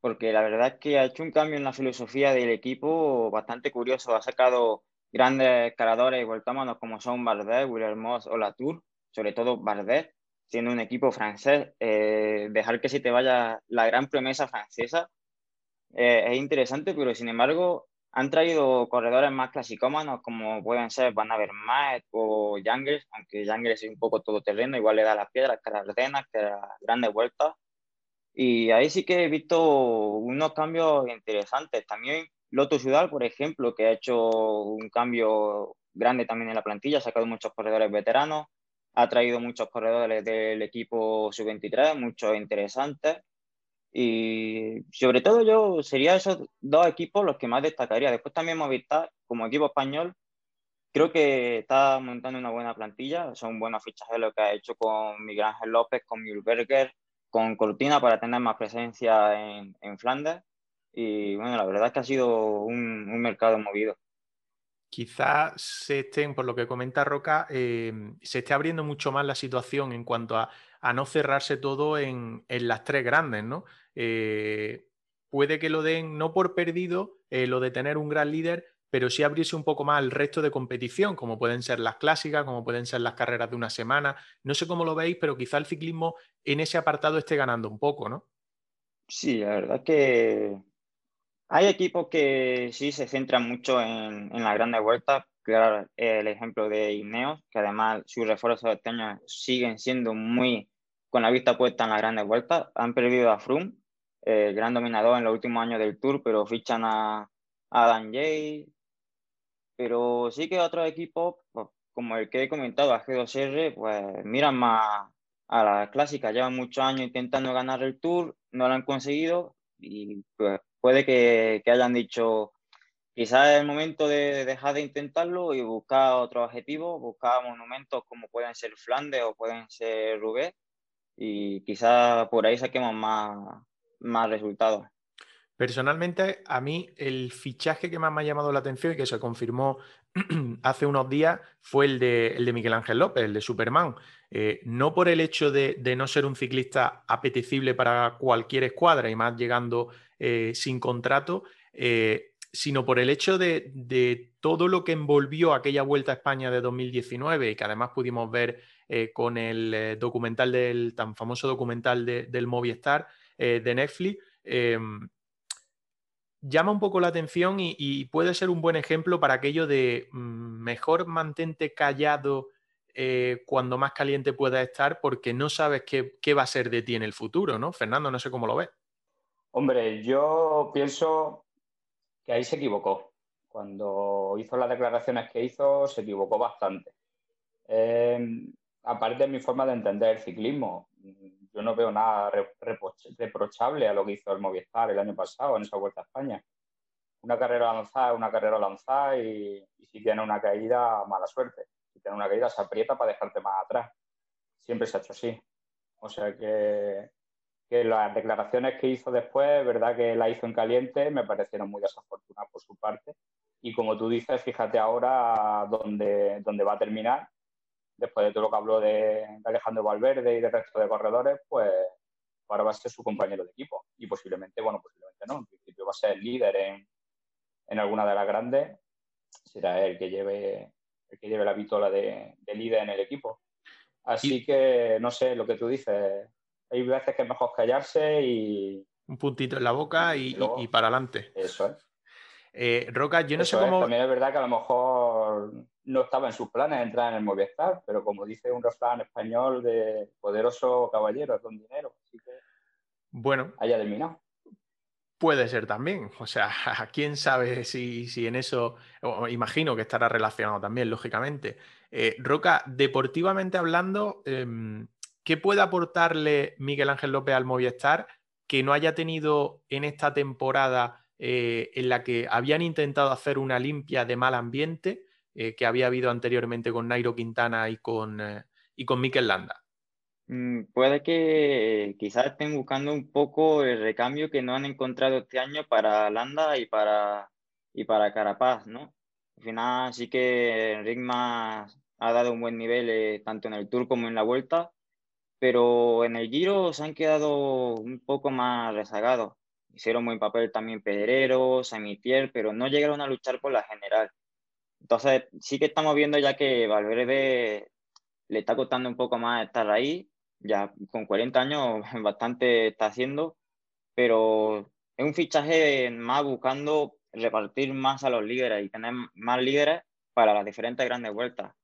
porque la verdad es que ha hecho un cambio en la filosofía del equipo bastante curioso. Ha sacado grandes escaladores y vueltámanos como son Bardet, Moss o Latour, sobre todo Bardet, siendo un equipo francés. Eh, dejar que se te vaya la gran promesa francesa eh, es interesante, pero sin embargo han traído corredores más clasicómanos como pueden ser Van Avermaet o Jangles, aunque Jangles es un poco todoterreno, igual le da las piedras que las ardenas, que las grandes vueltas. Y ahí sí que he visto unos cambios interesantes. También Loto Ciudad, por ejemplo, que ha hecho un cambio grande también en la plantilla, ha sacado muchos corredores veteranos, ha traído muchos corredores del equipo sub-23, muchos interesantes. Y sobre todo yo sería esos dos equipos los que más destacaría. Después también Movistar, como equipo español, creo que está montando una buena plantilla. Son buenos fichajes lo que ha hecho con Miguel Ángel López, con Mühlberger, con Cortina para tener más presencia en, en Flandes. Y bueno, la verdad es que ha sido un, un mercado movido. Quizás se estén, por lo que comenta Roca, eh, se esté abriendo mucho más la situación en cuanto a, a no cerrarse todo en, en, las tres grandes, ¿no? Eh, puede que lo den no por perdido eh, lo de tener un gran líder, pero sí abrirse un poco más al resto de competición, como pueden ser las clásicas, como pueden ser las carreras de una semana. No sé cómo lo veis, pero quizá el ciclismo en ese apartado esté ganando un poco, ¿no? Sí, la verdad que hay equipos que sí se centran mucho en, en las grandes vueltas. Claro, el ejemplo de Ineos, que además sus refuerzos de este año siguen siendo muy con la vista puesta en las grandes vueltas. Han perdido a Froome, eh, gran dominador en los últimos años del Tour, pero fichan a, a Dan Jay. Pero sí que otros equipos, pues, como el que he comentado, a G2R, pues miran más a la clásica. Llevan muchos años intentando ganar el Tour, no lo han conseguido y pues, puede que, que hayan dicho, quizás es el momento de dejar de intentarlo y buscar otro objetivo, buscar monumentos como pueden ser Flandes o pueden ser Roubaix y quizás por ahí saquemos más, más resultados. Personalmente, a mí el fichaje que más me ha llamado la atención y que se confirmó hace unos días fue el de, el de Miguel Ángel López, el de Superman. Eh, no por el hecho de, no ser un ciclista apetecible para cualquier escuadra y más llegando eh, sin contrato, eh, sino por el hecho de, todo lo que envolvió aquella Vuelta a España de 2019 y que además pudimos ver con el documental del tan famoso documental del Movistar de Netflix em, llama un poco la atención y, puede ser un buen ejemplo para aquello de mm, mejor mantente callado eh, cuando más caliente pueda estar porque no sabes qué, va a ser de ti en el futuro, ¿no? Fernando, no sé cómo lo ves. Hombre, yo pienso que ahí se equivocó. Cuando hizo las declaraciones que hizo, se equivocó bastante. Em, aparte de mi forma de entender el ciclismo, yo no veo nada reprochable a lo que hizo el Movistar el año pasado en esa Vuelta a España. Una carrera lanzada una carrera lanzada y, si tiene una caída, mala suerte. Si tiene una caída, se aprieta para dejarte más atrás. Siempre se ha hecho así. O sea que, que las declaraciones que hizo después, verdad que la hizo en caliente, me parecieron muy desafortunadas por su parte. Y como tú dices, fíjate ahora dónde, dónde va a terminar después de todo lo que habló de, Alejandro Valverde y del resto de corredores, pues ahora va a ser su compañero de equipo. Y posiblemente, bueno, posiblemente no, en principio va a ser el líder en, en alguna de las grandes, será él que lleve, el que lleve la vitola de, líder en el equipo. Así que, no sé, lo que tú dices, hay veces que es mejor callarse y... Un puntito en la boca y, para adelante. Eso es. Eh, Roca, yo no sé cómo... También es verdad que a lo mejor no estaba en sus planes entrar en el Movistar, pero como dice un refrán español de poderoso caballero con dinero, así que bueno, haya terminado. Puede ser también, o sea, quién sabe si, si en eso, imagino que estará relacionado también, lógicamente. Eh, Roca, deportivamente hablando, em, ¿qué puede aportarle Miguel Ángel López al Movistar que no haya tenido en esta temporada eh, en la que habían intentado hacer una limpia de mal ambiente? Eh, que había habido anteriormente con Nairo Quintana y con, eh, y con Landa? Mm, puede que quizás estén buscando un poco el recambio que no han encontrado este año para Landa y para, y para Carapaz, ¿no? Al final sí que Enric ha dado un buen nivel eh, tanto en el Tour como en la Vuelta, pero en el Giro se han quedado un poco más rezagados. Hicieron buen papel también Pedrero, Samitier, pero no llegaron a luchar por la general. Entonces, sí que estamos viendo ya que Valverde le está costando un poco más estar ahí, ya con 40 años bastante está haciendo, pero es un fichaje más buscando repartir más a los líderes y tener más líderes para las diferentes grandes vueltas.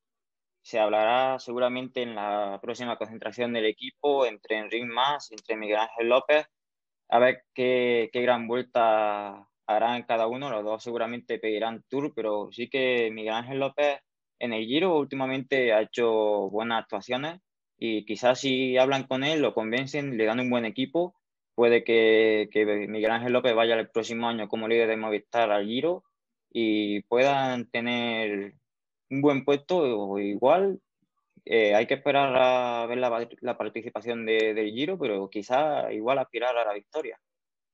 Se hablará seguramente en la próxima concentración del equipo entre Enrique Más, entre Miguel Ángel López, a ver qué, qué gran vuelta harán cada uno, los dos seguramente pedirán tour, pero sí que Miguel Ángel López en el Giro últimamente ha hecho buenas actuaciones y quizás si hablan con él, lo convencen, le dan un buen equipo, puede que, que Miguel Ángel López vaya el próximo año como líder de Movistar al Giro y puedan tener un buen puesto igual. Eh, hay que esperar a ver la, la participación de, del Giro, pero quizás igual aspirar a la victoria.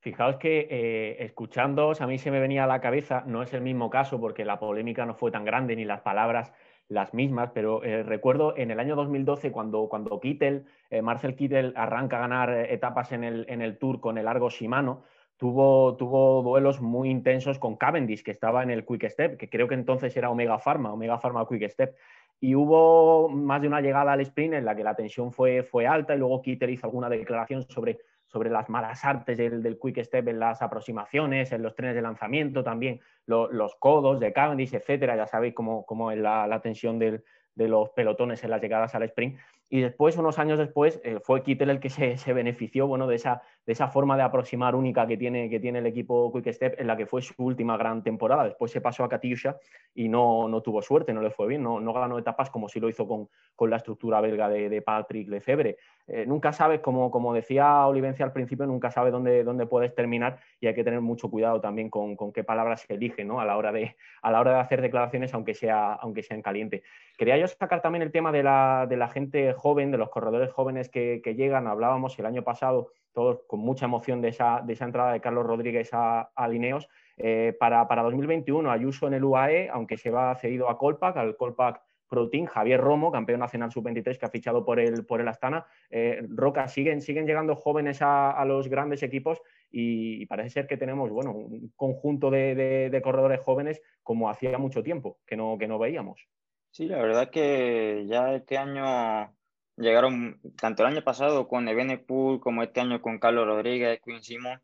Fijaos que eh, escuchándoos a mí se me venía a la cabeza, no es el mismo caso porque la polémica no fue tan grande ni las palabras las mismas, pero eh, recuerdo en el año 2012 cuando, cuando Kittel, Marcel Kittel arranca a ganar etapas en el, en el Tour con el Argo Shimano, tuvo, tuvo duelos muy intensos con Cavendish, que estaba en el Quick Step, que creo que entonces era Omega Pharma, Omega Pharma Quick Step. Y hubo más de una llegada al sprint en la que la tensión fue, fue alta y luego Kittel hizo alguna declaración sobre sobre las malas artes del, quick step en las aproximaciones, en los trenes de lanzamiento, también los codos de Cavendish, etcétera. Ya sabéis cómo, cómo es la, tensión del, de los pelotones en las llegadas al sprint. Y después, unos años después, eh, fue Kittel el que se, se, benefició bueno, de, esa, de esa forma de aproximar única que tiene, que tiene el equipo Quick Step, en la que fue su última gran temporada. Después se pasó a Katyusha y no, no tuvo suerte, no le fue bien, no, no ganó etapas como si lo hizo con, con la estructura belga de, Patrick Lefebvre. Eh, nunca sabes, como, como decía Olivencia al principio, nunca sabes dónde, dónde puedes terminar y hay que tener mucho cuidado también con, con qué palabras se eligen ¿no? a, la hora de, a la hora de hacer declaraciones, aunque sea, aunque sea en caliente. Quería yo sacar también el tema de la, de la gente joven, de los corredores jóvenes que, llegan. Hablábamos el año pasado, todos con mucha emoción de esa, de esa entrada de Carlos Rodríguez a, a Lineos. Eh, para, para, 2021, Ayuso en el UAE, aunque se va cedido a Colpac, al Colpac Pro Team, Javier Romo, campeón nacional sub-23 que ha fichado por el, por el Astana. Eh, Roca, siguen, siguen llegando jóvenes a, los grandes equipos y, y, parece ser que tenemos bueno, un conjunto de, de, de, corredores jóvenes como hacía mucho tiempo que no, que no veíamos. Sí, la verdad que ya este año llegaron, tanto el año pasado con Ebenepool como este año con Carlos Rodríguez, Quinn Simon,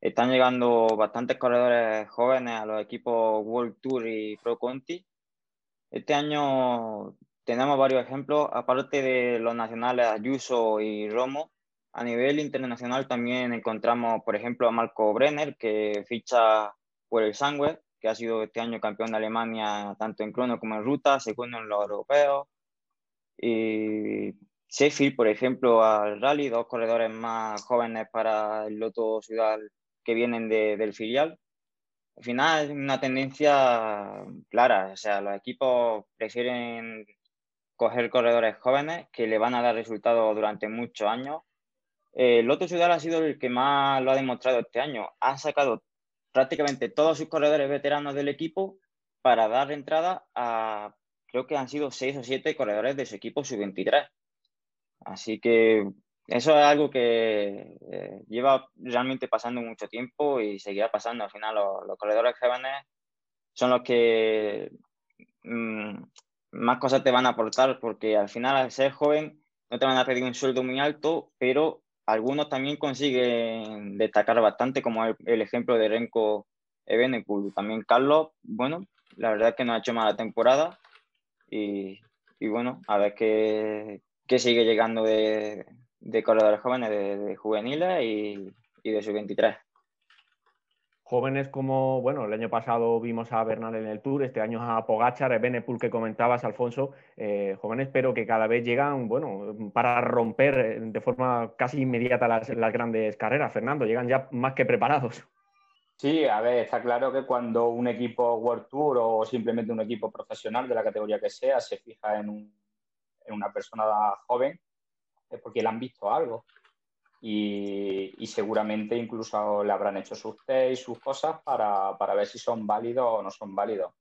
están llegando bastantes corredores jóvenes a los equipos World Tour y Pro Conti. Este año tenemos varios ejemplos, aparte de los nacionales Ayuso y Romo. A nivel internacional también encontramos, por ejemplo, a Marco Brenner, que ficha por el Sangüe, que ha sido este año campeón de Alemania tanto en crono como en ruta, segundo en los europeos. Y Sheffield, por ejemplo, al rally, dos corredores más jóvenes para el Loto Ciudad que vienen de, del filial. Al final es una tendencia clara, o sea, los equipos prefieren coger corredores jóvenes que le van a dar resultados durante muchos años. El Loto Ciudad ha sido el que más lo ha demostrado este año. Ha sacado prácticamente todos sus corredores veteranos del equipo para dar entrada a, creo que han sido seis o siete corredores de su equipo sub-23. Así que eso es algo que eh, lleva realmente pasando mucho tiempo y seguirá pasando. Al final los, los corredores jóvenes son los que mmm, más cosas te van a aportar porque al final al ser joven no te van a pedir un sueldo muy alto, pero algunos también consiguen destacar bastante, como el, el ejemplo de Renko Ebenekul. También Carlos, bueno, la verdad es que no ha hecho mala temporada y, y bueno, a ver qué, qué sigue llegando de, de corredores jóvenes, de, juveniles y, y de sub-23 jóvenes como, bueno, el año pasado vimos a Bernal en el Tour, este año a Pogachar, a Benepul que comentabas, Alfonso, eh, jóvenes pero que cada vez llegan, bueno, para romper eh, de forma casi inmediata las, las, grandes carreras, Fernando, llegan ya más que preparados. Sí, a ver, está claro que cuando un equipo World Tour o simplemente un equipo profesional de la categoría que sea se fija en, un, en una persona joven, es porque le han visto algo y, y, seguramente incluso le habrán hecho sus test y sus cosas para, para, ver si son válidos o no son válidos.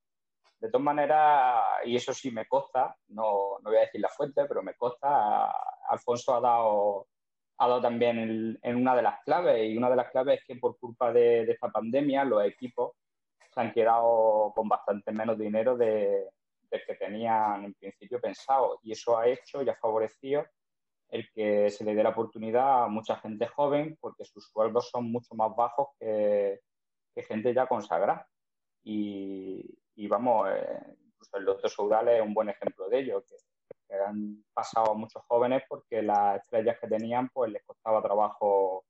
De todas maneras, y eso sí me consta, no, no voy a decir la fuente, pero me consta, Alfonso ha dado, ha dado también el, en una de las claves, y una de las claves es que por culpa de, de esta pandemia los equipos se han quedado con bastante menos dinero de, del que tenían en principio pensado, y eso ha hecho y ha favorecido el que se le dé la oportunidad a mucha gente joven porque sus sueldos son mucho más bajos que, que gente ya consagrada. Y, y vamos, eh, incluso el doctor Soudal es un buen ejemplo de ello, que, que, han pasado muchos jóvenes porque las estrellas que tenían pues les costaba trabajo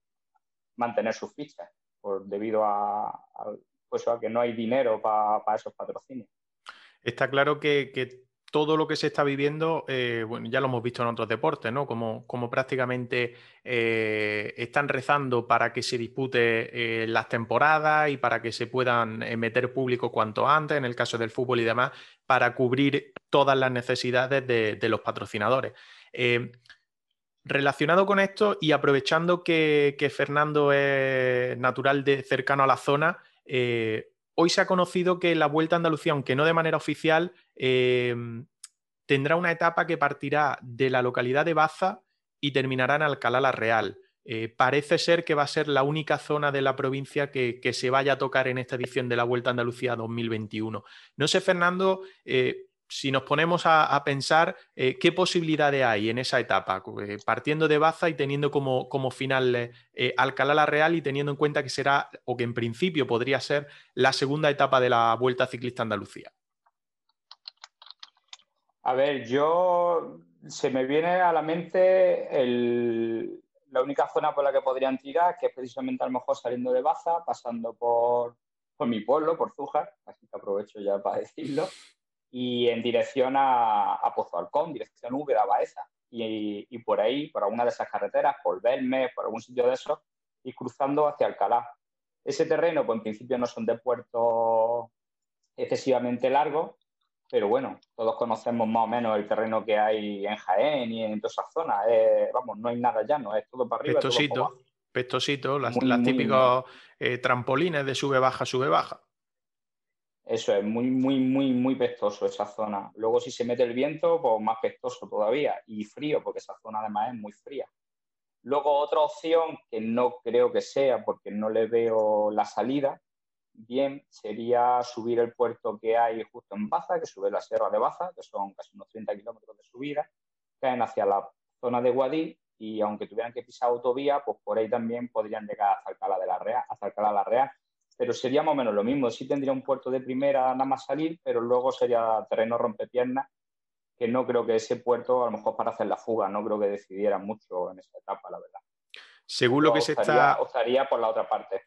mantener sus fichas por, debido a, pues, a que no hay dinero para pa esos patrocinios. Está claro que todo lo que se está viviendo, eh, bueno, ya lo hemos visto en otros deportes, ¿no? Como, como prácticamente eh, están rezando para que se dispute eh, las temporadas y para que se puedan meter público cuanto antes, en el caso del fútbol y demás, para cubrir todas las necesidades de, los patrocinadores. Relacionado con esto y aprovechando que, Fernando es natural de cercano a la zona, hoy se ha conocido que la Vuelta a Andalucía, aunque no de manera oficial, eh, tendrá una etapa que partirá de la localidad de Baza y terminará en Alcalá la Real. Eh, parece ser que va a ser la única zona de la provincia que, que, se vaya a tocar en esta edición de la Vuelta a Andalucía 2021. No sé, Fernando, eh, si nos ponemos a, pensar eh, qué posibilidades hay en esa etapa, eh, partiendo de Baza y teniendo como, como final eh, Alcalá la Real y teniendo en cuenta que será, o que en principio podría ser, la segunda etapa de la Vuelta Ciclista Andalucía. A ver, yo se me viene a la mente la única zona por la que podrían tirar, que es precisamente a lo mejor saliendo de Baza, pasando por, mi pueblo, por Zújar, así que aprovecho ya para decirlo, y en dirección a, Pozo Alcón, dirección Úbeda, Baeza. Y, y, por ahí, por alguna de esas carreteras, por Belme, por algún sitio de esos, y cruzando hacia Alcalá. Ese terreno, pues en principio no son de puerto excesivamente largos, pero bueno, todos conocemos más o menos el terreno que hay en Jaén y en todas esas zonas. vamos, no hay nada llano, es todo para arriba. Pestosito, pestosito, las, típicos eh, trampolines de sube-baja, sube-baja. Eso es muy, muy, muy, muy pestoso esa zona. Luego, si se mete el viento, pues más pestoso todavía y frío, porque esa zona además es muy fría. Luego, otra opción que no creo que sea, porque no le veo la salida, bien sería subir el puerto que hay justo en Baza, que sube la Sierra de Baza, que son casi unos 30 kilómetros de subida, caen hacia la zona de Guadí y aunque tuvieran que pisar autovía, pues por ahí también podrían llegar a Alcalá de la Real, hasta Alcalá de la Real. Pero sería más o menos lo mismo. Sí tendría un puerto de primera nada más salir, pero luego sería terreno rompepiernas, que no creo que ese puerto, a lo mejor para hacer la fuga, no creo que decidiera mucho en esa etapa, la verdad. Según lo que se está... Optaría por la otra parte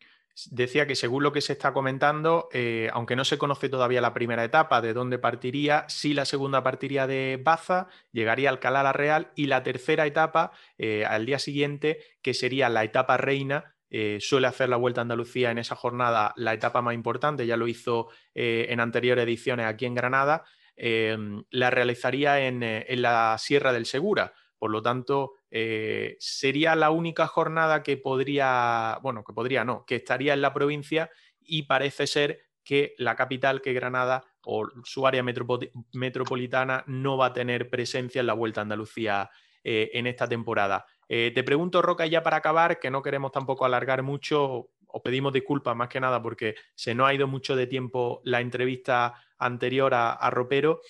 decía que según lo que se está comentando, eh, aunque no se conoce todavía la primera etapa de dónde partiría, sí la segunda partiría de Baza, llegaría a Alcalá la Real y la tercera etapa eh, al día siguiente, que sería la etapa reina. Eh, suele hacer la Vuelta a Andalucía en esa jornada la etapa más importante, ya lo hizo en anteriores ediciones aquí en Granada, la realizaría en, en la Sierra del Segura. Por lo tanto, eh, sería la única jornada que podría, bueno, que podría no, que estaría en la provincia y parece ser que la capital, que Granada o su área metropolitana, no va a tener presencia en la Vuelta a Andalucía eh, en esta temporada. Eh, te pregunto, Roca, ya para acabar, que no queremos tampoco alargar mucho, os pedimos disculpas más que nada porque se nos ha ido mucho de tiempo la entrevista anterior a Ropero.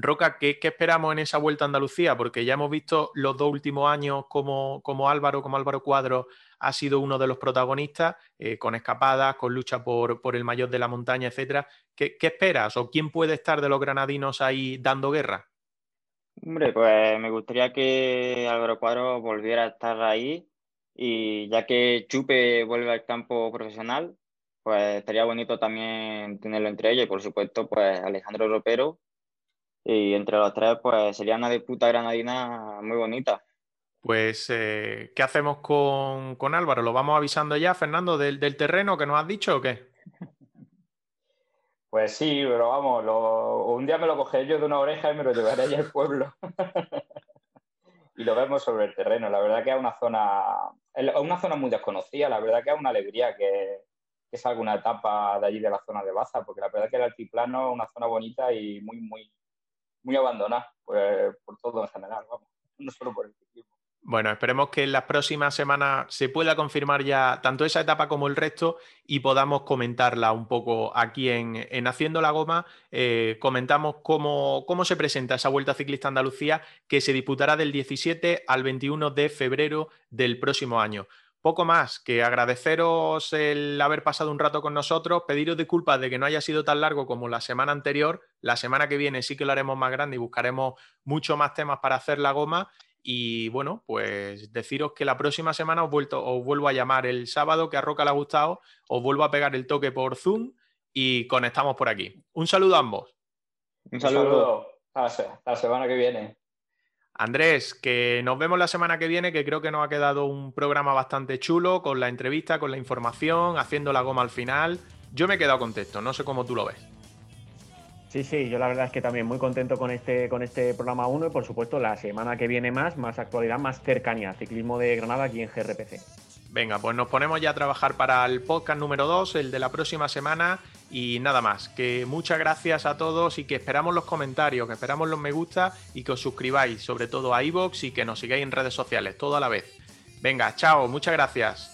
Roca, ¿qué, esperamos en esa vuelta a Andalucía? Porque ya hemos visto los dos últimos años como, Álvaro, como Álvaro Cuadro ha sido uno de los protagonistas, eh, con escapadas, con lucha por, el mayor de la montaña, etcétera. ¿Qué, esperas? ¿O quién puede estar de los granadinos ahí dando guerra? Hombre, pues me gustaría que Álvaro Cuadro volviera a estar ahí y ya que Chupe vuelve al campo profesional, pues estaría bonito también tenerlo entre ellos y por supuesto pues Alejandro Ropero y entre los tres, pues sería una disputa granadina muy bonita. Pues, eh, ¿qué hacemos con, Álvaro? ¿Lo vamos avisando ya, Fernando, del, terreno que nos has dicho o qué? Pues sí, pero vamos, un día me lo cogeré yo de una oreja y me lo llevaré allá al pueblo. y lo vemos sobre el terreno. La verdad que es una zona, es una zona muy desconocida, la verdad que es una alegría que, que salga una etapa de allí de la zona de Baza, porque la verdad que el altiplano es una zona bonita y muy, muy, muy abandonada pues, por todo en general, vamos, no solo por el ciclismo. Bueno, esperemos que en las próximas semanas se pueda confirmar ya tanto esa etapa como el resto y podamos comentarla un poco aquí en, Haciendo la Goma. Eh, comentamos cómo, cómo, se presenta esa Vuelta Ciclista Andalucía que se disputará del 17 al 21 de febrero del próximo año. Poco más que agradeceros el haber pasado un rato con nosotros, pediros disculpas de que no haya sido tan largo como la semana anterior. La semana que viene sí que lo haremos más grande y buscaremos mucho más temas para hacer la goma. Y bueno, pues deciros que la próxima semana os, vuelto, os vuelvo a llamar el sábado, que a Roca le ha gustado, os vuelvo a pegar el toque por Zoom y conectamos por aquí. Un saludo a ambos. Un saludo. Hasta la semana que viene. Andrés, que nos vemos la semana que viene, que creo que nos ha quedado un programa bastante chulo, con la entrevista, con la información, haciendo la goma al final. Yo me he quedado contento, no sé cómo tú lo ves. Sí, sí, yo la verdad es que también muy contento con este, con este programa 1 y por supuesto la semana que viene más, más actualidad, más cercanía, ciclismo de Granada aquí en GRPC. Venga, pues nos ponemos ya a trabajar para el podcast número 2, el de la próxima semana. Y nada más, que muchas gracias a todos y que esperamos los comentarios, que esperamos los me gusta y que os suscribáis, sobre todo a iVoox y que nos sigáis en redes sociales, todo a la vez. Venga, chao, muchas gracias.